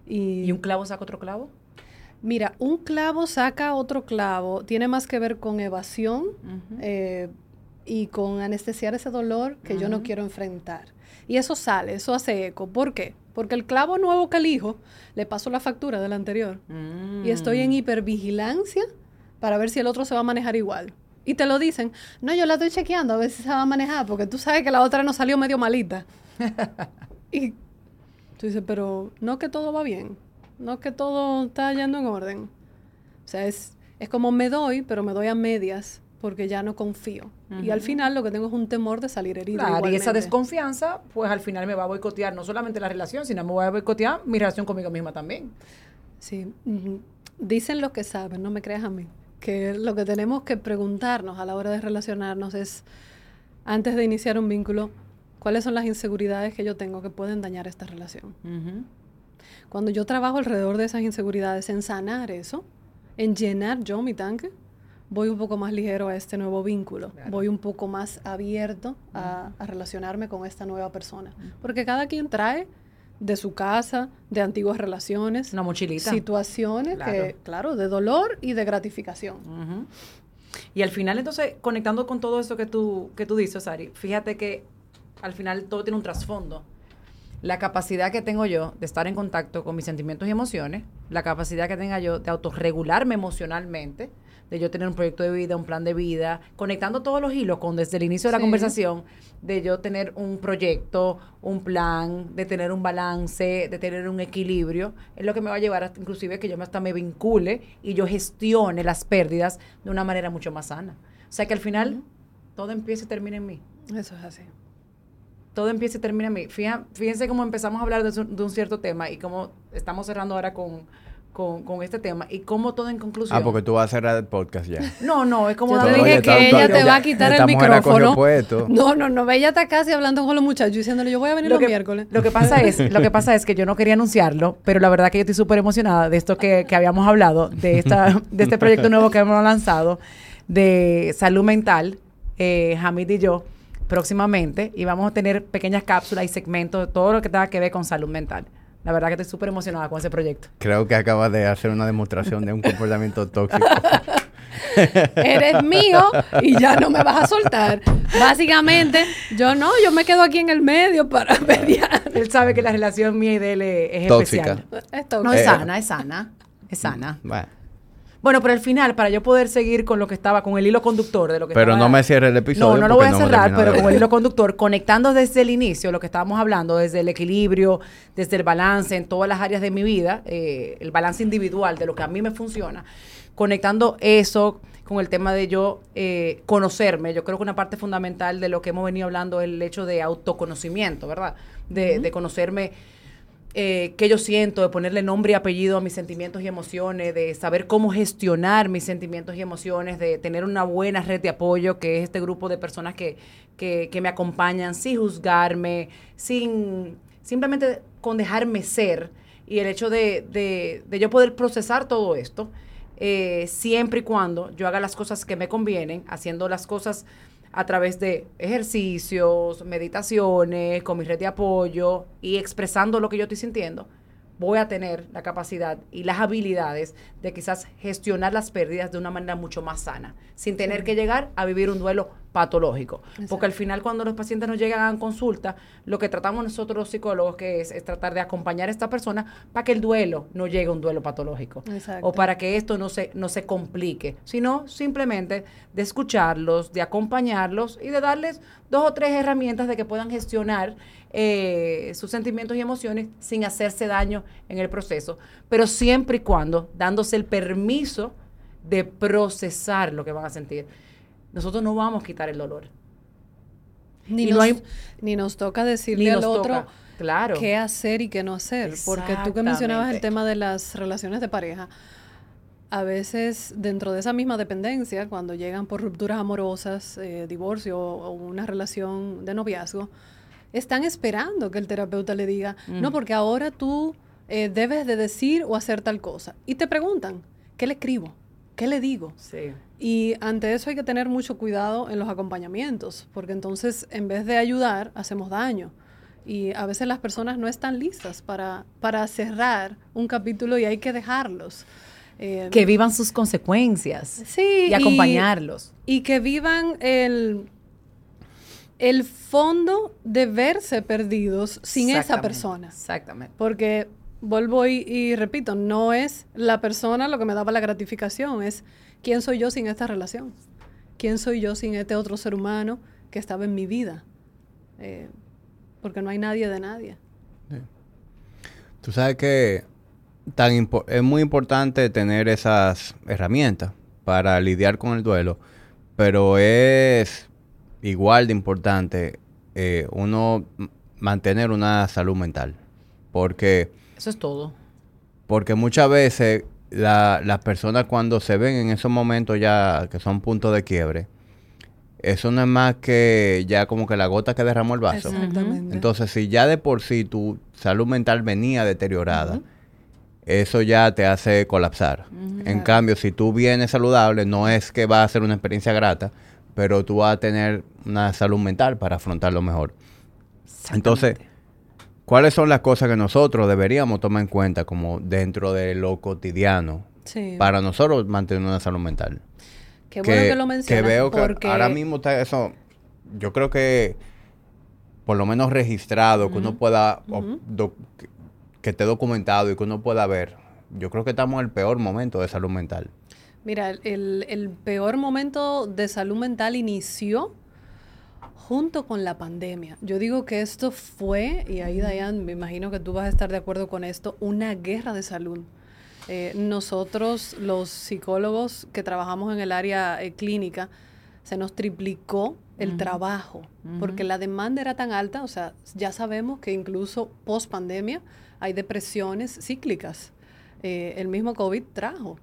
B: Y,
C: ¿Y un clavo saca otro clavo?
B: Mira, un clavo saca otro clavo. Tiene más que ver con evasión eh, y con anestesiar ese dolor que yo no quiero enfrentar. Y eso sale, eso hace eco. ¿Por qué? Porque el clavo nuevo que elijo le paso la factura del anterior. Y estoy en
C: Mm.
B: hipervigilancia para ver si el otro se va a manejar igual. Y te lo dicen, no, yo la estoy chequeando a ver si se va a manejar, porque tú sabes que la otra no salió medio malita. y tú dices, pero no que todo va bien, no que todo está yendo en orden. O sea, es, es como me doy, pero me doy a medias porque ya no confío. Y al final lo que tengo es un temor de salir herido.
C: Claro, y esa desconfianza, pues al final me va a boicotear no solamente la relación, sino me va a boicotear mi relación conmigo misma también.
B: Sí. Dicen los que saben, no me creas a mí, que lo que tenemos que preguntarnos a la hora de relacionarnos es, antes de iniciar un vínculo, ¿cuáles son las inseguridades que yo tengo que pueden dañar esta relación? Cuando yo trabajo alrededor de esas inseguridades, en sanar eso, en llenar yo mi tanque, voy un poco más ligero a este nuevo vínculo, voy un poco más abierto a, relacionarme con esta nueva persona. Porque cada quien trae de su casa, de antiguas relaciones,
C: una mochilita,
B: situaciones que, claro, de dolor y de gratificación.
C: Y al final, entonces, conectando con todo eso que tú, que tú dices, Ari, fíjate que al final todo tiene un trasfondo. La capacidad que tengo yo de estar en contacto con mis sentimientos y emociones, la capacidad que tenga yo de autorregularme emocionalmente, de yo tener un proyecto de vida, un plan de vida, conectando todos los hilos con desde el inicio de la conversación, de yo tener un proyecto, un plan, de tener un balance, de tener un equilibrio, es lo que me va a llevar hasta inclusive que yo hasta me vincule y yo gestione las pérdidas de una manera mucho más sana. O sea que al final todo empieza y termina en mí.
B: Eso es así.
C: Todo empieza y termina en mí. Fíjense cómo empezamos a hablar de, de un cierto tema y cómo estamos cerrando ahora con con, este tema y como todo en conclusión.
A: Ah, porque tú vas a cerrar el podcast ya.
C: No, no, es como
B: Yo te dije que ella te va a quitar el micrófono. No, no, no, ella está casi hablando con los muchachos diciéndole, yo voy a venir los miércoles.
C: Lo que pasa es, lo que pasa es que yo no quería anunciarlo, pero la verdad que yo estoy súper emocionada de esto que, que, habíamos hablado, de esta, de este proyecto nuevo que hemos lanzado de salud mental, eh, Hamid y yo, próximamente, y vamos a tener pequeñas cápsulas y segmentos de todo lo que tenga que ver con salud mental. La verdad que estoy súper emocionada con ese proyecto.
A: Creo que acabas de hacer una demostración de un comportamiento tóxico.
B: Eres mío y ya no me vas a soltar. Básicamente, yo no, yo me quedo aquí en el medio para pelear.
C: Él sabe que la relación mía y de él es, especial. No, es sana, es sana. Es sana. Bueno. Bueno, pero al final, para yo poder seguir con lo que estaba, con el hilo conductor de lo que
A: pero
C: estaba...
A: no me cierre el episodio.
C: No, no lo voy a cerrar, pero con el hilo conductor, conectando desde el inicio, lo que estábamos hablando, desde el equilibrio, desde el balance en todas las áreas de mi vida, eh, el balance individual de lo que a mí me funciona, conectando eso con el tema de yo eh, conocerme. Yo creo que una parte fundamental de lo que hemos venido hablando es el hecho de autoconocimiento, ¿verdad? De, de conocerme eh, qué yo siento, de ponerle nombre y apellido a mis sentimientos y emociones, de saber cómo gestionar mis sentimientos y emociones, de tener una buena red de apoyo, que es este grupo de personas que, que, me acompañan sin juzgarme, sin simplemente con dejarme ser. Y el hecho de, de, de yo poder procesar todo esto, eh, siempre y cuando yo haga las cosas que me convienen, haciendo las cosas a través de ejercicios, meditaciones, con mi red de apoyo y expresando lo que yo estoy sintiendo, voy a tener la capacidad y las habilidades de quizás gestionar las pérdidas de una manera mucho más sana, sin tener que llegar a vivir un duelo patológico. Porque al final cuando los pacientes nos llegan a consulta, lo que tratamos nosotros los psicólogos que es, es tratar de acompañar a esta persona para que el duelo no llegue a un duelo patológico. O para que esto no se, no se complique, sino simplemente de escucharlos, de acompañarlos y de darles dos o tres herramientas de que puedan gestionar eh, sus sentimientos y emociones sin hacerse daño en el proceso, pero siempre y cuando dándose el permiso de procesar lo que van a sentir nosotros no vamos a quitar el dolor.
B: Ni, nos, ni nos toca decirle al otro claro. qué hacer y qué no hacer. Porque tú que mencionabas el tema de las relaciones de pareja, a veces dentro de esa misma dependencia, cuando llegan por rupturas amorosas, eh, divorcio o, una relación de noviazgo, están esperando que el terapeuta le diga, no, porque ahora tú eh, debes de decir o hacer tal cosa. Y te preguntan, ¿qué le escribo? ¿Qué le digo?
C: Sí.
B: Y ante eso hay que tener mucho cuidado en los acompañamientos, porque entonces en vez de ayudar, hacemos daño. Y a veces las personas no están listas para, para cerrar un capítulo y hay que dejarlos.
C: Eh, que vivan sus consecuencias.
B: Sí.
C: Y acompañarlos.
B: Y, que vivan el, el fondo de verse perdidos sin esa persona.
C: Exactamente.
B: Porque vuelvo y, repito, no es la persona lo que me daba la gratificación, es quién soy yo sin esta relación. ¿quién soy yo sin este otro ser humano que estaba en mi vida? Eh, porque no hay nadie de nadie.
A: Tú sabes que tan es muy importante tener esas herramientas para lidiar con el duelo, pero es igual de importante eh, uno mantener una salud mental. Porque...
C: Eso es todo.
A: Porque muchas veces las personas cuando se ven en esos momentos ya que son puntos de quiebre, eso no es más que ya como que la gota que derramó el vaso. Exactamente. Entonces, si ya de por sí tu salud mental venía deteriorada, eso ya te hace colapsar. En cambio, si tú vienes saludable, no es que va a ser una experiencia grata, pero tú vas a tener una salud mental para afrontarlo mejor. Entonces, ¿cuáles son las cosas que nosotros deberíamos tomar en cuenta como dentro de lo cotidiano para nosotros mantener una salud mental?
B: Qué bueno que lo mencionas.
A: Que veo que ahora mismo está eso, yo creo que por lo menos registrado, que uno pueda, que esté documentado y que uno pueda ver. Yo creo que estamos en el peor momento de salud mental.
B: Mira, el, el peor momento de salud mental inició junto con la pandemia. Yo digo que esto fue, y ahí Dayan, me imagino que tú vas a estar de acuerdo con esto, una guerra de salud. Eh, nosotros, los psicólogos que trabajamos en el área eh, clínica, se nos triplicó el trabajo, porque la demanda era tan alta, o sea, ya sabemos que incluso post pandemia hay depresiones cíclicas. Eh, el mismo COVID trajo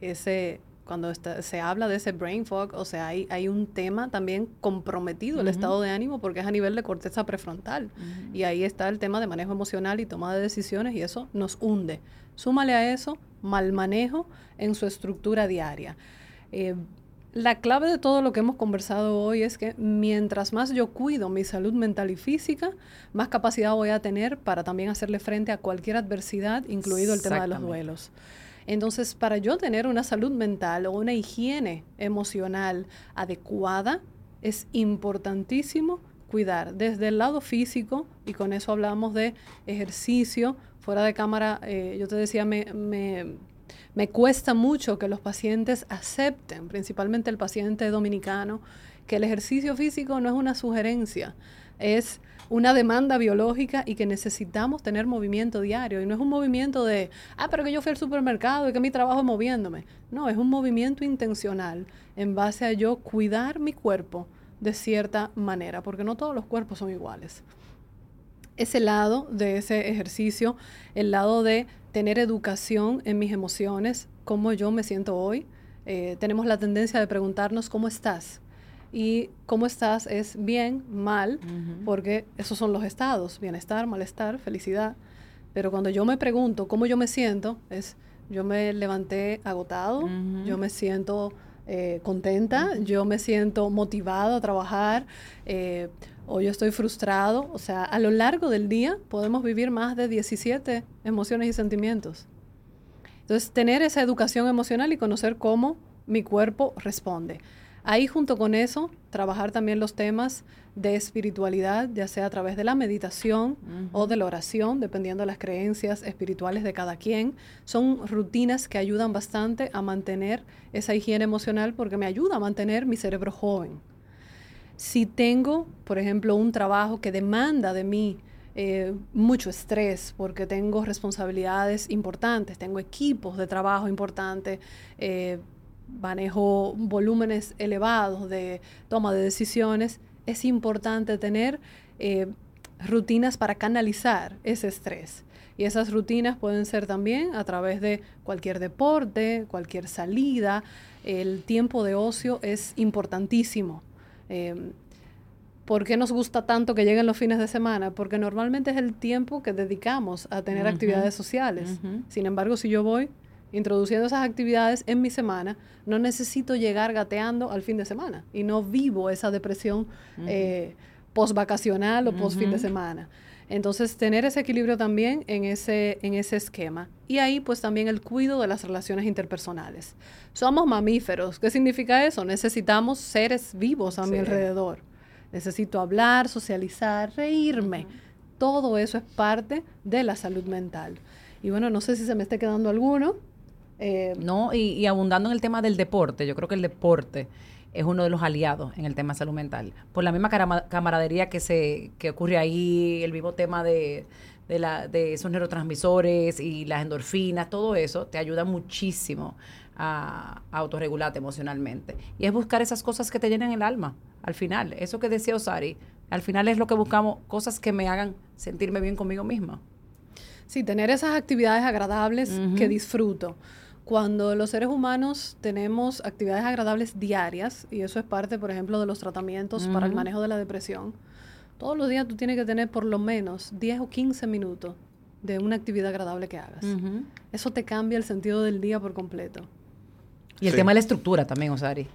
B: ese, cuando se habla de ese brain fog, o sea, hay, hay un tema también comprometido, el estado de ánimo, porque es a nivel de corteza prefrontal. Y ahí está el tema de manejo emocional y toma de decisiones, y eso nos hunde. Súmale a eso mal manejo en su estructura diaria. Eh, la clave de todo lo que hemos conversado hoy es que mientras más yo cuido mi salud mental y física, más capacidad voy a tener para también hacerle frente a cualquier adversidad, incluido el tema de los duelos. Entonces, para yo tener una salud mental o una higiene emocional adecuada, es importantísimo cuidar desde el lado físico, y con eso hablamos de ejercicio, fuera de cámara, eh, yo te decía, me, me, cuesta mucho que los pacientes acepten, principalmente el paciente dominicano, que el ejercicio físico no es una sugerencia, es una demanda biológica y que necesitamos tener movimiento diario. Y no es un movimiento de, ah, pero que yo fui al supermercado y que mi trabajo es moviéndome. No, es un movimiento intencional en base a yo cuidar mi cuerpo de cierta manera, porque no todos los cuerpos son iguales ese lado de ese ejercicio, el lado de tener educación en mis emociones, cómo yo me siento hoy. Eh, tenemos la tendencia de preguntarnos cómo estás. Y cómo estás es bien, mal, porque esos son los estados, bienestar, malestar, felicidad. Pero cuando yo me pregunto cómo yo me siento, es yo me levanté agotado, yo me siento eh, contenta, yo me siento motivada a trabajar, eh, o yo estoy frustrado. O sea, a lo largo del día podemos vivir más de 17 emociones y sentimientos. Entonces, tener esa educación emocional y conocer cómo mi cuerpo responde. Ahí junto con eso, trabajar también los temas de espiritualidad, ya sea a través de la meditación o de la oración, dependiendo de las creencias espirituales de cada quien. Son rutinas que ayudan bastante a mantener esa higiene emocional porque me ayuda a mantener mi cerebro joven. Si tengo, por ejemplo, un trabajo que demanda de mí eh, mucho estrés porque tengo responsabilidades importantes, tengo equipos de trabajo importantes, eh, manejo volúmenes elevados de toma de decisiones, es importante tener eh, rutinas para canalizar ese estrés. Y esas rutinas pueden ser también a través de cualquier deporte, cualquier salida. El tiempo de ocio es importantísimo. Em, ¿Por qué nos gusta tanto que lleguen los fines de semana? Porque normalmente es el tiempo que dedicamos a tener actividades sociales. Sin embargo, si yo voy introduciendo esas actividades en mi semana, no necesito llegar gateando al fin de semana y no vivo esa depresión eh, post vacacional o post fin de semana. Entonces, tener ese equilibrio también en ese, en ese esquema. Y ahí, pues también el cuidado de las relaciones interpersonales. Somos mamíferos. ¿Qué significa eso? Necesitamos seres vivos a mi alrededor. Necesito hablar, socializar, reírme. Todo eso es parte de la salud mental. Y bueno, no sé si se me esté quedando alguno. Eh,
C: no, y, y abundando en el tema del deporte, yo creo que el deporte es uno de los aliados en el tema de salud mental. Por la misma camaradería que se que ocurre ahí, el mismo tema de, de, la, de esos neurotransmisores y las endorfinas, todo eso te ayuda muchísimo a, a autorregularte emocionalmente. Y es buscar esas cosas que te llenen el alma, al final. Eso que decía Osari, al final es lo que buscamos, cosas que me hagan sentirme bien conmigo misma.
B: Sí, tener esas actividades agradables que disfruto. Cuando los seres humanos tenemos actividades agradables diarias, y eso es parte, por ejemplo, de los tratamientos para el manejo de la depresión, todos los días tú tienes que tener por lo menos 10 o 15 minutos de una actividad agradable que hagas. Eso te cambia el sentido del día por completo.
C: Y el
A: Sí.
C: tema de la estructura también, Osari.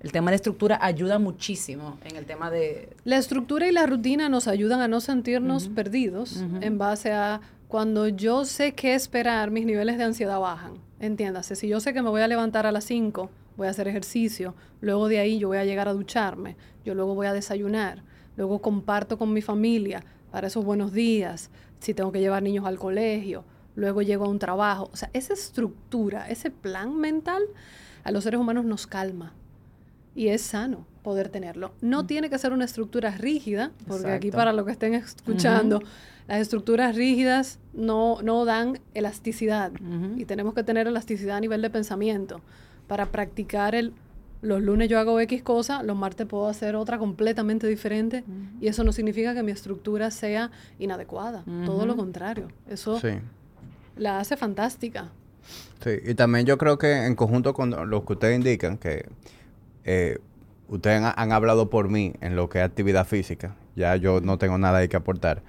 C: El tema de la estructura ayuda muchísimo en el tema de...
B: La estructura y la rutina nos ayudan a no sentirnos perdidos en base a cuando yo sé qué esperar, mis niveles de ansiedad bajan. Entiéndase, si yo sé que me voy a levantar a las 5, voy a hacer ejercicio, luego de ahí yo voy a llegar a ducharme, yo luego voy a desayunar, luego comparto con mi familia para esos buenos días, si tengo que llevar niños al colegio, luego llego a un trabajo. O sea, esa estructura, ese plan mental a los seres humanos nos calma y es sano poder tenerlo. No tiene que ser una estructura rígida, porque aquí para lo que estén escuchando, las estructuras rígidas no, no dan elasticidad y tenemos que tener elasticidad a nivel de pensamiento para practicar el los lunes yo hago X cosa, los martes puedo hacer otra completamente diferente y eso no significa que mi estructura sea inadecuada, todo lo contrario, eso
A: Sí.
B: la hace fantástica.
A: Sí, y también yo creo que en conjunto con lo que ustedes indican, que eh, ustedes han, han hablado por mí en lo que es actividad física, ya yo no tengo nada ahí que aportar.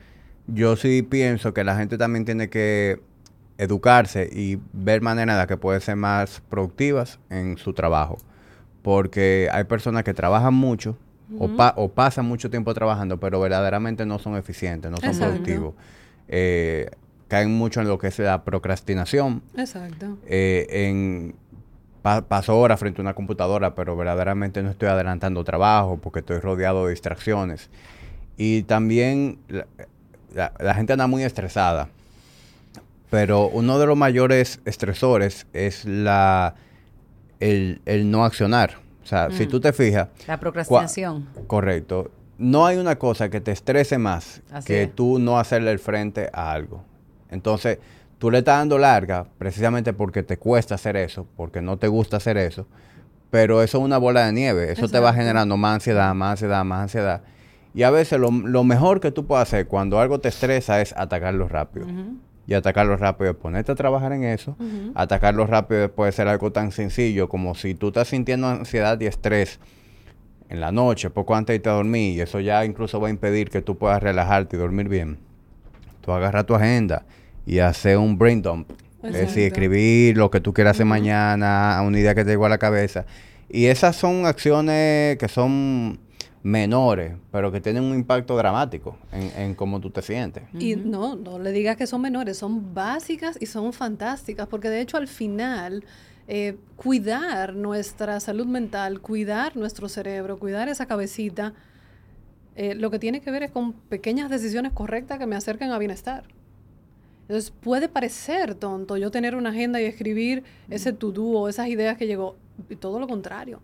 A: Yo sí pienso que la gente también tiene que educarse y ver maneras las que pueden ser más productivas en su trabajo. Porque hay personas que trabajan mucho o, pa- o pasan mucho tiempo trabajando, pero verdaderamente no son eficientes, no son
B: Exacto.
A: productivos. Eh, caen mucho en lo que es la procrastinación,
B: Exacto.
A: eh, en pa- paso horas frente a una computadora, pero verdaderamente no estoy adelantando trabajo porque estoy rodeado de distracciones. Y también la, gente anda muy estresada, pero uno de los mayores estresores es la el, el no accionar. O sea, si
C: Mm.
A: tú te fijas,
C: La procrastinación.
A: correcto, no hay una cosa que te estrese más
C: Así
A: que
C: es.
A: tú no hacerle el frente a algo. Entonces, tú le estás dando larga precisamente porque te cuesta hacer eso, porque no te gusta hacer eso, pero eso es una bola de nieve, eso te va generando más ansiedad, más ansiedad, más ansiedad. Y a veces lo, lo mejor que tú puedes hacer cuando algo te estresa es atacarlo rápido. Y atacarlo rápido es ponerte a trabajar en eso. Atacarlo rápido puede ser algo tan sencillo como si tú estás sintiendo ansiedad y estrés en la noche, poco antes de irte a dormir, y eso ya incluso va a impedir que tú puedas relajarte y dormir bien. Tú agarras tu agenda y haces un brain dump. Es decir, escribir lo que tú quieras hacer mañana, a una idea que te llegó a la cabeza. Y esas son acciones que son menores, pero que tienen un impacto dramático en, en cómo tú te sientes.
B: Y no, no le digas que son menores, son básicas y son fantásticas, porque de hecho al final eh, cuidar nuestra salud mental, cuidar nuestro cerebro, cuidar esa cabecita, eh, lo que tiene que ver es con pequeñas decisiones correctas que me acerquen a bienestar. Entonces puede parecer tonto yo tener una agenda y escribir ese to-do o esas ideas que llegó, y todo lo contrario.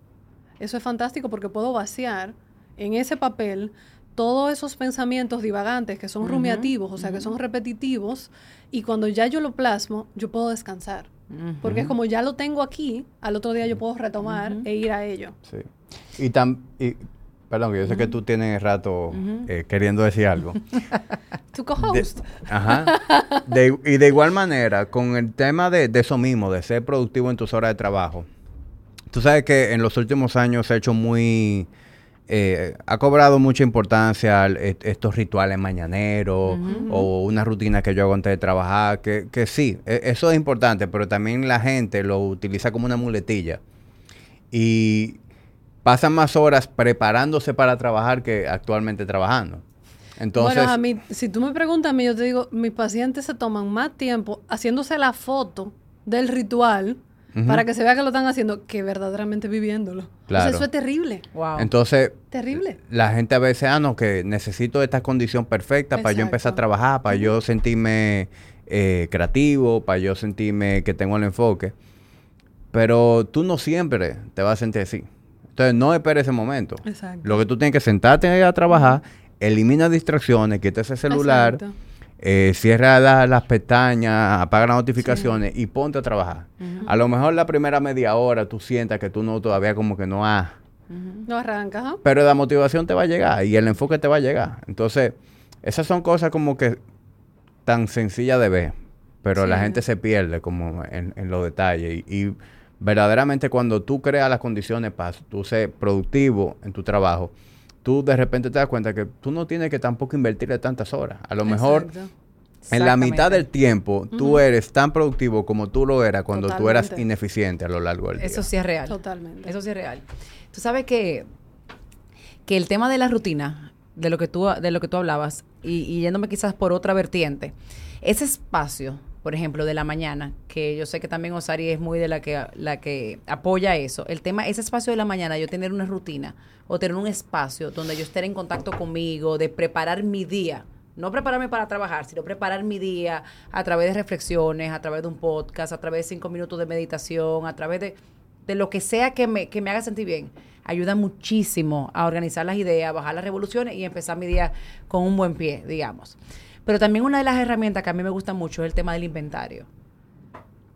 B: Eso es fantástico porque puedo vaciar en ese papel todos esos pensamientos divagantes que son rumiativos, o sea, que son repetitivos, y cuando ya yo lo plasmo, yo puedo descansar. Porque es como ya lo tengo aquí, al otro día yo puedo retomar e ir a ello.
A: Sí. Y tam y, perdón, que yo sé que tú tienes rato eh, queriendo decir algo.
B: Tu co-host.
A: Ajá. De- y de igual manera, con el tema de, de eso mismo, de ser productivo en tus horas de trabajo, tú sabes que en los últimos años se ha hecho muy... eh, ha cobrado mucha importancia el- est- estos rituales mañaneros o una rutina que yo hago antes de trabajar, que, que sí, e- eso es importante, pero también la gente lo utiliza como una muletilla. Y pasan más horas preparándose para trabajar que actualmente trabajando. Entonces,
B: bueno, a mí, si tú me preguntas a mí, yo te digo, mis pacientes se toman más tiempo haciéndose la foto del ritual Para que se vea que lo están haciendo que verdaderamente viviéndolo. O sea,
A: Claro.
B: eso es terrible.
C: Wow.
A: entonces
B: Terrible.
A: la gente a veces, ah, no, que necesito esta condición perfecta para yo empezar a trabajar, para yo sentirme eh, creativo, para yo sentirme que tengo el enfoque. Pero tú no siempre te vas a sentir así. Entonces, no esperes ese momento.
B: Exacto.
A: Lo que tú tienes que sentarte a trabajar, elimina distracciones, quita ese celular,
B: Exacto.
A: Eh, cierra la- las pestañas, apaga las notificaciones y ponte a trabajar. A lo mejor la primera media hora tú sientas que tú no todavía como que no has...
B: No arranca, ¿ah?
A: Pero la motivación te va a llegar y el enfoque te va a llegar. Entonces, esas son cosas como que tan sencillas de ver, pero la gente se pierde como en, en los detalles. Y, y verdaderamente cuando tú creas las condiciones para tú ser productivo en tu trabajo, tú de repente te das cuenta que tú no tienes que tampoco invertirle tantas horas. A lo mejor
B: Exacto.
A: en la mitad del tiempo tú eres tan productivo como tú lo eras cuando tú eras ineficiente a lo largo del día.
C: Eso sí es real.
B: Totalmente.
C: Eso sí es real. Tú sabes que, que el tema de la rutina, de lo que tú, de lo que tú hablabas, y, y yéndome quizás por otra vertiente, ese espacio, por ejemplo, de la mañana, que yo sé que también Osari es muy de la que, la que apoya eso, el tema, ese espacio de la mañana, yo tener una rutina o tener un espacio donde yo esté en contacto conmigo, de preparar mi día. No prepararme para trabajar, sino preparar mi día a través de reflexiones, a través de un podcast, a través de cinco minutos de meditación, a través de, de lo que sea que me, que me haga sentir bien. Ayuda muchísimo a organizar las ideas, bajar las revoluciones y empezar mi día con un buen pie, digamos. Pero también una de las herramientas que a mí me gusta mucho es el tema del inventario.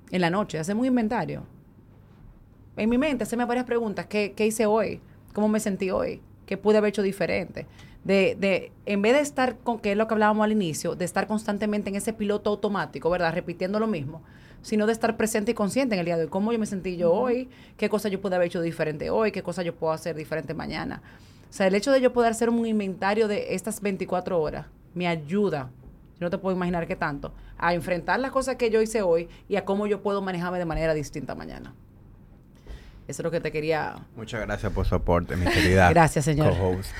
C: En la noche, hacemos un inventario. En mi mente, hacerme varias preguntas. ¿Qué, qué hice hoy? ¿Cómo me sentí hoy? ¿Qué pude haber hecho diferente? De, de, en vez de estar con, que es lo que hablábamos al inicio, de estar constantemente en ese piloto automático, ¿verdad? Repitiendo lo mismo, sino de estar presente y consciente en el día de hoy. ¿Cómo yo me sentí yo hoy? ¿Qué cosas yo pude haber hecho diferente hoy? ¿Qué cosas yo puedo hacer diferente mañana? O sea, el hecho de yo poder hacer un inventario de estas 24 horas me ayuda, no te puedo imaginar qué tanto, a enfrentar las cosas que yo hice hoy y a cómo yo puedo manejarme de manera distinta mañana. Eso es lo que te quería
A: Muchas gracias por su aporte, mi querida
C: Gracias, señor.
A: co-host.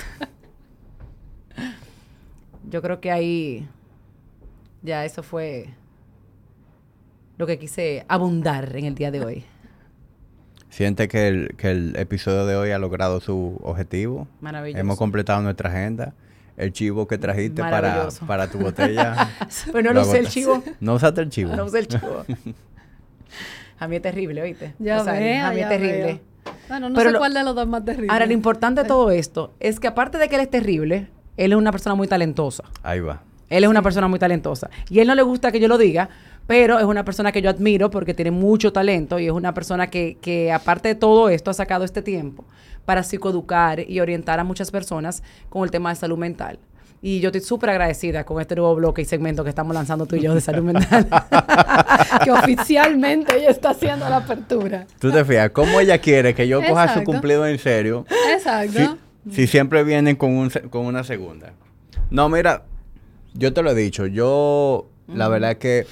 C: Yo creo que ahí ya eso fue lo que quise abundar en el día de hoy.
A: Siente que el, que el episodio de hoy ha logrado su objetivo.
C: Maravilloso.
A: Hemos completado nuestra agenda. El chivo que trajiste para, para tu botella.
C: Pues no lo usé el chivo.
A: No usaste el chivo.
C: No usé el chivo. A mí es terrible, ¿oíste?
B: Ya
C: O sea,
B: vea,
C: A mí es
B: ya
C: terrible.
B: veo. Bueno, no
C: Pero
B: sé
C: lo-
B: cuál de los dos más terrible.
C: Ahora, lo importante de todo esto es que aparte de que él es terrible, él es una persona muy talentosa.
A: Ahí va.
C: Él es una persona muy talentosa. Y él no le gusta que yo lo diga, pero es una persona que yo admiro porque tiene mucho talento y es una persona que, que aparte de todo esto, ha sacado este tiempo para psicoeducar y orientar a muchas personas con el tema de salud mental. Y yo estoy súper agradecida con este nuevo bloque y segmento que estamos lanzando tú y yo de salud mental.
B: que oficialmente ella está haciendo la apertura.
A: Tú te fijas, ¿cómo ella quiere que yo coja su
B: Exacto.
A: cumplido en serio?
B: Exacto.
A: Si, si siempre vienen con, un, con una segunda. No, mira, yo te lo he dicho. Yo, la verdad es que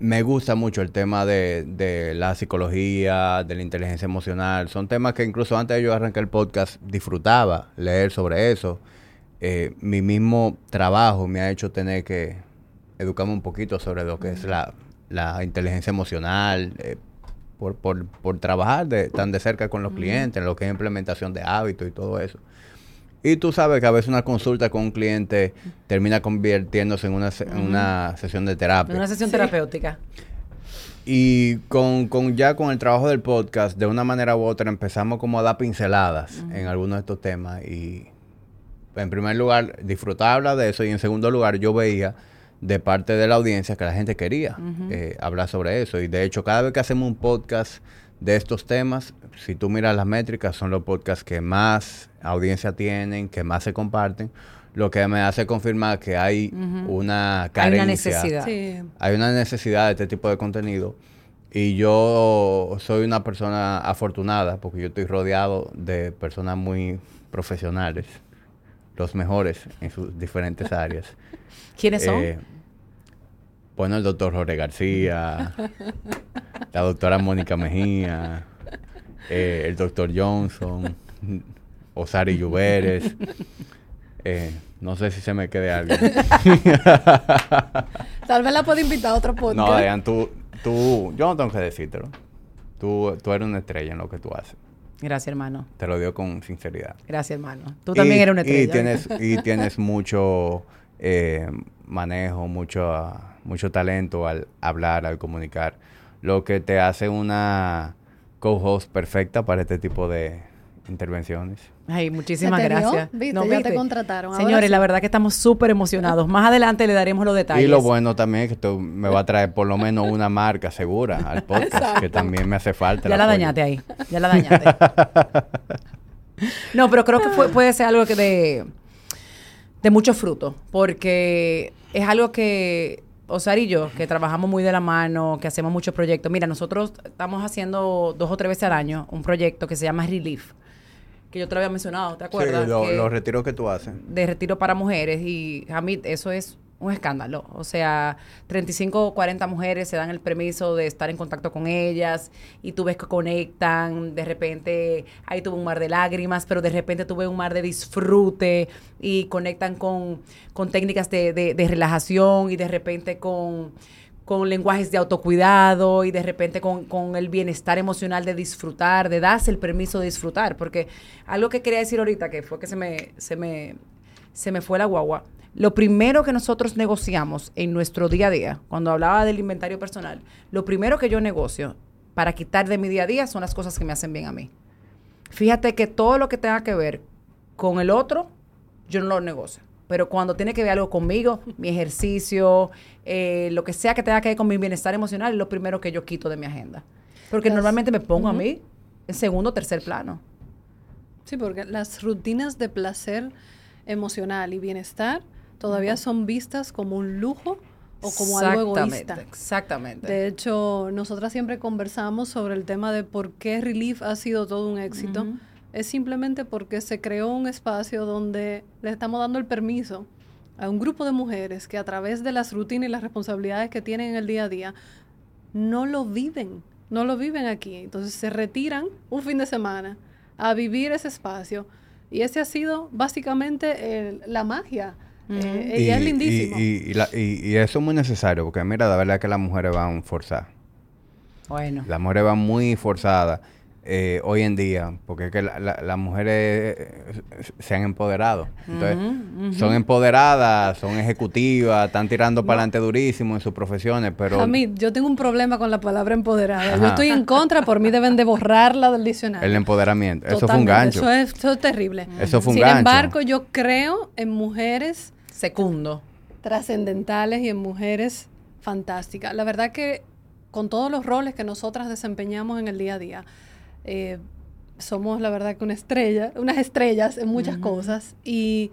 A: me gusta mucho el tema de, de la psicología, de la inteligencia emocional. Son temas que incluso antes de yo arrancar el podcast disfrutaba leer sobre eso. Eh, mi mismo trabajo me ha hecho tener que educarme un poquito sobre lo que es la, la inteligencia emocional, eh, por, por, por trabajar de, tan de cerca con los clientes, en lo que es implementación de hábitos y todo eso. Y tú sabes que a veces una consulta con un cliente termina convirtiéndose en una, en una sesión de terapia.
C: una sesión
B: Sí.
C: terapéutica.
A: Y con, con ya con el trabajo del podcast, de una manera u otra, empezamos como a dar pinceladas en algunos de estos temas. Y en primer lugar, disfrutaba hablar de eso. Y en segundo lugar, yo veía de parte de la audiencia que la gente quería eh, hablar sobre eso. Y de hecho, cada vez que hacemos un podcast de estos temas, si tú miras las métricas, son los podcasts que más audiencia tienen, que más se comparten. Lo que me hace confirmar que hay una
C: Hay
A: carencia.
C: una necesidad.
B: Sí.
A: Hay una necesidad de este tipo de contenido. Y yo soy una persona afortunada porque yo estoy rodeado de personas muy profesionales, los mejores en sus diferentes áreas.
C: ¿Quiénes son?
A: Bueno, el doctor Jorge García, la doctora Mónica Mejía, eh, el doctor Johnson, Osari Lluveres. Eh, no sé si se me quede algo.
B: Tal vez la puedo invitar a otro podcast.
A: No, Adrián, tú, tú, yo no tengo que decírtelo. Tú, tú eres una estrella en lo que tú haces.
C: Gracias, hermano.
A: Te lo digo con sinceridad.
C: Gracias, hermano. Tú también
A: Y-
C: eres una estrella.
A: Y tienes, y tienes mucho eh, manejo, mucho, ah, mucho talento al hablar, al comunicar. lo que te hace una co-host perfecta para este tipo de intervenciones.
C: Ay, muchísimas gracias.
B: Viste,
C: No,
B: ya te contrataron. Ahora
C: Señores,
B: sí.
C: la verdad que estamos súper emocionados. Más adelante le daremos los detalles.
A: Y lo bueno también es que esto me va a traer por lo menos una marca segura al podcast, que también me hace falta.
C: Ya la
A: apoyo.
C: dañaste ahí. Ya la dañaste. no, pero creo que fue- puede ser algo que de, de mucho fruto. Porque es algo que Osar y yo, que trabajamos muy de la mano, que hacemos muchos proyectos. Mira, nosotros estamos haciendo dos o tres veces al año un proyecto que se llama Relief. Que yo te lo había mencionado, ¿te
A: Sí,
C: acuerdas?
A: lo-
C: Que-
A: los retiros que tú haces.
C: de retiro para mujeres y Hamid, eso es un escándalo. O sea, 35 o 40 mujeres se dan el permiso de estar en contacto con ellas y tú ves que conectan, de repente ahí tuve un mar de lágrimas, pero de repente tuve un mar de disfrute y conectan con, con técnicas de, de- de relajación y de repente con con lenguajes de autocuidado y de repente con, con el bienestar emocional de disfrutar, de darse el permiso de disfrutar. Porque algo que quería decir ahorita, que fue que se me, se me, se me fue la guagua, lo primero que nosotros negociamos en nuestro día a día, cuando hablaba del inventario personal, lo primero que yo negocio para quitar de mi día a día son las cosas que me hacen bien a mí. Fíjate que todo lo que tenga que ver con el otro, yo no lo negocio. Pero cuando tiene que ver algo conmigo, mi ejercicio, eh, lo que sea que tenga que ver con mi bienestar emocional, es lo primero que yo quito de mi agenda. Porque
B: Las-
C: normalmente me pongo a mí en segundo o tercer plano.
B: Sí, porque las rutinas de placer emocional y bienestar todavía son vistas como un lujo o como algo egoísta.
C: Exactamente.
B: De hecho, nosotras siempre conversamos sobre el tema de por qué Relief ha sido todo un éxito. Es simplemente porque se creó un espacio donde le estamos dando el permiso a un grupo de mujeres que a través de las rutinas y las responsabilidades que tienen en el día a día no lo viven, no lo viven aquí. Entonces se retiran un fin de semana a vivir ese espacio y ese ha sido básicamente el- la magia. Eh, ella es lindísimo.
A: Y, y- y la- y- y eso es muy necesario, porque mira, la verdad es que las mujeres van forzadas.
C: Bueno.
A: Las mujeres van muy forzadas eh, hoy en día, porque es que la- la- las mujeres eh, se han empoderado. Entonces, son empoderadas, son ejecutivas, están tirando para adelante durísimo en sus profesiones, pero...
B: Hamid, yo tengo un problema con la palabra empoderada. Yo
A: Ajá.
B: estoy en contra, por mí deben de borrarla del diccionario.
A: El empoderamiento, eso fue un gancho.
B: Eso es, eso es terrible.
A: Eso fue un
B: Sin
A: gancho.
B: embargo, yo creo en mujeres
C: Segundo.
B: trascendentales y en mujeres fantásticas. La verdad que con todos los roles que nosotras desempeñamos en el día a día, eh, somos la verdad que una estrella, unas estrellas en muchas cosas y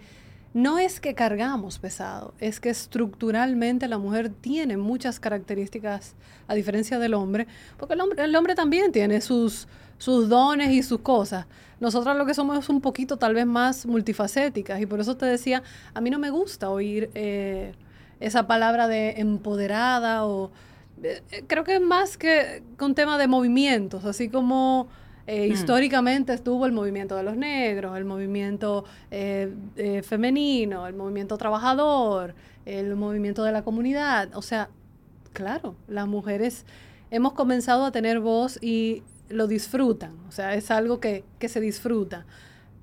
B: no es que cargamos pesado, es que estructuralmente la mujer tiene muchas características a diferencia del hombre, porque el hombre, el hombre también tiene sus, sus dones y sus cosas. Nosotras lo que somos es un poquito tal vez más multifacéticas y por eso te decía, a mí no me gusta oír eh, esa palabra de empoderada o eh, creo que es más que, un tema de movimientos, así como eh, históricamente estuvo el movimiento de los negros, el movimiento eh, eh, femenino, el movimiento trabajador, el movimiento de la comunidad. O sea, claro, las mujeres hemos comenzado a tener voz y lo disfrutan, o sea, es algo que, que se disfruta.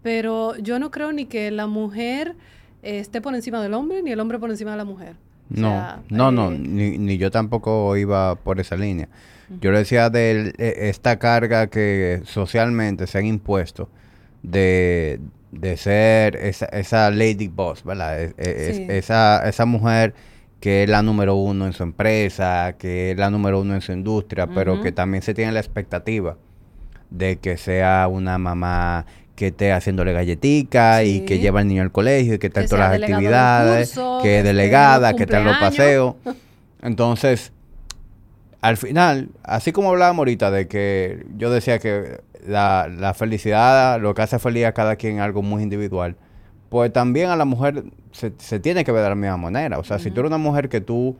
B: Pero yo no creo ni que la mujer eh, esté por encima del hombre, ni el hombre por encima de la mujer. O
A: No,
B: sea,
A: no, no,
B: eh,
A: ni, ni yo tampoco iba por esa línea. Yo le decía de eh, esta carga que socialmente se han impuesto de, de ser esa, esa lady boss, ¿verdad? Es- es-
B: Sí.
A: esa, esa mujer que es la número uno en su empresa, que es la número uno en su industria, pero que también se tiene la expectativa de que sea una mamá que esté haciéndole galletica y que lleva al niño al colegio y que está en todas las actividades,
B: curso,
A: que es
B: esté en
A: delegada, que está en los paseos. Entonces, al final, así como hablábamos ahorita de que yo decía que la, la felicidad, lo que hace feliz a cada quien es algo muy individual, pues también a la mujer se, se tiene que ver de la misma manera. O sea, si tú eres una mujer que tú,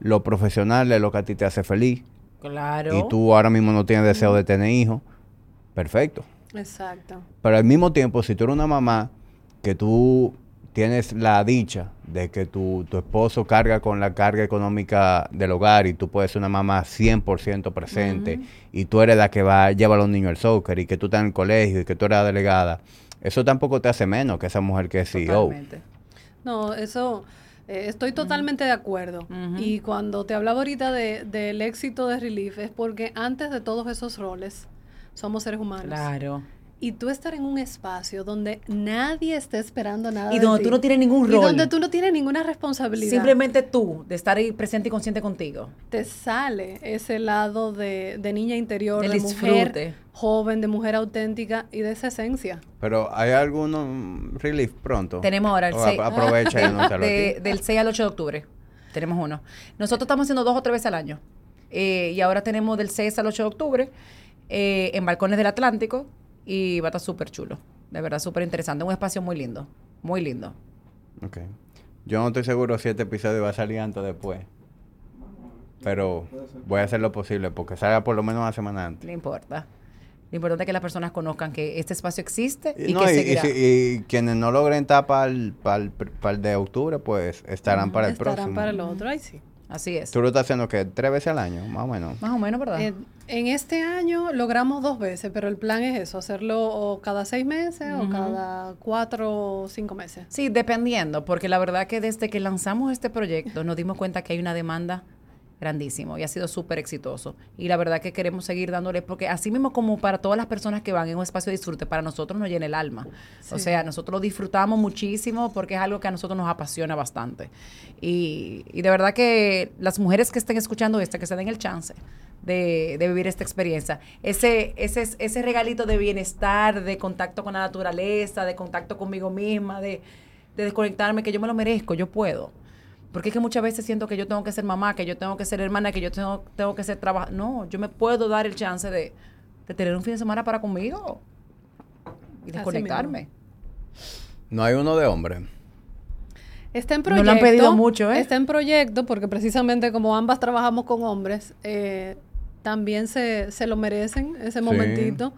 A: lo profesional es lo que a ti te hace feliz
C: Claro.
A: y tú ahora mismo no tienes deseo de tener hijos, perfecto.
B: Exacto.
A: Pero al mismo tiempo, si tú eres una mamá que tú tienes la dicha de que tu, tu esposo carga con la carga económica del hogar y tú puedes ser una mamá 100% presente y tú eres la que va lleva a los niños al soccer y que tú estás en el colegio y que tú eres la delegada, eso tampoco te hace menos que esa mujer que es CEO.
C: Totalmente.
B: No, eso, Eh, estoy totalmente de acuerdo. Y cuando te hablaba ahorita de- del éxito de Relief es porque antes de todos esos roles somos seres humanos.
C: Claro.
B: Y tú estar en un espacio donde nadie está esperando nada
C: Y
B: de
C: donde
B: ti,
C: tú no tienes ningún
B: Y
C: rol.
B: donde tú no tienes ninguna responsabilidad.
C: Simplemente tú, de estar ahí presente y consciente contigo.
B: te sale ese lado de, de niña interior, de
C: disfrute.
B: mujer joven, de mujer auténtica y de esa esencia.
A: Pero ¿hay algún relief pronto?
C: Tenemos ahora el
A: O
C: 6.
A: ap- Aprovecha y anúncialo
C: de-. Del 6 al 8 de octubre. Tenemos uno. Nosotros estamos haciendo dos o tres veces al año. Eh, y ahora tenemos del 6 al 8 de octubre eh, en Balcones del Atlántico. Y va a estar súper chulo. De verdad, súper interesante. Un espacio muy lindo. Muy lindo.
A: Ok. Yo no estoy seguro si este episodio va a salir antes o después. Pero voy a hacer lo posible porque salga por lo menos una semana antes.
C: No importa. Lo importante es que las personas conozcan que este espacio existe y,
A: Y, no,
C: que
A: y, y
C: seguirá.
A: si- y quienes no logren estar para el, de octubre, pues estarán para el
B: Estarán
A: próximo.
B: para el otro, ay sí.
C: Así es.
A: Tú lo estás haciendo que tres veces al año, más o menos.
C: Más o menos, ¿verdad?
B: Eh, en este año logramos dos veces, pero el plan es eso, hacerlo o cada seis meses o cada cuatro o cinco meses.
C: Sí, dependiendo, porque la verdad que desde que lanzamos este proyecto nos dimos cuenta que hay una demanda grandísimo y ha sido súper exitoso. Y la verdad que queremos seguir dándole, porque así mismo como para todas las personas que van en un espacio de disfrute, para nosotros nos llena el alma. O sea, nosotros lo disfrutamos muchísimo porque es algo que a nosotros nos apasiona bastante. Y, y de verdad que las mujeres que estén escuchando esto, que se den el chance. De, de vivir esta experiencia. Ese, ese, ese regalito de bienestar, de contacto con la naturaleza, de contacto conmigo misma, de, de desconectarme, que yo me lo merezco, yo puedo. Porque es que muchas veces siento que yo tengo que ser mamá, que yo tengo que ser hermana, que yo tengo, tengo que ser trabajo. No, yo me puedo dar el chance de, de tener un fin de semana para conmigo y desconectarme.
A: No hay uno de hombre.
B: Está en proyecto.
C: lo han pedido mucho, ¿eh?
B: Está en proyecto porque precisamente como ambas trabajamos con hombres, eh, también se, se lo merecen ese
A: Sí.
B: momentito.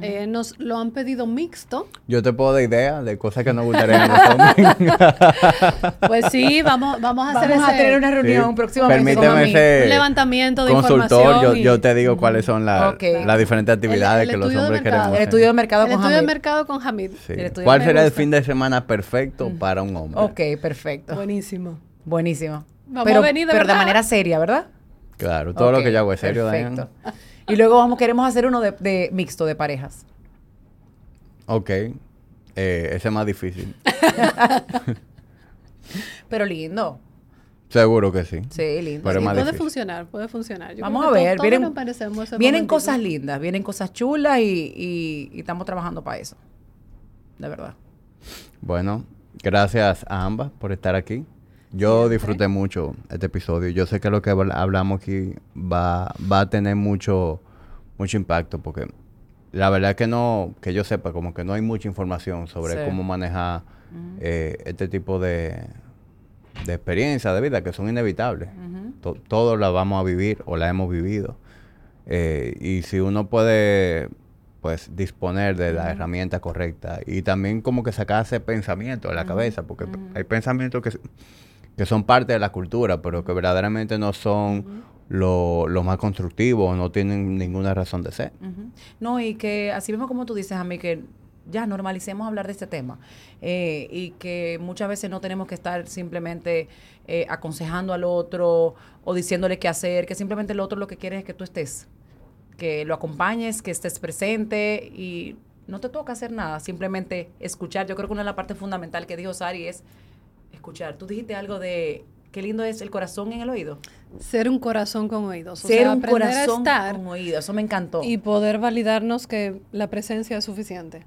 B: Eh, nos lo han pedido mixto.
A: Yo te puedo dar ideas de cosas que nos gustaría a los hombres.
B: Pues sí, vamos, vamos a hacer
C: Vamos a
B: ese
C: tener una reunión
A: Sí.
C: próximamente con
A: Permíteme ese
B: un levantamiento de
A: consultor. Yo,
B: información. y-
A: yo te digo cuáles son la-
C: Ok.
A: las diferentes actividades
B: El- el
A: que los
B: estudio de
A: hombres queremos
C: El estudio de mercado
B: el
C: con
B: estudio de
C: Hamid.
B: mercado con Hamid.
A: Sí.
C: el estudio
A: ¿Cuál será el fin de semana perfecto para un hombre?
C: Ok, perfecto.
B: Buenísimo.
C: Buenísimo.
B: Vamos
C: pero,
B: a venir de
C: pero de manera seria, ¿verdad?
A: Claro, todo lo que yo hago es serio,
C: Perfecto.
A: Diane.
C: Y luego vamos, queremos hacer uno de, de mixto de parejas.
A: Ok. Eh, ese es más difícil.
C: Pero lindo.
A: Seguro que sí.
C: Sí, lindo.
A: Pero
B: Sí,
A: más
B: puede
A: difícil.
B: funcionar, puede funcionar. Yo
C: Vamos a ver,
B: todos
C: vienen,
B: ese
C: vienen cosas lindas, vienen cosas chulas y, y- y estamos trabajando para eso. De verdad.
A: Bueno, gracias a ambas por estar aquí. Yo disfruté mucho este episodio. Yo sé que lo que habl- hablamos aquí va, va a tener mucho, mucho impacto porque la verdad que no, que yo sepa, como que no hay mucha información sobre
C: Sí.
A: cómo manejar eh, este tipo de, de experiencias de vida que son inevitables. To- todos la vamos a vivir o la hemos vivido. Eh, y si uno puede pues disponer de la herramienta correcta y también como que sacarse pensamiento de la cabeza, porque hay pensamientos que, que son parte de la cultura, pero que verdaderamente no son lo, lo más constructivos, no tienen ninguna razón de ser.
C: No, y que así mismo como tú dices a mí, que ya normalicemos hablar de este tema eh, y que muchas veces no tenemos que estar simplemente eh, aconsejando al otro o diciéndole qué hacer, que simplemente el otro lo que quiere es que tú estés, que lo acompañes, que estés presente y no te toca hacer nada, simplemente escuchar. Yo creo que una de las partes fundamentales que dijo Sari es escuchar. Tú dijiste algo de qué lindo es el corazón en el oído.
B: Ser un corazón con oídos. O
C: Ser
B: sea,
C: un
B: a
C: corazón
B: estar
C: con oído, eso me encantó.
B: y poder validarnos que la presencia es suficiente.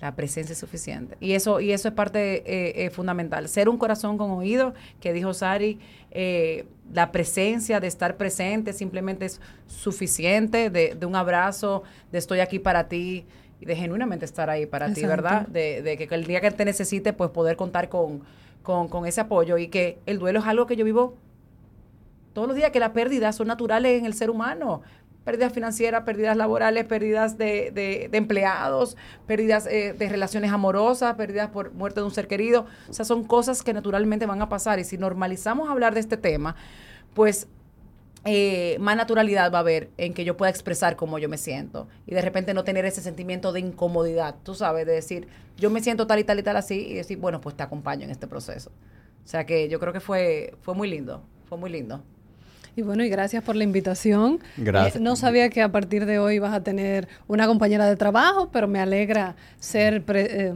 C: La presencia es suficiente. Y eso, y eso es parte eh, eh, fundamental. Ser un corazón con oído, que dijo Sari, eh, la presencia de estar presente simplemente es suficiente, de, de un abrazo, de estoy aquí para ti, y de genuinamente estar ahí para ti. ¿verdad? De, de que el día que te necesite, pues poder contar con, con, con ese apoyo y que el duelo es algo que yo vivo todos los días, que las pérdidas son naturales en el ser humano. Pérdidas financieras, pérdidas laborales, pérdidas de, de- de empleados, pérdidas eh, de relaciones amorosas, pérdidas por muerte de un ser querido. O sea, son cosas que naturalmente van a pasar. Y si normalizamos hablar de este tema, pues eh, más naturalidad va a haber en que yo pueda expresar cómo yo me siento y de repente no tener ese sentimiento de incomodidad, tú sabes, de decir, yo me siento tal y tal y tal así y decir, bueno, pues te acompaño en este proceso. O sea que yo creo que fue, fue muy lindo, fue muy lindo.
B: Y bueno, y gracias por la invitación.
A: Gracias.
B: Eh, no sabía que a partir de hoy vas a tener una compañera de trabajo, pero me alegra ser pre- eh,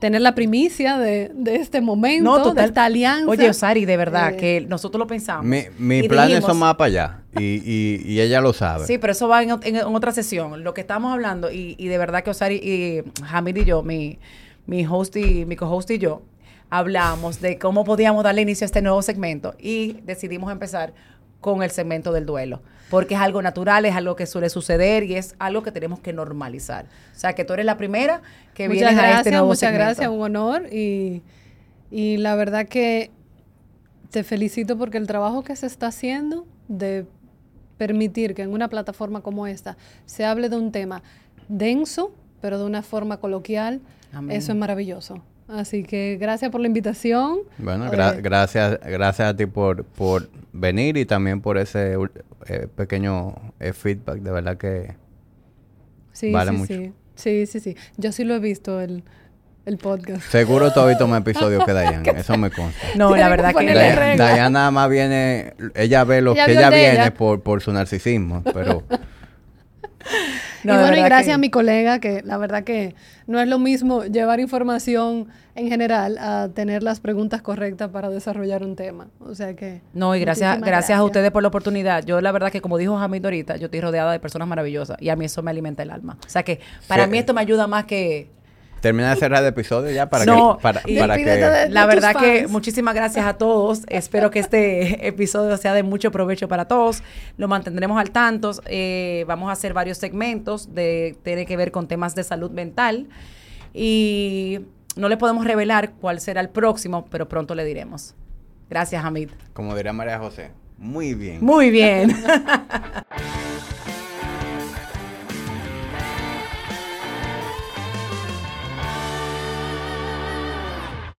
B: tener la primicia de, de este momento, de esta alianza.
C: Oye, Osari, de verdad,
B: Eh,
C: que nosotros lo pensamos.
A: Mi, mis planes
C: dijimos-
A: son más para allá. Y, y, y ella lo sabe.
C: Sí, pero eso va en- en otra sesión. Lo que estamos hablando, y, y de verdad que Osari y Hamid y yo, mi, mi host y mi co-host y yo, hablamos de cómo podíamos darle inicio a este nuevo segmento y decidimos empezar con el segmento del duelo. Porque es algo natural, es algo que suele suceder y es algo que tenemos que normalizar. O sea, que tú eres la primera que
B: muchas
C: vienes
B: gracias,
C: a este nuevo
B: muchas
C: segmento.
B: gracias, un honor. Y, y la verdad que te felicito porque el trabajo que se está haciendo de permitir que en una plataforma como esta se hable de un tema denso, pero de una forma coloquial,
C: Amén.
B: eso es maravilloso. Así que gracias por la invitación.
A: Bueno, gra-
B: Eh,
A: gracias, gracias a ti por, por venir y también por ese eh, pequeño eh, feedback. De verdad que
B: sí,
A: vale
B: sí,
A: mucho.
B: sí. Sí, sí, sí. Yo sí lo he visto el, el podcast.
A: seguro tú has visto más episodios que Dayan. Eso me consta.
C: No, la verdad que...
A: Dayan, nada más viene, ella ve lo
B: Ella
A: que ella viene
B: ella.
A: por, por su narcisismo, pero
C: No,
B: y bueno, y gracias
C: que-
B: a mi colega, que la verdad que no es lo mismo llevar información en general a tener las preguntas correctas para desarrollar un tema. O sea que...
C: No, y gracias, gracias a ustedes por la oportunidad. Yo la verdad que como dijo Jamil ahorita, yo estoy rodeada de personas maravillosas y a mí eso me alimenta el alma. O sea que para
A: Sí.
C: mí esto me ayuda más que...
A: termina de cerrar el episodio ya para
C: No,
A: que para, para que
B: de-
C: La verdad que muchísimas gracias a todos. Espero que este episodio sea de mucho provecho para todos. Lo mantendremos al tanto. Eh, vamos a hacer varios segmentos de tiene que ver con temas de salud mental y no le podemos revelar cuál será el próximo, pero pronto le diremos. Gracias, Hamid.
A: como diría María José, muy bien.
C: Muy bien.